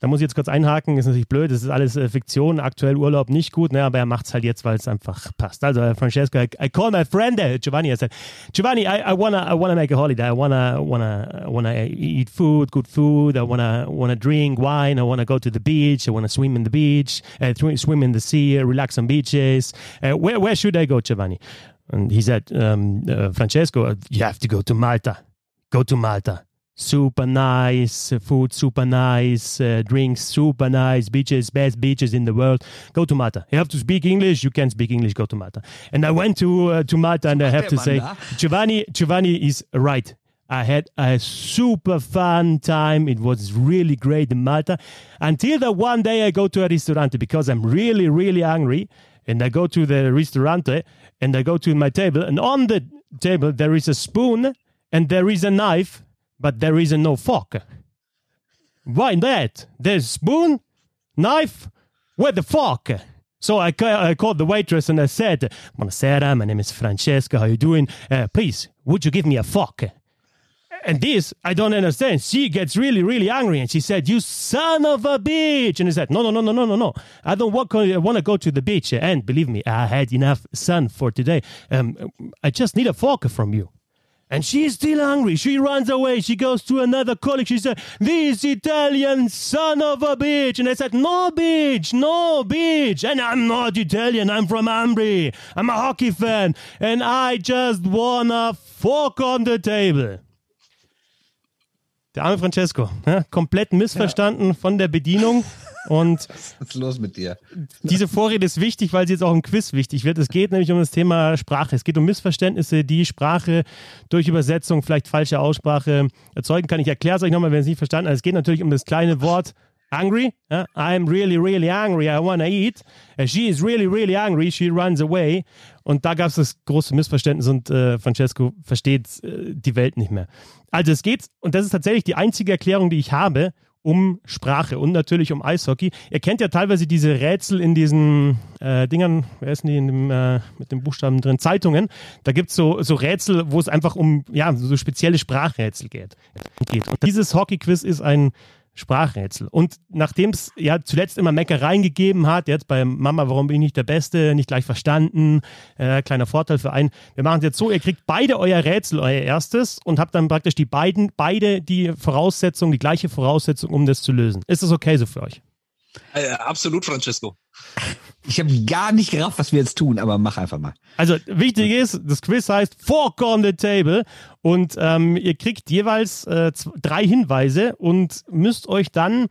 Da muss ich jetzt kurz einhaken, ist natürlich blöd, das ist alles äh, Fiktion, aktuell Urlaub nicht gut, ne, aber er macht es halt jetzt, weil es einfach passt. Also äh, Francesco, I, I, call my friend uh, Giovanni, I said, Giovanni, I, I wanna I wanna make a holiday. I wanna wanna wanna eat food, good food. I wanna wanna drink wine. I wanna go to the beach. I wanna swim in the beach, uh, swim in the sea, relax on beaches. Uh, where where should I go, Giovanni? And he said, um, uh, Francesco, you have to go to Malta. Go to Malta super nice food, super nice uh, drinks, super nice beaches, best beaches in the world. Go to Malta. You have to speak English. You can speak English. Go to Malta. And I went to uh, to Malta, and I have to say, Giovanni, Giovanni is right. I had a super fun time. It was really great in Malta until the one day I go to a restaurant because I'm really, really hungry. And I go to the restaurant and I go to my table, and on the table there is a spoon and there is a knife but there is no fork. Why that? There's spoon, knife, where the fork? So I, I called the waitress and I said, Buonasera, my name is Francesca, how you doing? Uh, please, would you give me a fork? And this, I don't understand. She gets really, really angry and she said, You son of a bitch. And I said, No, no, no, no, no, no, no. I don't want, want to go to the beach. And believe me, I had enough sun for today. Um, I just need a fork from you. And she's still hungry. She runs away. She goes to another colleague. She said, This Italian son of a bitch. And I said, No, bitch. No, bitch. And I'm not Italian. I'm from Ambri. I'm a hockey fan. And I just wanna fork on the table. Der arme Francesco. Ja, komplett missverstanden ja. von der Bedienung. Und was ist los mit dir? Diese Vorrede ist wichtig, weil sie jetzt auch im Quiz wichtig wird. Es geht nämlich um das Thema Sprache. Es geht um Missverständnisse, die Sprache durch Übersetzung, vielleicht falsche Aussprache erzeugen kann. Ich erkläre es euch nochmal, wenn es nicht verstanden habt. Es geht natürlich um das kleine Wort hungry. Uh, I'm really, really hungry. I wanna eat. Uh, she is really, really hungry. She runs away. Und da gab es das große Missverständnis und äh, Francesco versteht äh, die Welt nicht mehr. Also es geht, und das ist tatsächlich die einzige Erklärung, die ich habe, um Sprache und natürlich um Eishockey. Ihr kennt ja teilweise diese Rätsel in diesen äh, Dingern, wer ist denn die in dem, äh, mit den Buchstaben drin? Zeitungen. Da gibt es so, so Rätsel, wo es einfach um ja, so spezielle Sprachrätsel geht. Und dieses Hockey-Quiz ist ein Sprachrätsel. Und nachdem es ja zuletzt immer Meckereien gegeben hat, jetzt bei Mama, warum bin ich nicht der Beste, nicht gleich verstanden, äh, kleiner Vorteil für einen. Wir machen es jetzt so, ihr kriegt beide euer Rätsel, euer erstes und habt dann praktisch die beiden, beide die Voraussetzung, die gleiche Voraussetzung, um das zu lösen. Ist das okay so für euch? Äh, absolut, Francesco. Ich habe gar nicht gerafft, was wir jetzt tun, aber mach einfach mal. Also wichtig ist, das Quiz heißt Fork on the Table und ähm, ihr kriegt jeweils äh, drei Hinweise und müsst euch dann,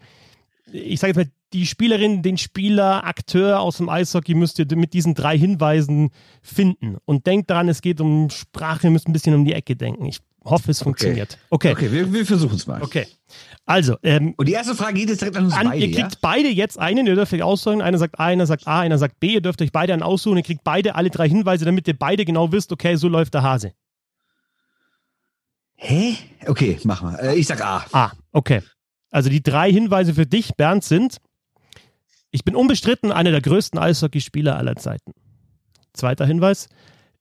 ich sage jetzt mal, die Spielerin, den Spieler, Akteur aus dem Eishockey müsst ihr mit diesen drei Hinweisen finden. Und denkt daran, es geht um Sprache, ihr müsst ein bisschen um die Ecke denken. Ich hoffe, es funktioniert. Okay, okay, wir, wir versuchen es mal. Okay. Also, ähm, und die erste Frage geht jetzt direkt an uns an, beide. Ihr kriegt ja? beide jetzt einen, ihr dürft euch aussuchen. Einer sagt A, einer sagt A, einer sagt B. Ihr dürft euch beide einen aussuchen. Ihr kriegt beide alle drei Hinweise, damit ihr beide genau wisst, okay, so läuft der Hase. Hä? Okay, mach mal. Äh, ich sag A. A, okay. Also die drei Hinweise für dich, Bernd, sind: Ich bin unbestritten einer der größten Eishockeyspieler aller Zeiten. Zweiter Hinweis: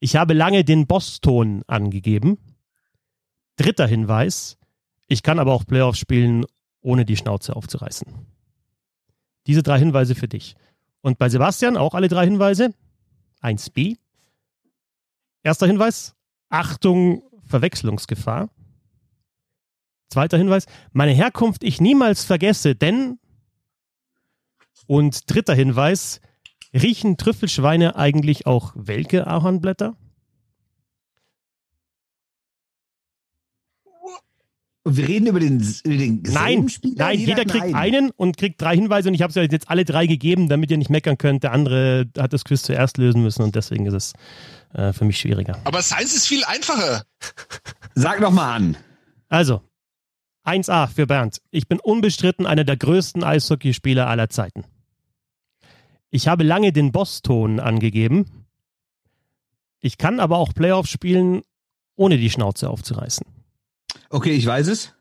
Ich habe lange den Boss-Ton angegeben. Dritter Hinweis: ich kann aber auch Playoffs spielen, ohne die Schnauze aufzureißen. Diese drei Hinweise für dich. Und bei Sebastian auch alle drei Hinweise. 1b. Erster Hinweis, Achtung, Verwechslungsgefahr. Zweiter Hinweis, meine Herkunft ich niemals vergesse, denn. Und dritter Hinweis, riechen Trüffelschweine eigentlich auch welke Ahornblätter? Und wir reden über den, über den Nein, Spieler? nein, jeder, jeder kriegt nein. einen und kriegt drei Hinweise und ich habe es euch jetzt alle drei gegeben, damit ihr nicht meckern könnt. Der andere hat das Quiz zuerst lösen müssen und deswegen ist es äh, für mich schwieriger. Aber Science ist viel einfacher. Sag noch mal an. Also, 1a für Bernd. Ich bin unbestritten einer der größten Eishockeyspieler aller Zeiten. Ich habe lange den Boss-Ton angegeben. Ich kann aber auch Playoffs spielen, ohne die Schnauze aufzureißen. Okay, ich weiß es.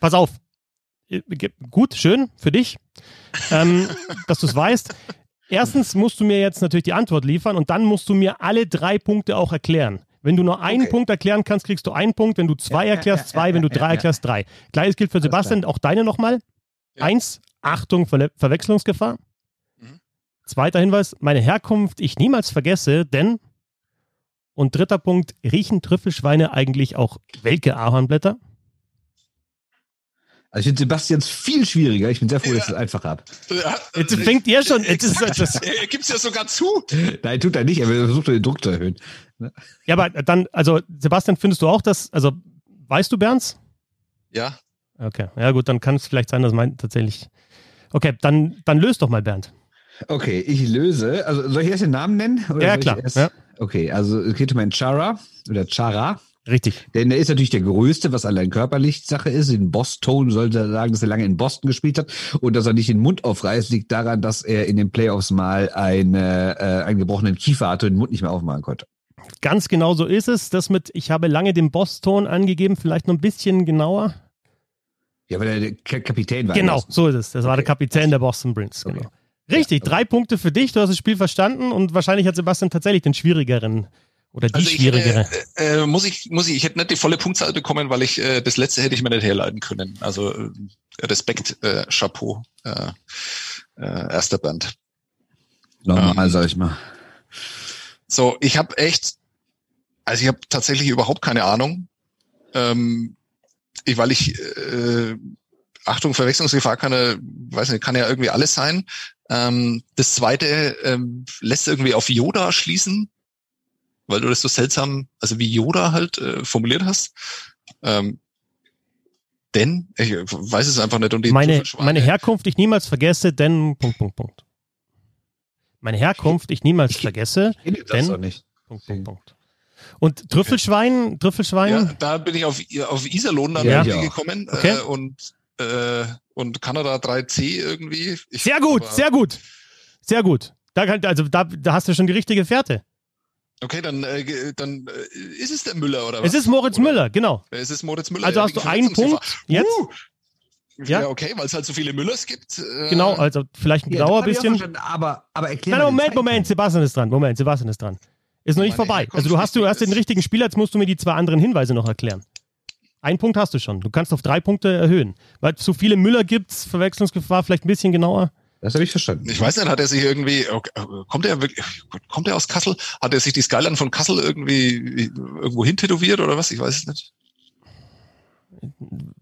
Pass auf. Äh, gut, schön für dich, ähm, dass du es weißt. Erstens musst du mir jetzt natürlich die Antwort liefern und dann musst du mir alle drei Punkte auch erklären. Wenn du nur einen okay. Punkt erklären kannst, kriegst du einen Punkt. Wenn du zwei ja, erklärst, ja, zwei. Ja, wenn du drei erklärst, drei. Gleiches gilt für Sebastian. Auch deine nochmal. Eins, Achtung, Ver Verwechslungsgefahr. Mhm. Zweiter Hinweis, meine Herkunft ich niemals vergesse, denn. Und dritter Punkt, riechen Trüffelschweine eigentlich auch welke Ahornblätter? Also ich finde Sebastians viel schwieriger. Ich bin sehr froh, dass ich es einfach habe. Jetzt fängt ihr schon. Jetzt ist das er gibt es ja sogar zu. Nein, tut er nicht. Er versucht den Druck zu erhöhen. Ja, aber dann, also Sebastian, findest du auch das, also weißt du Bernds? Ja. Okay, ja gut, dann kann es vielleicht sein, dass mein tatsächlich. Okay, dann, dann löst doch mal Bernd. Okay, ich löse. Also soll ich erst den Namen nennen? ja, klar. Ja. Okay, also es geht um einen Chara oder Chara. Richtig. Denn er ist natürlich der Größte, was allein körperlich Sache ist. In Boston sollte er sagen, dass er lange in Boston gespielt hat. Und dass er nicht den Mund aufreißt, liegt daran, dass er in den Playoffs mal eine, äh, einen gebrochenen Kiefer hatte und den Mund nicht mehr aufmachen konnte. Ganz genau so ist es. Das mit, ich habe lange den Boston angegeben, vielleicht noch ein bisschen genauer. Ja, weil er der Kapitän war. Genau, so ist es. Das okay. war der Kapitän der Boston Bruins. Genau. Okay. Richtig, ja, okay. drei Punkte für dich. Du hast das Spiel verstanden und wahrscheinlich hat Sebastian tatsächlich den schwierigeren oder die also schwierigere? Ich, äh, äh, muss ich, muss ich, ich hätte nicht die volle Punktzahl bekommen, weil ich äh, das letzte hätte ich mir nicht herleiten können. Also äh, Respekt, äh, Chapeau, äh, äh, erster Band. Normal, ähm, sag ich mal. So, ich habe echt, also ich habe tatsächlich überhaupt keine Ahnung. Ähm, ich, weil ich, äh, Achtung, Verwechslungsgefahr kann ja, weiß nicht, kann ja irgendwie alles sein. Ähm, das zweite ähm, lässt irgendwie auf Yoda schließen, weil du das so seltsam, also wie Yoda halt äh, formuliert hast. Ähm, denn, ich weiß es einfach nicht. Und die meine, meine Herkunft ich niemals vergesse, denn Punkt, Punkt, Punkt. Meine Herkunft ich niemals vergesse, Ich das Denn-. Punkt, Punkt, Punkt. Und Trüffelschwein, Trüffelschwein, Ja, da bin ich auf, auf Iserlohn dann Ja. irgendwie gekommen Okay. äh, und, äh, und Kanada 3C irgendwie. Ich, sehr gut, aber- sehr gut, sehr gut. Da, kann, also da, da hast du schon die richtige Fährte. Okay, dann, äh, dann äh, ist es der Müller oder was? Es ist Moritz Oder- Müller, genau. Es ist Moritz Müller. Also ja, hast du einen Punkt jetzt. Uh, ja. Ja. okay, weil es halt so viele Müllers gibt. Äh, Genau, also vielleicht ein Ja, auch bisschen. Aber, aber erklär Nein, Moment. Moment, Sebastian ist dran. Moment, Sebastian ist dran. Ist noch nicht Meine vorbei. Also du hast, du hast den richtigen Spieler, jetzt musst du mir die zwei anderen Hinweise noch erklären. Einen Punkt hast du schon. Du kannst auf drei Punkte erhöhen. Weil es so viele Müller gibt, Verwechslungsgefahr vielleicht ein bisschen genauer. Das habe ich verstanden. Ich weiß nicht, hat er sich irgendwie, kommt er wirklich, kommt er aus Kassel? Hat er sich die Skyline von Kassel irgendwie irgendwo hin tätowiert oder was? Ich weiß es nicht.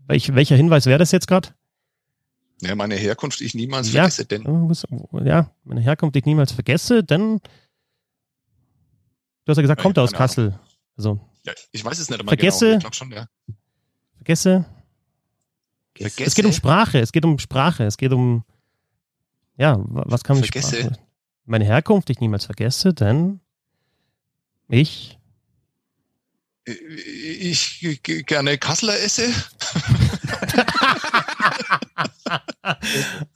Welch, welcher Hinweis wäre das jetzt gerade? Ja, meine Herkunft ich niemals Ja. vergesse, denn. Ja, meine Herkunft die ich niemals vergesse, denn du hast ja gesagt, Ja, kommt er aus Ahnung. Kassel. Also Ja, ich weiß es nicht immer Vergesse- genau. Ich glaube schon, ja. vergesse. Vergesse. Es geht um Sprache, es geht um Sprache, es geht um ja, wa- was kann ich Vergesse. Meine Herkunft die ich niemals vergesse, denn ich ich gerne Kasseler esse.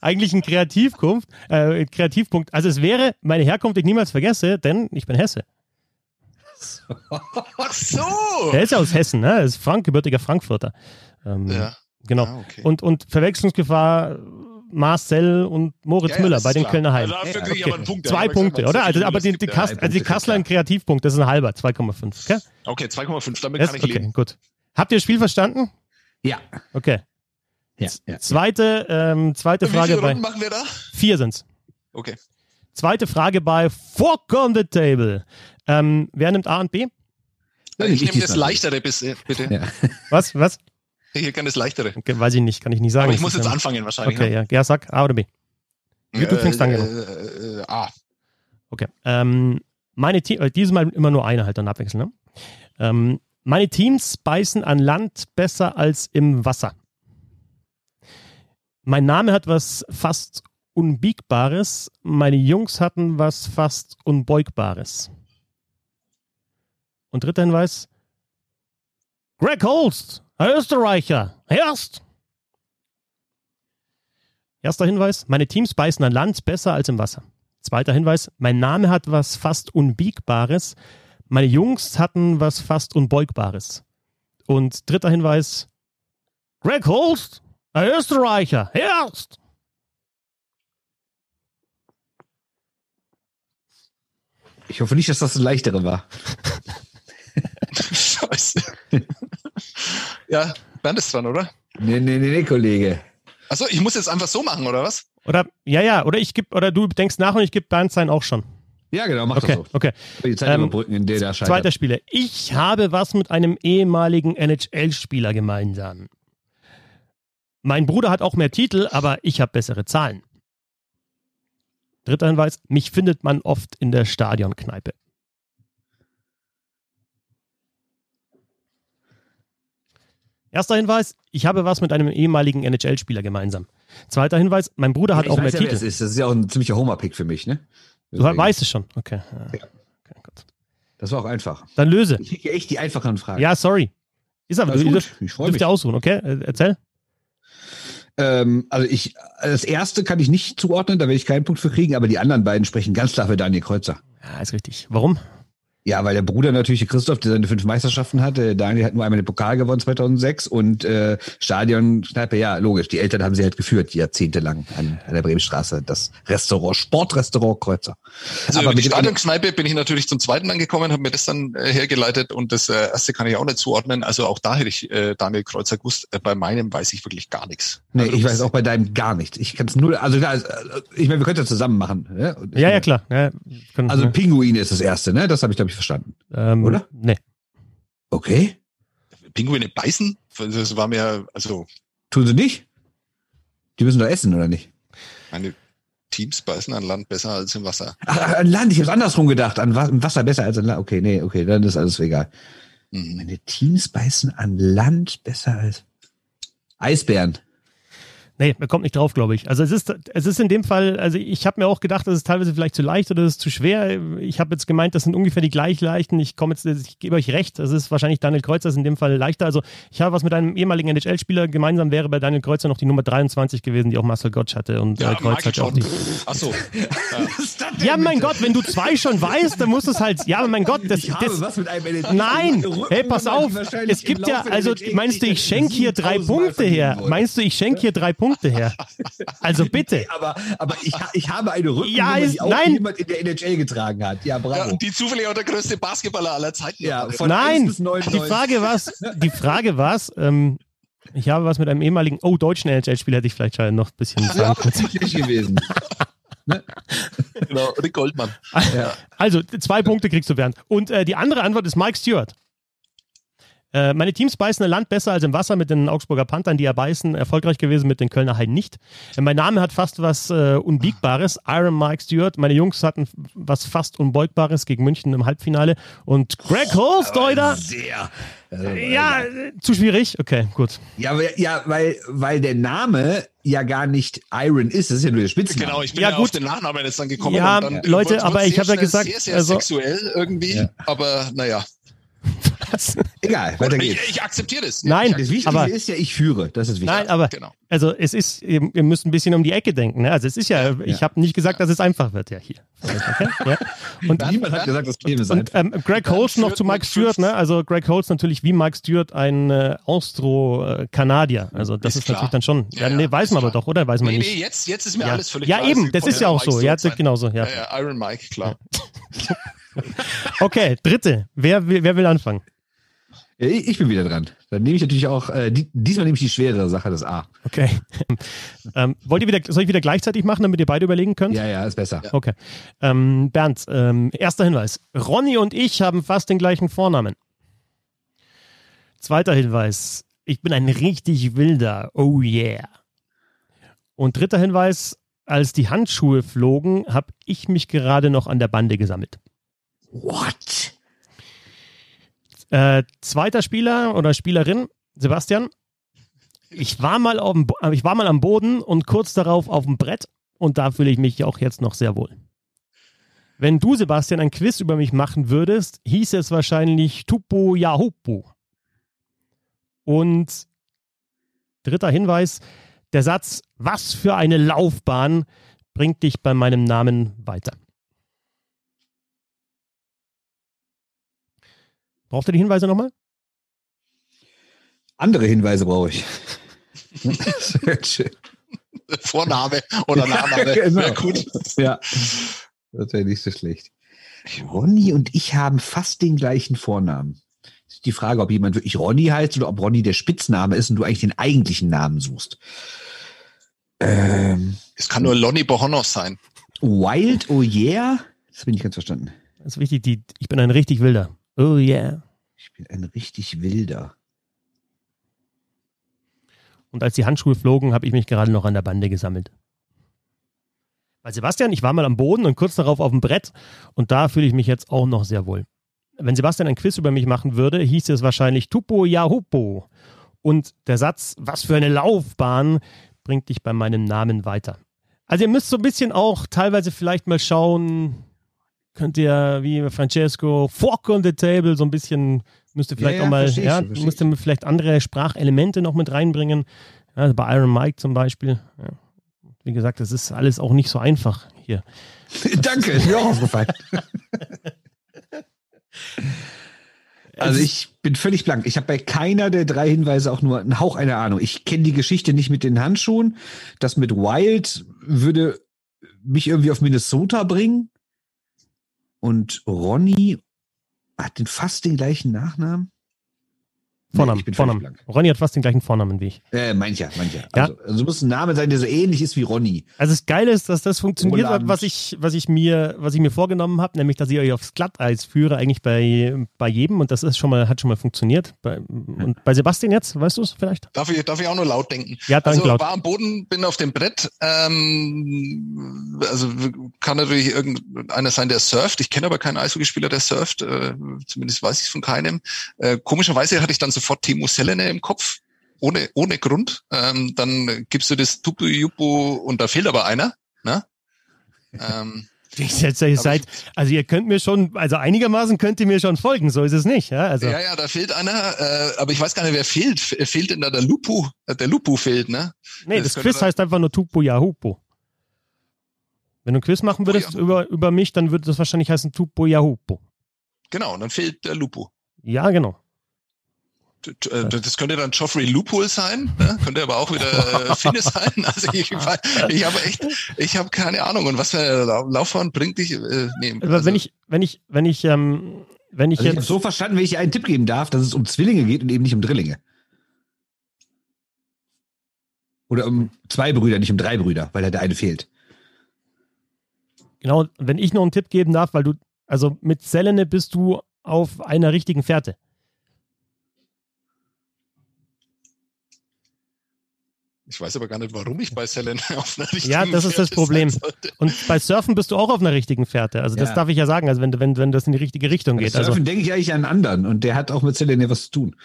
eigentlich ein Kreativpunkt, äh, Kreativpunkt. Also es wäre meine Herkunft, die ich niemals vergesse, denn ich bin Hesse. Ach so! Er ist ja aus Hessen, ne? Er ist Frank, gebürtiger Frankfurter. Ähm, Ja. Genau. Ah, okay. Und, und Verwechslungsgefahr Marcel und Moritz Ja, ja, Müller bei den klar. Kölner Heim. Also dafür Ja, kriege ich okay. aber einen Punkt. Zwei ich Punkte, oder? Also, so aber die, die, Kass, also die Kassler ein Kreativpunkt, das ist ein halber, 2,5. Okay? Okay, 2,5, damit Das, kann ich okay, leben. gut. Habt ihr das Spiel verstanden? Ja. Okay. ja, ja. Zweite, ähm, zweite Wie Frage viele bei. Machen wir da? Vier sind's. Okay. Zweite Frage bei Fork on the Table. Ähm, wer nimmt A und B? Ich nehm nehme das. Leichtere bis, äh, bitte. Ja. Was? Was? Hätte gerne das Leichtere. Okay, weiß ich nicht, kann ich nicht sagen. Aber ich muss jetzt anfangen wahrscheinlich. Okay, ja. ja, sag A oder B. ne? du fängst an, genau. Äh, äh, ah, Okay. Ähm, meine Team, äh, dieses Mal immer nur eine halt dann abwechseln. Ne? Ähm, meine Teams beißen an Land besser als im Wasser. Mein Name hat was fast Unbiegbares. Meine Jungs hatten was fast Unbeugbares. Und dritter Hinweis. Greg Holst, Österreicher. Erst. Erster Hinweis. Meine Teams beißen an Land besser als im Wasser. Zweiter Hinweis, mein Name hat was fast Unbiegbares. Meine Jungs hatten was fast Unbeugbares. Und dritter Hinweis, Greg Holst, ein Österreicher, erst. Ich hoffe nicht, dass das ein leichtere war. scheiße. Ja, Bernd ist dran, oder? Nee, nee, nee, nee, Kollege. Achso, ich muss jetzt einfach so machen, oder was? Oder, ja, ja, oder ich geb, oder du denkst nach und ich gebe Bernd sein auch schon. Ja, genau, mach Okay, das so. okay. Die Zeit Ähm, überbrücken, in der der scheitert. Zweiter Spieler. Ich habe was mit einem ehemaligen NHL-Spieler gemeinsam. Mein Bruder hat auch mehr Titel, aber ich habe bessere Zahlen. Dritter Hinweis. Mich findet man oft in der Stadionkneipe. Erster Hinweis. Ich habe was mit einem ehemaligen NHL-Spieler gemeinsam. Zweiter Hinweis. Mein Bruder hat ich auch mehr weiß ja, wer Titel. es ist. Das ist ja auch ein ziemlicher Homer-Pick für mich, ne? Du Deswegen. weißt es schon. Okay. Ja. Ja. okay. Das war auch einfach. Dann löse. Ich kriege echt die einfachen Fragen. Ja, sorry. Ist aber, Alles du gut. dürft, Ich freue dürft mich. ihr ausruhen, okay? Äh, Erzähl. Ähm, also ich, das erste kann ich nicht zuordnen, da werde ich keinen Punkt für kriegen, aber die anderen beiden sprechen ganz klar für Daniel Kreuzer. Ja, ist richtig. Warum? Ja, weil der Bruder natürlich, der Christoph, der seine fünf Meisterschaften hatte. Daniel hat nur einmal den Pokal gewonnen 2006 und äh, Stadion, Kneipe, ja, logisch. Die Eltern haben sie halt geführt, jahrzehntelang an, an der Bremenstraße, das Restaurant, Sportrestaurant Kreuzer. Also Aber über die Stadionkneipe bin ich natürlich zum zweiten angekommen, habe mir das dann äh, hergeleitet und das äh, erste kann ich auch nicht zuordnen. Also auch da hätte ich äh, Daniel Kreuzer gewusst. Äh, bei meinem weiß ich wirklich gar nichts. Nee, Also ich das- weiß auch bei deinem gar nichts. Ich kann es nur, also klar, also, ich meine, wir können es ja zusammen machen. Ja, Und- Ja, ja, klar. Ja, können, Also ja. Pinguin ist das erste, ne? Das habe ich, glaube ich, verstanden. ähm, oder? Nee. Okay. Pinguine beißen? Das war mir, also. Tun sie nicht? Die müssen doch essen, oder nicht? Meine Teams beißen an Land besser als im Wasser. Ach, an Land, ich habe andersrum gedacht. An Wasser besser als an Land. Okay, nee, okay, dann ist alles egal. Mhm. Meine Teams beißen an Land besser als Eisbären. Nee, man kommt nicht drauf, glaube ich. Also es ist, es ist in dem Fall, also ich habe mir auch gedacht, das ist teilweise vielleicht zu leicht oder das ist zu schwer. Ich habe jetzt gemeint, das sind ungefähr die gleich leichten. Ich komme jetzt, ich gebe euch recht, das ist wahrscheinlich Daniel Kreuzer, ist in dem Fall leichter. Also ich habe was mit einem ehemaligen NHL-Spieler gemeinsam, wäre bei Daniel Kreuzer noch die Nummer 23 gewesen, die auch Marcel Gottsch hatte. Und ja, äh, Kreuzer hat auch die. Achso. Ja. ja, mein Gott, wenn du zwei schon weißt, dann muss es halt, ja, mein Gott, das, ich das, was mit einem Nein, hey, pass auf, es gibt ja, also meinst du, ich schenke hier drei Punkte her? Meinst du, ich schenke hier drei Punkte her? Also bitte. aber, aber ich, ich habe eine Rückennummer, ja, ist, die auch nein. jemand in der NHL getragen hat. Ja, bravo. Ja, die zufällig auch der größte Basketballer aller Zeiten. Ja, von nein, die Frage war die Frage war's, ähm, ich habe was mit einem ehemaligen, oh, deutschen NHL-Spieler hätte ich vielleicht schon noch ein bisschen sagen können. Ja, gewesen. ne? Genau, Rick Goldmann. Also, zwei Punkte kriegst du, Bernd. Und äh, die andere Antwort ist Mike Stewart. Äh, meine Teams beißen im Land besser als im Wasser mit den Augsburger Panthern, die ja beißen, erfolgreich gewesen mit den Kölner Haien nicht. Äh, mein Name hat fast was äh, Unbiegbares, Iron Mike Stewart. Meine Jungs hatten was fast Unbeugbares gegen München im Halbfinale. Und Greg oh, Holsteuder. Sehr. Also, ja, zu schwierig. Okay, gut. Ja, weil, ja, weil, weil der Name ja gar nicht Iron ist, das ist ja nur der Spitzname. Genau, ich bin ja, ja, gut. auf den Nachnamen jetzt dann gekommen. Ja, Leute, aber ich habe ja gesagt, sehr, sehr also, sexuell irgendwie, ja. aber naja. Was? Egal, weiter geht's. Ich, ich akzeptiere das. Nein, das Wichtige aber, ist ja, ich führe. Das ist wichtig. Nein, aber genau. also es ist, ihr, ihr, müsst ein bisschen um die Ecke denken. Ne? Also es ist ja, ja. ich habe nicht gesagt, dass es einfach wird, ja hier. Okay? ja. Und niemand hat gesagt, das käme sein. Und ähm, Greg Holtz noch zu Mike Stewart. Ne? Also Greg Holtz natürlich wie Mike Stewart ein äh, Austro-Kanadier. Also das ist, ist natürlich dann schon. Ja, nee, weiß man aber doch, oder weiß man nee, nicht? Nee, jetzt, jetzt ist mir alles völlig ja, klar. Ja eben, das ist ja auch so. Ja, genauso. Ja. ja, Iron Mike, klar. okay, dritte. Wer, wer will anfangen? Ich bin wieder dran. Dann nehme ich natürlich auch, äh, die, diesmal nehme ich die schwerere Sache, das A. Okay. ähm, wollt ihr wieder, soll ich wieder gleichzeitig machen, damit ihr beide überlegen könnt? Ja, ja, ist besser. Ja. Okay. Ähm, Bernd, ähm, erster Hinweis. Ronny und ich haben fast den gleichen Vornamen. Zweiter Hinweis. Ich bin ein richtig wilder. Oh yeah. Und dritter Hinweis. Als die Handschuhe flogen, habe ich mich gerade noch an der Bande gesammelt. What? Äh, zweiter Spieler oder Spielerin, Sebastian. Ich war, mal auf dem, ich war mal am Boden und kurz darauf auf dem Brett und da fühle ich mich auch jetzt noch sehr wohl. Wenn du, Sebastian, ein Quiz über mich machen würdest, hieß es wahrscheinlich Tupo Yahupu. Und dritter Hinweis, der Satz, was für eine Laufbahn bringt dich bei meinem Namen weiter. Braucht ihr die Hinweise nochmal? Andere Hinweise brauche ich. Vorname oder Nachname. Ja, genau. gut. Ja, das wäre nicht so schlecht. Ronny und ich haben fast den gleichen Vornamen. Die Frage, ob jemand wirklich Ronny heißt oder ob Ronny der Spitzname ist und du eigentlich den eigentlichen Namen suchst. Ähm, es kann nur Lonnie Bohonos sein. Wild, oh yeah? Das bin ich ganz verstanden. Das ist wichtig, die, ich bin ein richtig wilder. Oh yeah. Ich bin ein richtig wilder. Und als die Handschuhe flogen, habe ich mich gerade noch an der Bande gesammelt. Weil Sebastian, ich war mal am Boden und kurz darauf auf dem Brett und da fühle ich mich jetzt auch noch sehr wohl. Wenn Sebastian ein Quiz über mich machen würde, hieß es wahrscheinlich Tupo ja Hupo. Und der Satz, was für eine Laufbahn, bringt dich bei meinem Namen weiter. Also ihr müsst so ein bisschen auch teilweise vielleicht mal schauen, könnt ihr wie Francesco Fork on the Table so ein bisschen, müsst ihr vielleicht ja, auch mal, ja, ich, müsst ihr vielleicht andere Sprachelemente noch mit reinbringen. Ja, also bei Iron Mike zum Beispiel. Ja. Wie gesagt, das ist alles auch nicht so einfach hier. Danke, ist mir auch aufgefallen. Also ich bin völlig blank. Ich habe bei keiner der drei Hinweise auch nur einen Hauch einer Ahnung. Ich kenne die Geschichte nicht mit den Handschuhen. Das mit Wild würde mich irgendwie auf Minnesota bringen. Und Ronny hat den fast den gleichen Nachnamen. Vornamen, ich bin Vornamen. blank. Ronny hat fast den gleichen Vornamen wie ich. Äh, mancher, mancher. Ja. Also, also muss ein Name sein, der so ähnlich ist wie Ronny. Also das Geile ist, dass das funktioniert hat, was ich, was ich mir, was ich mir vorgenommen habe, nämlich, dass ich euch aufs Glatteis führe, eigentlich bei, bei jedem und das ist schon mal, hat schon mal funktioniert. Bei, und bei Sebastian jetzt, weißt du es vielleicht? Darf ich, darf ich auch nur laut denken? Ja, dann also laut. war am Boden, bin auf dem Brett. Ähm, also kann natürlich irgendeiner sein, der surft. Ich kenne aber keinen Eishockeyspieler, der surft. Äh, zumindest weiß ich es von keinem. Äh, komischerweise hatte ich dann sofort Timo Selene im Kopf. Ohne, ohne Grund. Ähm, dann gibst du das Tupu Yupu und da fehlt aber einer. Ne? Ähm, Ich jetzt, ihr seid, also ihr könnt mir schon, also einigermaßen könnt ihr mir schon folgen, so ist es nicht. Ja, also, Ja, ja, da fehlt einer, äh, aber ich weiß gar nicht, wer fehlt. Fehlt denn da der Lupu? Äh, Der Lupu fehlt, ne? nee, das das, Quiz heißt einfach nur Tupo Yahupo. Wenn du ein Quiz machen würdest über, über mich, dann würde das wahrscheinlich heißen Tupo Yahupo. Genau, dann fehlt der Lupu. Ja, genau. Äh, Das könnte dann Geoffrey Loophole sein, ne? könnte aber auch wieder äh, Finne sein. Also ich, ich habe echt, ich habe keine Ahnung. Und was für eine Lau- Laufbahn bringt dich? Äh, nee, Aber also, wenn ich, wenn ich, wenn ich, ähm, wenn ich Also ich habe jetzt, so verstanden, wenn ich dir einen Tipp geben darf, dass es um Zwillinge geht und eben nicht um Drillinge. Oder um zwei Brüder, nicht um drei Brüder, weil halt der eine fehlt. genau, wenn ich noch einen Tipp geben darf, weil du, also mit Selene bist du auf einer richtigen Fährte. Ich weiß aber gar nicht, warum ich bei Selen auf einer richtigen Ja, das ist das Fährte Problem. Und bei Surfen bist du auch auf einer richtigen Fährte. Also das Ja. darf ich ja sagen, also wenn, wenn, wenn das in die richtige Richtung Bei geht. Also, Surfen denke ich eigentlich an einen anderen und der hat auch mit Selene was zu tun.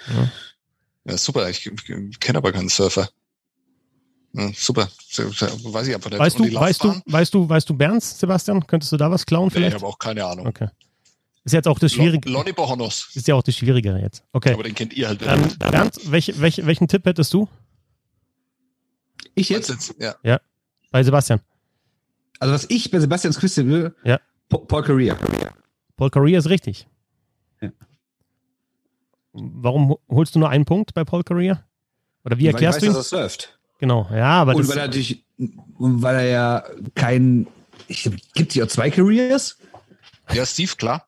Ja, super. Ich, ich kenne aber keinen Surfer. Ja, super. Weiß ich einfach nicht. weißt du, die weißt du, weißt du, weißt du Berns, Sebastian? Könntest du da was klauen Nee, ich vielleicht? habe auch keine Ahnung. Okay. Ist jetzt auch das Schwierige. Lonnie Bohonos. Ist ja auch das Schwierigere jetzt. Okay. Aber den kennt ihr halt. Ähm, Bernd, welch, welch, welchen Tipp hättest du Ich Jetzt? jetzt? Jetzt, ja. bei Sebastian? Also was ich bei Sebastians Quiz will, Ja. Pa- Paul Correa. Paul Correa ist richtig. Ja. Warum ho- holst du nur einen Punkt bei Paul Correa? Oder wie Weil ich erklärst weiß, du ihn? dass er surft. Genau, ja, aber und das, weil er natürlich, und weil er ja kein, gibt es hier auch zwei Careers? ja, Steve, klar.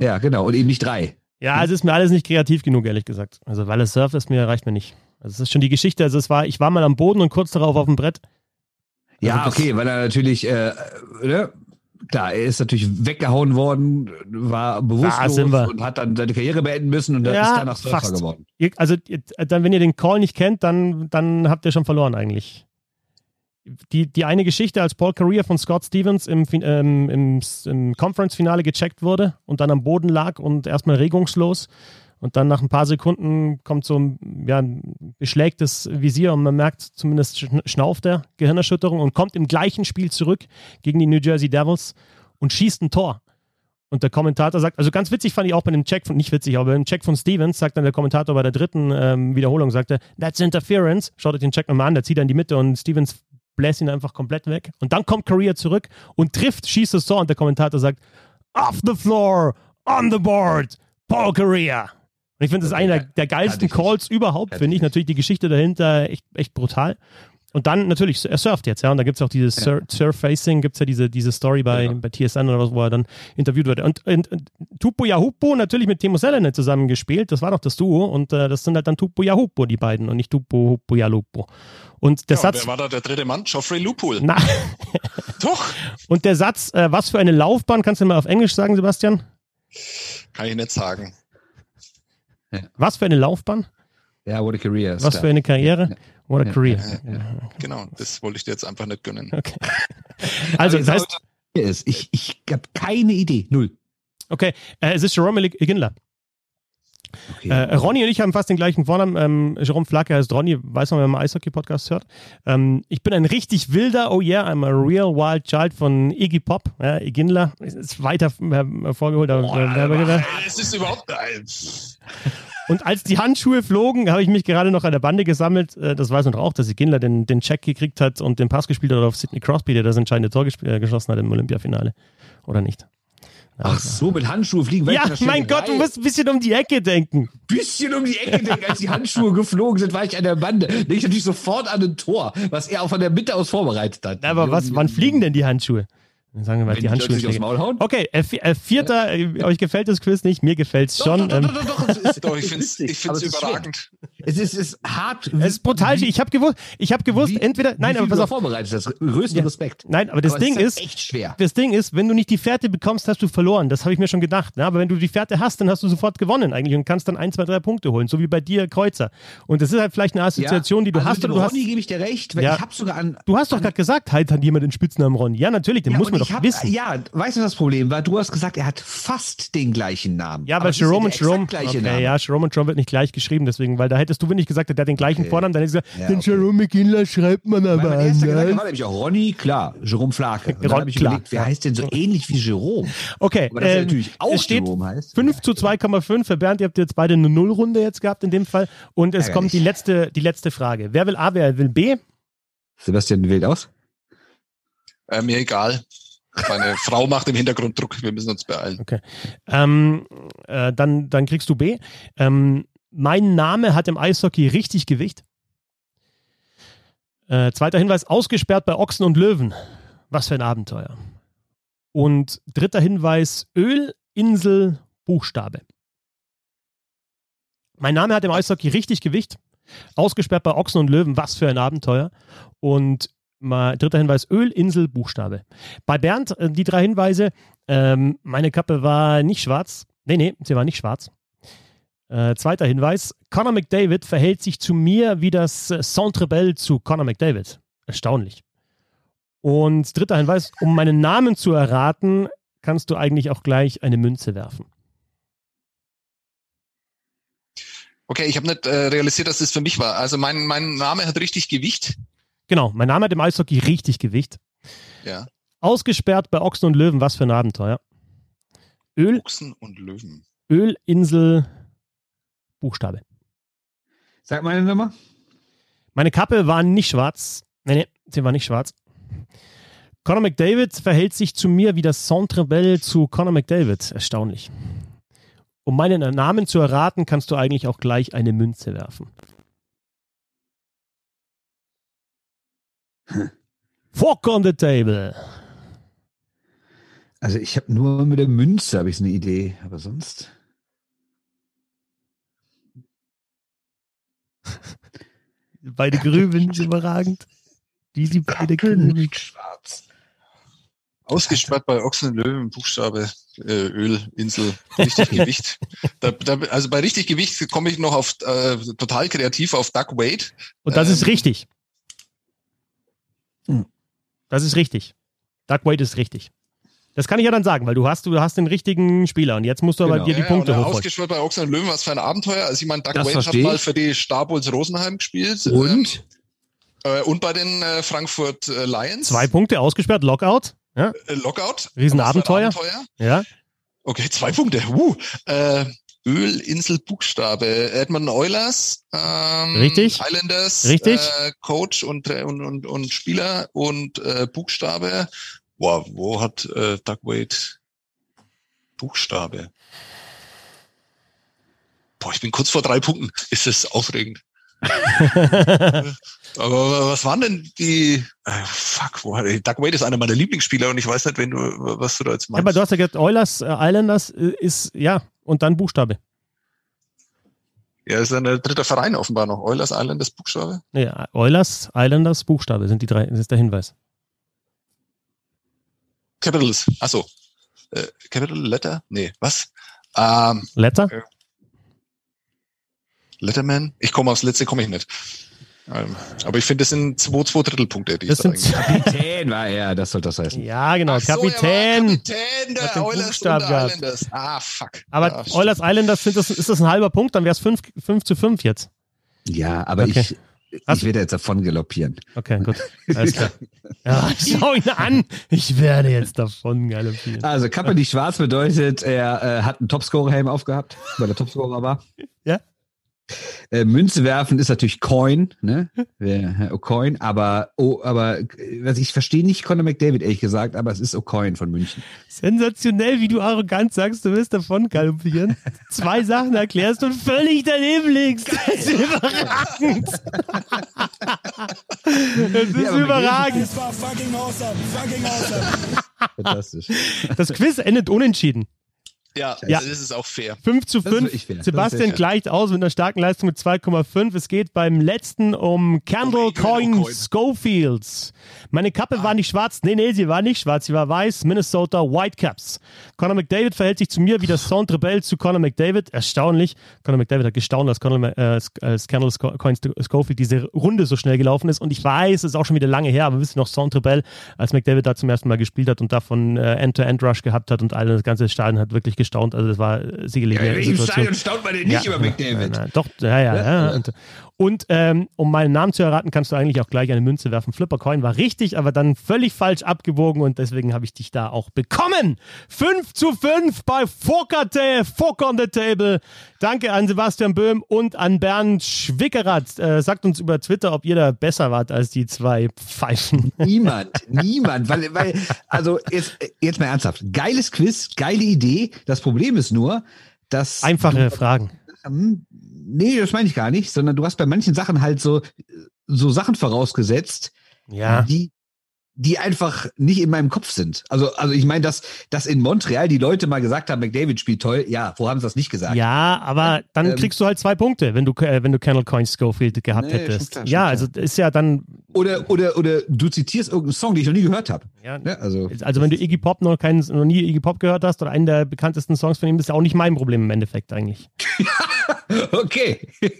Ja, genau, und eben nicht drei. ja, es ist mir alles nicht kreativ genug, ehrlich gesagt. Also, weil es Surf ist, mir reicht mir nicht. Also, es ist schon die Geschichte. Also, es war, ich war mal am Boden und kurz darauf auf dem Brett. Ja, Also das- okay, weil er natürlich, äh, ne? Klar, er ist natürlich weggehauen worden, war bewusstlos und hat dann seine Karriere beenden müssen und dann Ja, ist danach Surfer geworden. Also, dann, wenn ihr den Call nicht kennt, dann, dann habt ihr schon verloren eigentlich. Die, die eine Geschichte, als Paul Correa von Scott Stevens im, ähm, im, im Conference-Finale gecheckt wurde und dann am Boden lag und erstmal regungslos und dann nach ein paar Sekunden kommt so ein, ja, ein beschlägtes Visier und man merkt zumindest schn- schnauft er, Gehirnerschütterung und kommt im gleichen Spiel zurück gegen die New Jersey Devils und schießt ein Tor. Und der Kommentator sagt, also ganz witzig fand ich auch bei dem Check von, nicht witzig, aber beim Check von Stevens sagt dann der Kommentator bei der dritten ähm, Wiederholung, sagte, that's interference. Schaut euch den Check nochmal an, der zieht er in die Mitte und Stevens bläst ihn einfach komplett weg. Und dann kommt Korea zurück und trifft, schießt das Tor und der Kommentator sagt, off the floor, on the board, Paul Korea. Und ich finde, das ist einer der, der geilsten. Calls überhaupt, finde ich. Natürlich die Geschichte dahinter echt, echt brutal. Und dann natürlich, er surft jetzt, ja. Und da gibt es auch dieses Sur Surfacing, gibt es ja diese, diese Story bei, Genau. bei TSN oder was, wo er dann interviewt wird. Und, und, und Tupo Yahupo natürlich mit Timo Selene zusammengespielt, das war doch das Duo. Und äh, das sind halt dann Tupo Yahupo, die beiden, und nicht Tupo Hupo Yalupo. Und der Ja, Satz. wer war da der dritte Mann? Geoffrey Loophole. Na, Doch. und der Satz, äh, was für eine Laufbahn, kannst du mal auf Englisch sagen, Sebastian? Kann ich nicht sagen. Was für eine Laufbahn? Ja, what a career. Was für eine Karriere? What a Ja, career. Genau, das wollte ich dir jetzt einfach nicht gönnen. Okay. Also, das heißt. Ich, ich habe keine Idee. Null. okay, äh, es ist Jerome Iginla. Okay. Äh, Ronny und ich haben fast den gleichen Vornamen. Ähm, Jerome Flacke heißt Ronny, weiß man, wenn man Eishockey-Podcast hört. Ähm, ich bin ein richtig wilder, oh yeah, I'm a real wild child von Iggy Pop. Ja, Iginla ist weiter äh, vorgeholt. aber- Boah, es ist überhaupt. Nein. Und als die Handschuhe flogen, habe ich mich gerade noch an der Bande gesammelt. Äh, Das weiß man doch auch, dass Iginla den, den Check gekriegt hat und den Pass gespielt hat auf Sidney Crosby, der das entscheidende Tor äh, geschossen hat im Olympiafinale. Oder nicht? Ach so, mit Handschuhe fliegen. Ja, mein Gott, du musst ein bisschen um die Ecke denken. bisschen um die Ecke denken, als die Handschuhe geflogen sind, war ich an der Bande. Denke ich natürlich sofort an ein Tor, was er auch von der Mitte aus vorbereitet hat. Aber was, wann fliegen denn die Handschuhe? Dann sagen wir mal Wenn die hauen? Okay, äh, äh, vierter, äh, euch gefällt das Quiz nicht, mir gefällt's schon. Doch, ähm, doch, doch, doch, doch, es ist- Doch, ich es finde es es überragend. Es ist, es ist hart. Es ist brutal. Ich habe gewusst, ich habe gewusst, Wie- entweder, nein, wie aber pass auf, vorbereitet hast. Größten Ja. Respekt. nein, aber das Aber es Ding ist, echt schwer. das Ding ist, wenn du nicht die Fährte bekommst, hast du verloren. Das habe ich mir schon gedacht. Ne? Aber wenn du die Fährte hast, dann hast du sofort gewonnen eigentlich und kannst dann ein, zwei, drei Punkte holen, so wie bei dir Kreuzer. Und das ist halt vielleicht eine Assoziation, die du also hast. mit du hast, Ronny gebe ich dir recht, weil Ja. ich habe sogar an. du hast doch gerade gesagt, halt hat jemand den Spitznamen Ron. Ja, natürlich, den Ja, muss man doch hab, wissen. Ja, weißt du, was das Problem war? Du hast gesagt, er hat fast den gleichen Namen. Ja, Aber weil ja Jerome und Jerome. Okay, Name. ja, Jerome und Jerome wird nicht gleich geschrieben, deswegen, weil da hättest du, wenn ich gesagt hätte, der hat den gleichen Okay. Vornamen, dann hätte ich gesagt, Ja, den okay. Jerome McKinley schreibt man aber mein erster Gedanke war nämlich auch Ronny, klar, Jerome Flake. Und dann habe ich klar, überlegt, wer ja. heißt denn so ähnlich wie Jerome? Okay, Aber dass er ähm, natürlich auch es steht Jerome heißt. 5 zu 2,5. Für Bernd, ihr habt jetzt beide eine Nullrunde jetzt gehabt in dem Fall. Und es Ärgerlich. kommt die letzte, die letzte Frage. Wer will A, wer will B? Sebastian wählt aus. Äh, mir egal. Meine Frau macht im Hintergrund Druck. Wir müssen uns beeilen. Ähm, äh, dann, dann kriegst du B. Ähm, mein Name hat im Eishockey richtig Gewicht. Äh, zweiter Hinweis, ausgesperrt bei Ochsen und Löwen. Was für ein Abenteuer. Und dritter Hinweis, Öl, Insel, Buchstabe. Mein Name hat im Eishockey richtig Gewicht. Ausgesperrt bei Ochsen und Löwen, was für ein Abenteuer. Und mal, dritter Hinweis, Öl, Insel, Buchstabe. Bei Bernd, äh, die drei Hinweise, ähm, meine Kappe war nicht schwarz. Nee, nee, sie war nicht schwarz. Äh, zweiter Hinweis, Conor McDavid verhält sich zu mir wie das äh, Centre Bell zu Conor McDavid. Erstaunlich. Und dritter Hinweis, um meinen Namen zu erraten, kannst du eigentlich auch gleich eine Münze werfen. Okay, ich habe nicht äh, realisiert, dass das für mich war. Also mein, mein Name hat richtig Gewicht. Genau, mein Name hat im Eishockey richtig Gewicht. Ja. Ausgesperrt bei Ochsen und Löwen, was für ein Abenteuer. Öl, Ochsen und Löwen. Öl, Insel, Buchstabe. Sag mal eine Nummer. Meine Kappe war nicht schwarz. Nee, nee, sie war nicht schwarz. Conor McDavid verhält sich zu mir wie das Centre Bell zu Conor McDavid. Erstaunlich. Um meinen Namen zu erraten, kannst du eigentlich auch gleich eine Münze werfen. Fork on the table. Also ich habe nur mit der Münze habe ich eine Idee, aber sonst. Beide grübeln, überragend. Die, die beide grübeln. Schwarz. Ausgesperrt bei Ochsen und Löwen, Buchstabe, äh, Öl, Insel, richtig Gewicht. Da, da, also bei richtig Gewicht komme ich noch auf äh, total kreativ auf Doug Wade. Und das ist Ähm. richtig. Hm. Das ist richtig. Doug Wade ist richtig. Das kann ich ja dann sagen, weil du hast, du hast den richtigen Spieler und jetzt musst du aber Genau. dir die Ja, Punkte und hochholen. Ausgesperrt bei Ochsen und Löwen, was für ein Abenteuer. Also ich meine, Doug Das Wade hat mal für die Starbuls Rosenheim gespielt. Und? Ähm, äh, und bei den äh, Frankfurt äh, Lions. Zwei Punkte ausgesperrt, Lockout. Ja, Äh, Lockout. Riesenabenteuer. Abenteuer. ja. Okay, zwei Punkte. Uh, äh, Öl, Insel, Buchstabe. Edmonton Oilers. Ähm, Richtig. Islanders. Richtig. Äh, Coach und, äh, und, und, und Spieler und äh, Buchstabe. Boah, wo hat äh, Doug Wade Buchstabe? Boah, ich bin kurz vor drei Punkten. Ist das aufregend. Aber was waren denn die? Äh, fuck, wo Doug Wade ist einer meiner Lieblingsspieler und ich weiß nicht, wenn du was du da jetzt Ja, meinst. aber du hast ja gesagt, Oilers, äh, Islanders äh, ist, ja, und dann Buchstabe. Ja, ist ein dritter Verein offenbar noch. Oilers Islanders Buchstabe. Nee, Oilers, Islanders, Buchstabe sind die drei, das ist der Hinweis. Capitals. Achso. Äh, Capital Letter? Nee, was? Ähm, Letter? Letterman? Ich komme aufs letzte, komme ich nicht. Aber ich finde, das sind zwei, zwei Drittelpunkte, die Das sind, Kapitän war er, das soll das heißen. ja, genau, Ach so, Kapitän. Kapitän der Oilers und der. Islanders. Ah, fuck. Aber ja, stimmt. Oilers, Islanders, sind das, ist das ein halber Punkt, dann wäre es 5 zu 5 jetzt. Ja, aber Okay. ich, ich werde jetzt davon galoppieren. Okay, gut. Alles klar. Ja, schau ihn an. Ich werde jetzt davon galoppieren. Also Kappe die Schwarz bedeutet, er äh, hat einen Topscorer-Helm aufgehabt, weil er Topscorer war. Ja. Äh, Münze werfen ist natürlich Coin, ne? Äh, O'Coin, aber oh, aber was ich verstehe nicht Conor McDavid ehrlich gesagt, aber es ist O'Coin von München. Sensationell, wie du arrogant sagst, du wirst davon galoppieren. Zwei Sachen erklärst und völlig daneben liegst. Das ist überragend. Das ist Ja, überragend. Das war fucking awesome. Fucking awesome. Fantastisch. Das Quiz endet unentschieden. Ja, Ja. das ist auch fair. 5 zu Das ist 5. wirklich fair. Das ist Sebastian gleicht aus mit einer starken Leistung mit 2,5. Es geht beim letzten um Candle Um Coin Coin. Schofields. Meine Kappe war nicht schwarz. Nee, nee, sie war nicht schwarz. Sie war weiß. Minnesota Whitecaps. Conor McDavid verhält sich zu mir wie das Centre Bell zu Conor McDavid. Erstaunlich. Conor McDavid hat gestaunt, dass Conor äh, als Candle Coin Schofield diese Runde so schnell gelaufen ist. Und ich weiß, es ist auch schon wieder lange her, aber wisst ihr noch Centre Bell, als McDavid da zum ersten Mal gespielt hat und davon äh, End-to-End-Rush gehabt hat und alle, das ganze Stadion hat wirklich gestaunt. Also das war sicherlich Ja, Im. Stadion staunt man denn nicht über McDavid. Nein, nein, doch, ja, ja. ja. Und, und ähm, um meinen Namen zu erraten, kannst du eigentlich auch gleich eine Münze werfen. Flipper Coin war richtig, aber dann völlig falsch abgewogen und deswegen habe ich dich da auch bekommen. 5 zu 5 bei Fokerte, Fok on the Table. Danke an Sebastian Böhm und an Bernd Schwickerath. Äh, sagt uns über Twitter, ob ihr da besser wart als die zwei Pfeifen. Niemand, niemand, weil, weil, also jetzt, jetzt mal ernsthaft. Geiles Quiz, geile Idee. Das Problem ist nur, dass. Einfache Fragen. Nee, das meine ich gar nicht, sondern du hast bei manchen Sachen halt so, so Sachen vorausgesetzt, Ja. die, die einfach nicht in meinem Kopf sind. Also, also ich meine, dass, dass in Montreal die Leute mal gesagt haben, McDavid spielt toll. Ja, wo haben sie das nicht gesagt? Ja, aber dann Ähm, kriegst du halt zwei Punkte, wenn du, äh, wenn du Candle Coin Schofield gehabt Nee, hättest. klar, ja, klar. also ist ja dann Oder, oder, oder du zitierst irgendeinen Song, den ich noch nie gehört habe. Ja, Ne? Also, Also wenn du Iggy Pop noch, keinen, noch nie Iggy Pop gehört hast oder einen der bekanntesten Songs von ihm, ist ja auch nicht mein Problem im Endeffekt eigentlich. okay.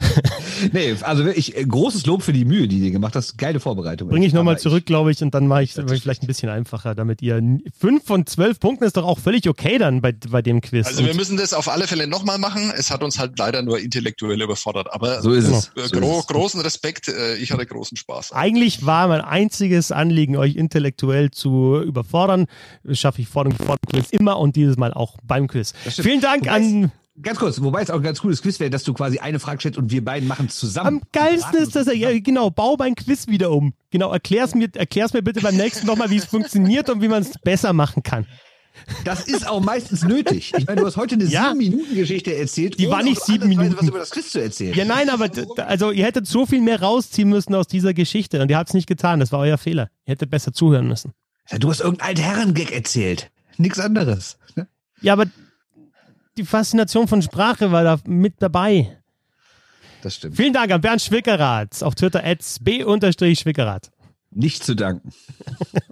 nee, also wirklich äh, großes Lob für die Mühe, die du gemacht hast. Geile Vorbereitung. Bringe ich nochmal zurück, glaube ich, und dann mache ich mach ich vielleicht ein bisschen einfacher, damit ihr fünf von zwölf Punkten ist doch auch völlig okay dann bei, bei dem Quiz. Also wir Und müssen das auf alle Fälle nochmal machen. Es hat uns halt leider nur intellektuell überfordert. Aber So ist es. äh, So gro ist es. großen Respekt, äh, ich hatte großen Spaß. eigentlich war mein einziges Anliegen, euch intellektuell zu überfordern. Das schaffe ich vor dem, vor dem Quiz immer und dieses Mal auch beim Quiz. Vielen Dank an. Ganz kurz, wobei es auch ein ganz cooles Quiz wäre, dass du quasi eine Frage stellst und wir beiden machen es zusammen. Am geilsten ist, dass er, ja, genau, bau mein Quiz wieder um. Genau, erklär's mir, erklär's mir bitte beim nächsten nochmal, wie es funktioniert und wie man es besser machen kann. Das ist auch meistens nötig. Ich meine, du hast heute eine Ja. sieben Minuten Geschichte erzählt. Die war nicht sieben Minuten. was über das Quiz zu erzählen. Ja, nein, aber also ihr hättet so viel mehr rausziehen müssen aus dieser Geschichte und ihr habt es nicht getan. Das war euer Fehler. Ihr hättet besser zuhören müssen. Ja, du hast irgendeinen Altherren-Gag erzählt. Nichts anderes. ne? Ja, aber die Faszination von Sprache war da mit dabei. Das stimmt. Vielen Dank an Bernd Schwickerath auf Twitter at b-schwickerath. Nicht zu danken.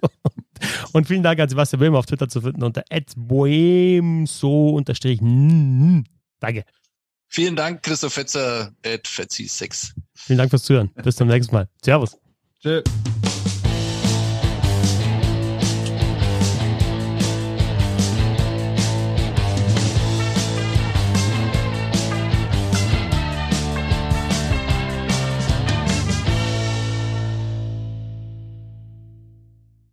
Und vielen Dank an Sebastian Böhmer auf Twitter zu finden unter boemso Danke. Vielen Dank, Christoph Fetzer, at Fetzi6. Vielen Dank fürs Zuhören. Bis zum nächsten Mal. Servus. Tschö.